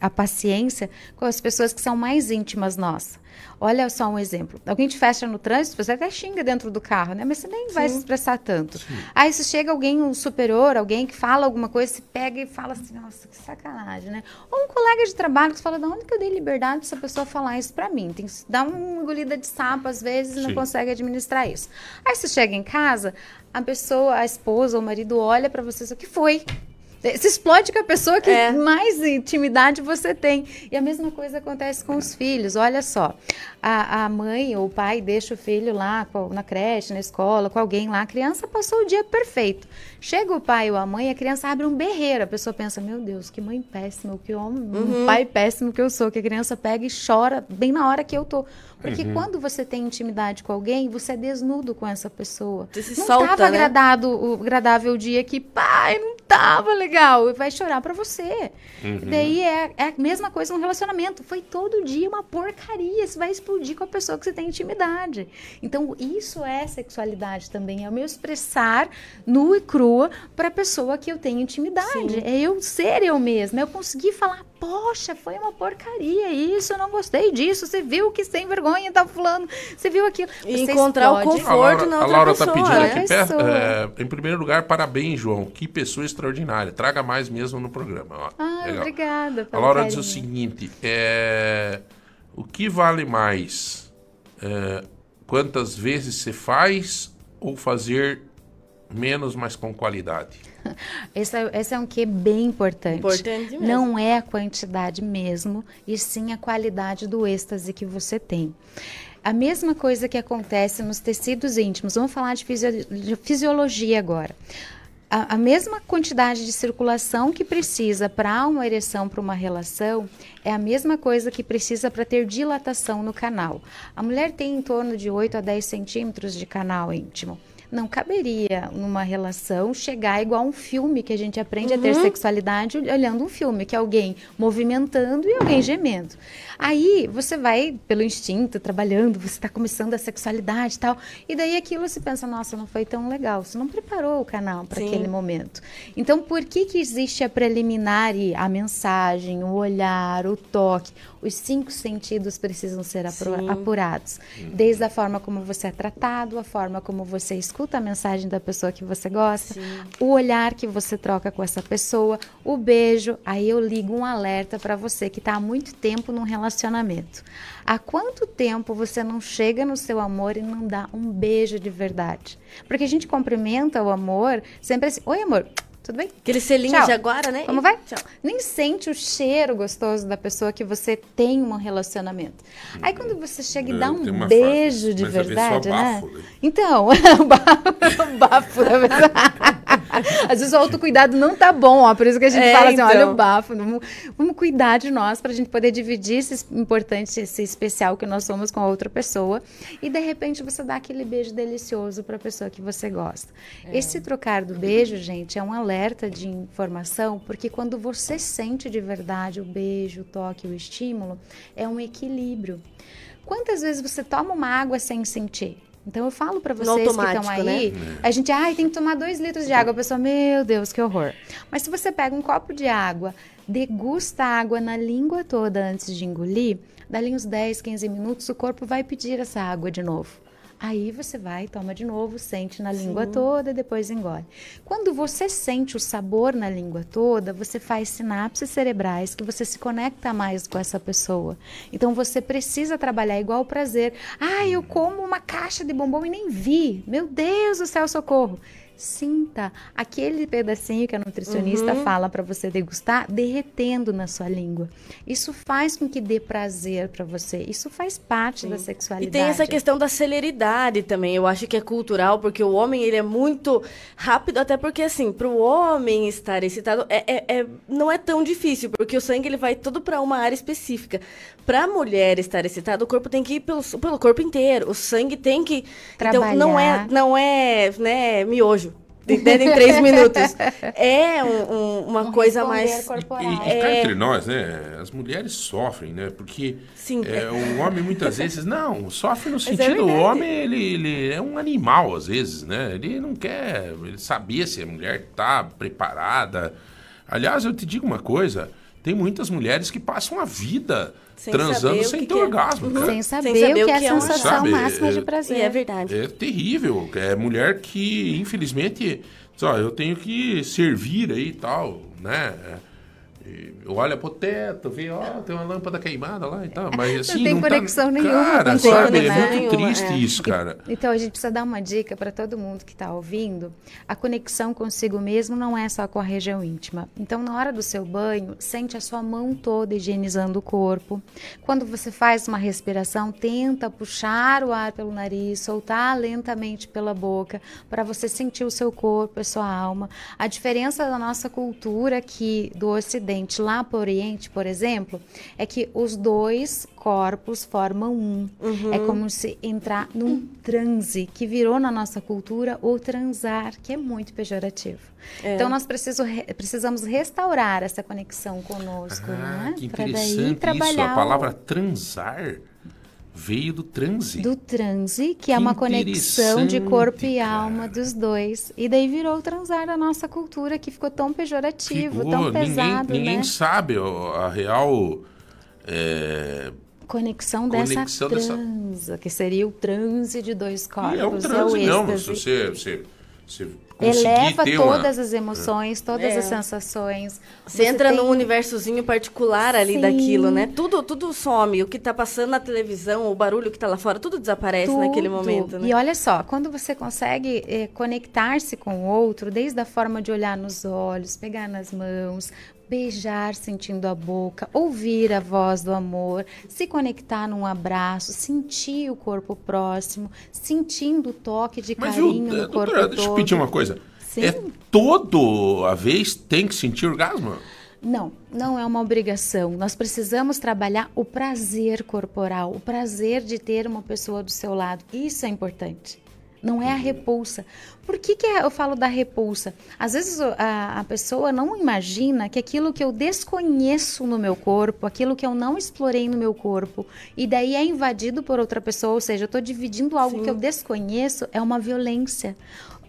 a paciência com as pessoas que são mais íntimas nossas. Olha só um exemplo. Alguém te fecha no trânsito, você até xinga dentro do carro, né? Mas você nem vai se expressar tanto. Aí se chega alguém, um superior, alguém que fala alguma coisa, você pega e fala assim, nossa, que sacanagem, né? Ou um colega de trabalho que fala, de onde que eu dei liberdade pra essa pessoa falar isso pra mim? Tem que dar uma engolida de sapo às vezes e não Sim. consegue administrar isso. Aí você chega em casa, a pessoa, a esposa ou o marido olha pra você e o que foi? Você explode com a pessoa que É. mais intimidade você tem. E a mesma coisa acontece com os filhos. Olha só, a, a mãe ou o pai deixa o filho lá na creche, na escola, com alguém lá. A criança passou o dia perfeito. Chega o pai ou a mãe, a criança abre um berreiro. A pessoa pensa, meu Deus, que mãe péssima, que homem, Uhum. um pai péssimo que eu sou. Que a criança pega e chora bem na hora que eu tô. Porque Uhum. quando você tem intimidade com alguém, você é desnudo com essa pessoa. Você se não solta, tava né? agradado, o agradável o dia que, pai, não tava legal. Vai chorar pra você. Uhum. E daí é, é a mesma coisa no relacionamento. Foi todo dia uma porcaria. Você vai explodir com a pessoa que você tem intimidade. Então, isso é sexualidade também. É o meu expressar nua e crua para a pessoa que eu tenho intimidade. Sim. É eu ser eu mesma. É eu conseguir falar poxa, foi uma porcaria isso, eu não gostei disso. Você viu que sem vergonha tá fulano, você viu aquilo. E Você encontrar o explode. conforto na A outra Laura pessoa. está pedindo aqui, É perto, isso. é, em primeiro lugar, parabéns, João. Que pessoa extraordinária. Traga mais mesmo no programa. Ó, Ah, legal. obrigada A Laura diz o carinho. seguinte: é, o que vale mais? É, quantas vezes você faz ou fazer menos, mas com qualidade? Esse é, esse é um que bem importante. Importante mesmo. Não é a quantidade mesmo, e sim a qualidade do êxtase que você tem. A mesma coisa que acontece nos tecidos íntimos. Vamos falar de, fisio- de fisiologia agora. A, a mesma quantidade de circulação que precisa para uma ereção, para uma relação, é a mesma coisa que precisa para ter dilatação no canal. A mulher tem em torno de 8 a 10 centímetros de canal íntimo. Não caberia numa relação chegar igual um filme que a gente aprende a ter Uhum. sexualidade olhando um filme, que é alguém movimentando e alguém gemendo. Aí você vai pelo instinto, trabalhando, você está começando a sexualidade e tal, e daí aquilo você pensa, nossa, não foi tão legal, você não preparou o canal para aquele momento. Então, por que que existe a preliminar e a mensagem, o olhar, o toque? Os cinco sentidos precisam ser apro- Sim. apurados. Desde a forma como você é tratado, a forma como você escuta a mensagem da pessoa que você gosta, o olhar que você troca com essa pessoa, o beijo. Aí eu ligo um alerta para você que está há muito tempo num relacionamento. Há quanto tempo você não chega no seu amor e não dá um beijo de verdade? Porque a gente cumprimenta o amor sempre assim: Oi, amor. Tudo bem? Aquele selinho Tchau. de agora, né? Como vai? Nem sente o cheiro gostoso da pessoa que você tem um relacionamento. Aí quando você chega e É, dá um beijo frase, de é verdade, né? bafo, né? Então, o bafo, o bafo da pessoa. Às vezes o autocuidado não tá bom, ó. Por isso que a gente É, fala assim: olha então. o bafo. Vamos, vamos cuidar de nós pra gente poder dividir esse importante, esse especial que nós somos com a outra pessoa. E de repente você dá aquele beijo delicioso pra pessoa que você gosta. Esse trocar do beijo, gente, é um alerta de informação, porque quando você sente de verdade o beijo, o toque, o estímulo, é um equilíbrio. Quantas vezes você toma uma água sem sentir? Então eu falo pra No vocês que estão automático, aí, né? a gente, ai, tem que tomar dois litros de água. A pessoa, meu Deus, que horror. Mas se você pega um copo de água, degusta a água na língua toda antes de engolir, dali uns 10, 15 minutos, o corpo vai pedir essa água de novo. Aí você vai, toma de novo, sente na língua Sim. toda e depois engole. Quando você sente o sabor na língua toda, você faz sinapses cerebrais que você se conecta mais com essa pessoa. Então você precisa trabalhar igual o prazer. Ah, eu como uma caixa de bombom e nem vi. Meu Deus do céu, socorro. Sinta aquele pedacinho que a nutricionista Uhum. fala para você degustar derretendo na sua língua. Isso faz com que dê prazer para você. Isso faz parte da E sexualidade. tem essa questão da celeridade também. Eu acho que é cultural, porque o homem ele é muito rápido, até porque assim, para o homem estar excitado é, é- é- não é tão difícil, porque o sangue ele vai todo para uma área específica. Para a mulher estar excitada, o corpo tem que ir pelo, pelo corpo inteiro. O sangue tem que então não é Trabalhar. não é né miojo. Entende? Em três minutos. É um- um- uma coisa responder mais. corporal. E, e cá É. entre nós, né? As mulheres sofrem, né? Porque Sim. é, o homem muitas vezes não sofre no é sentido o homem ele, ele é um animal às vezes, né? Ele não quer ele saber se a mulher tá preparada. Aliás, eu te digo uma coisa: tem muitas mulheres que passam a vida Sem transando o sem que ter que é. orgasmo, Uhum. cara. Sem saber, saber o que é a uma- sensação Sabe, máxima é- de prazer. E é verdade. É terrível. É mulher que, infelizmente, só eu tenho que servir aí e tal, né? Olha pro teto, vê, ó, tem uma lâmpada queimada lá e tal. Mas assim. tem tá- conexão nenhuma Cara, sabe? É né? muito Nenhuma, triste é. isso, cara. Então a gente precisa dar uma dica para todo mundo que está ouvindo. A conexão consigo mesmo não é só com a região íntima. Então na hora do seu banho, sente a sua mão toda higienizando o corpo. Quando você faz uma respiração, tenta puxar o ar pelo nariz, soltar lentamente pela boca, para você sentir o seu corpo, a sua alma. A diferença da nossa cultura aqui do Ocidente lá para o Oriente, por exemplo, é que os dois corpos formam um. É como se entrar num transe que virou na nossa cultura o transar, que é muito pejorativo. É. Então nós preciso re- precisamos restaurar essa conexão conosco, Ah, né? que Pra daí interessante isso. trabalhar A o- palavra transar. Veio do transe. Do transe, que é Que uma conexão de corpo e interessante, alma dos dois. E daí virou o transar da nossa cultura, que ficou tão pejorativo, Ficou, tão ninguém, pesado, ninguém né? sabe a real. é, Conexão, Conexão dessa dessa- transa, que seria o transe de dois corpos, e é é o transe, não. Se você, você, você Eleva ter uma- todas as emoções, todas É. as sensações. Você entra tem- num universozinho particular ali Sim. daquilo, né? Tudo, tudo some. O que tá passando na televisão, o barulho que tá lá fora, tudo desaparece naquele Tudo. momento, né? E olha só, quando você consegue eh, conectar-se com o outro, desde a forma de olhar nos olhos, pegar nas mãos, beijar sentindo a boca, ouvir a voz do amor, se conectar num abraço, sentir o corpo próximo, sentindo o toque de Mas, carinho no corpo doutora, deixa eu pedir uma coisa. Sim. É todo a vez tem que sentir orgasmo? Não, não é uma obrigação. Nós precisamos trabalhar o prazer corporal, o prazer de ter uma pessoa do seu lado. Isso é importante. Não é a repulsa. Por que, que eu falo da repulsa? Às vezes a, a pessoa não imagina que aquilo que eu desconheço no meu corpo, aquilo que eu não explorei no meu corpo, e daí é invadido por outra pessoa, ou seja, eu estou dividindo algo que eu desconheço, é uma violência.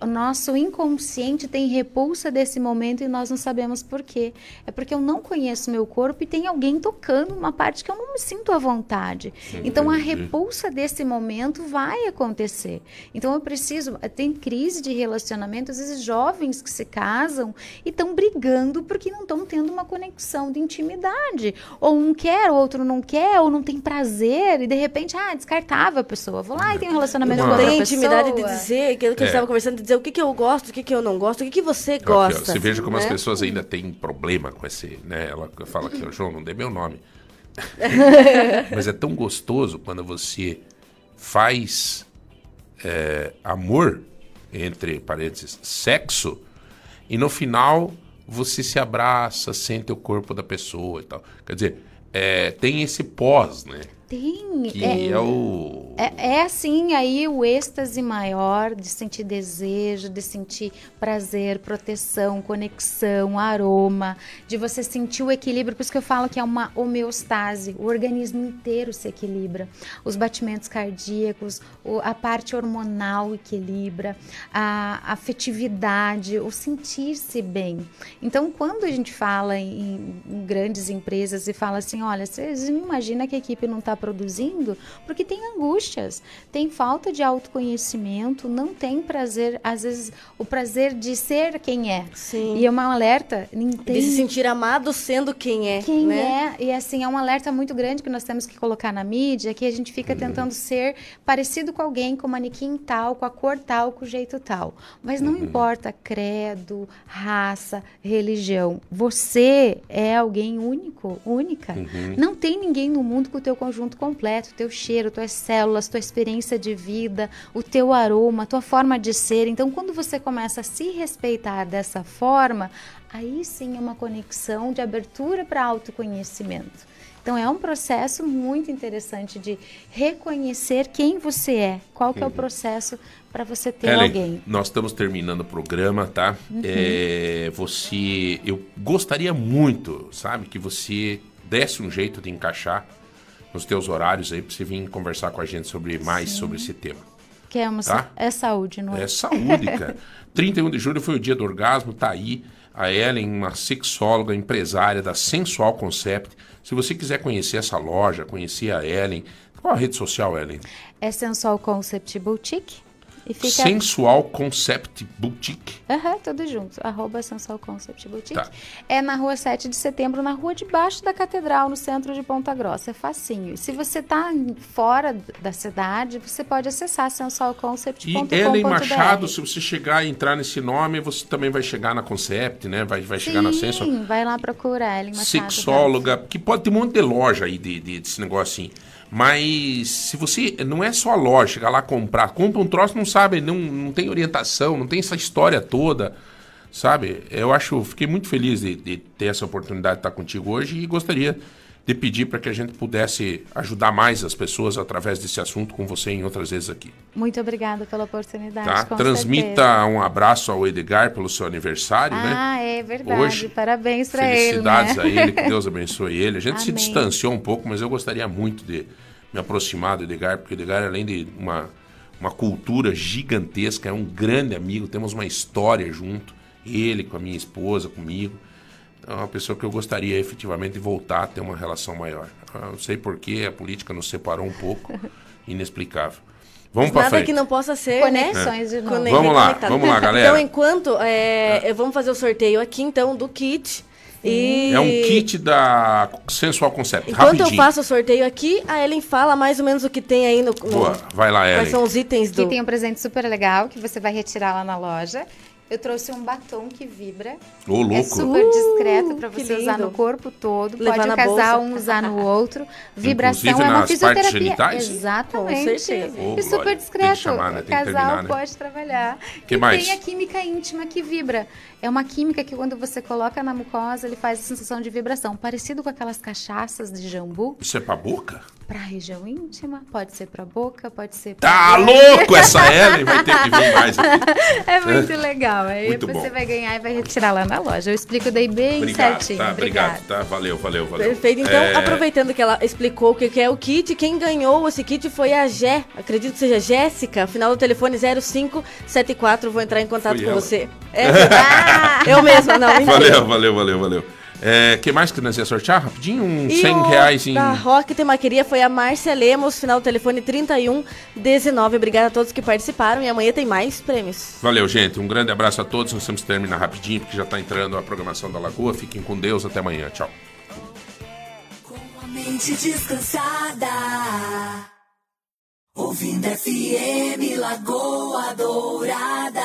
O nosso inconsciente tem repulsa desse momento e nós não sabemos por quê. É porque eu não conheço meu corpo e tem alguém tocando uma parte que eu não me sinto à vontade. Então a repulsa desse momento vai acontecer. Então eu preciso. Tem crise de relacionamento, às vezes jovens que se casam e estão brigando porque não estão tendo uma conexão de intimidade. Ou um quer, o outro não quer, ou não tem prazer, e de repente, ah, descartável a pessoa. Vou lá e tem um relacionamento não com outra tem pessoa. intimidade de dizer aquilo que É. gente estava conversando, de dizer o que, que eu gosto, o que, que eu não gosto, o que, que você Aqui, ó, gosta. você veja como as né? pessoas ainda têm problema com esse, né? Ela fala aqui, ó, João, não dê meu nome. Mas é tão gostoso quando você faz é, amor, entre parênteses, sexo, e no final você se abraça, sente o corpo da pessoa e tal. Quer dizer, é, tem esse pós, né? Tem. Que é, o. É, é assim aí o êxtase maior de sentir desejo, de sentir prazer, proteção, conexão, aroma, de você sentir o equilíbrio. Por isso que eu falo que é uma homeostase, o organismo inteiro se equilibra. Os batimentos cardíacos, a parte hormonal equilibra, a afetividade, o sentir-se bem. Então, quando a gente fala em, em grandes empresas e fala assim, olha, vocês não imaginam que a equipe não está produzindo? Porque tem angústias, tem falta de autoconhecimento, não tem prazer, às vezes, o prazer de ser quem é. Sim. E é uma alerta. tem- De se sentir amado sendo quem é. quem né? é, e assim, é um alerta muito grande que nós temos que colocar na mídia, que a gente fica tentando ser parecido com alguém, com manequim tal, com a cor tal, com o jeito tal. Mas não importa credo, raça, religião. Você é alguém único, única. Uhum. Não tem ninguém no mundo com o teu conjunto completo, o teu cheiro, tuas células, tua experiência de vida, o teu aroma, tua forma de ser. Então, quando você começa a se respeitar dessa forma, aí sim é uma conexão de abertura para autoconhecimento. Então é um processo muito interessante de reconhecer quem você é, qual que é o Uhum. processo para você ter Ellen, alguém. nós estamos terminando o programa, tá? Uhum. É, você, eu gostaria muito, sabe, que você desse um jeito de encaixar nos teus horários aí para você vir conversar com a gente sobre mais Sim. sobre esse tema. Que é, uma, Tá? é saúde, não é? É saúde, cara. 31 de julho foi o dia do orgasmo, tá aí. A Ellen, uma sexóloga, empresária da Sensual Concept. Se você quiser conhecer essa loja, conhecer a Ellen, qual a rede social, Ellen? É Sensual Concept Boutique. Fica. Sensual Concept Boutique. Aham, tudo junto. Arroba Sensual Concept Boutique. Tá. É na rua 7 de setembro, na rua debaixo da catedral, no centro de Ponta Grossa. É facinho. E se você está fora da cidade, você pode acessar sensualconcept.com.br. E Ellen Machado, se você chegar e entrar nesse nome, você também vai chegar na Concept, né? Vai, vai chegar na Sensual. Sim, vai lá procurar Ellen Machado. sexóloga, que pode ter um monte de loja aí de, de- desse negócio assim. Mas se você. Não é só a loja, chegar lá comprar. Compra um troço, não sabe, não, não tem orientação, não tem essa história toda. Sabe? Eu acho. Fiquei muito feliz de, de ter essa oportunidade de estar contigo hoje e gostaria de pedir para que a gente pudesse ajudar mais as pessoas através desse assunto com você em outras vezes aqui. Muito obrigada pela oportunidade. Tá? Transmita certeza. um abraço ao Edgar pelo seu aniversário, né? Ah, é verdade. Hoje, Parabéns para ele. Felicidades né? a ele, que Deus abençoe ele. A gente se Amém. distanciou um pouco, mas eu gostaria muito de me aproximar do Edgar, porque o Edgar, além de uma, uma cultura gigantesca, é um grande amigo, temos uma história junto, ele com a minha esposa, comigo. Então, é uma pessoa que eu gostaria efetivamente de voltar a ter uma relação maior. Eu não sei porquê, a política nos separou um pouco, inexplicável. Vamos para Nada frente. que não possa ser, Conexões né? de novo. Vamos lá, vamos lá, galera. Então, enquanto é, vamos fazer o sorteio aqui, então, do kit. E É um kit da Sensual Concept. Enquanto Rapidinho. eu faço o sorteio aqui, a Ellen fala mais ou menos o que tem aí no. no- Boa, vai lá, Quais Ellen. são os itens do. Aqui tem um presente super legal que você vai retirar lá na loja. Eu trouxe um batom que vibra. Ô, louco. É super discreto para Uh, você usar no corpo todo. Levar Pode casal bolsa. um usar no outro. Vibração Inclusive é uma nas partes fisioterapia. genitais? Exatamente. Com certeza. Ô, e super discreto. Tem que chamar, né? O Tem casal terminar, né? pode trabalhar. Que e mais? tem a química íntima que vibra. É uma química que quando você coloca na mucosa, ele faz a sensação de vibração. Parecido com aquelas cachaças de jambu. Isso é pra boca? Pra região íntima, pode ser pra boca, pode ser Tá pra louco essa Ellen? Vai ter que vir mais aqui. É muito legal. Aí Muito você bom. vai ganhar e vai retirar lá na loja. Eu explico daí bem Obrigado, certinho. tá? Obrigado, tá? Valeu, valeu, valeu. Perfeito. Então, É, aproveitando que ela explicou o que que é o kit, quem ganhou esse kit foi a Gé. Acredito que seja Jéssica. Final do telefone 0574. Vou entrar em contato Fui com ela. você. É, ah, eu mesma, não. mentira. Valeu, valeu, valeu, valeu. É, que mais que nós ia sortear? Rapidinho, um E 100 o reais em... Da Rock Temaqueria foi a Márcia Lemos, final do telefone 3119. Obrigada a todos que participaram e amanhã tem mais prêmios. Valeu, gente. Um grande abraço a todos. Nós temos que terminar rapidinho, porque já tá entrando a programação da Lagoa. Fiquem com Deus. Até amanhã. Tchau. a mente descansada. Ouvindo FM Lagoa Dourada.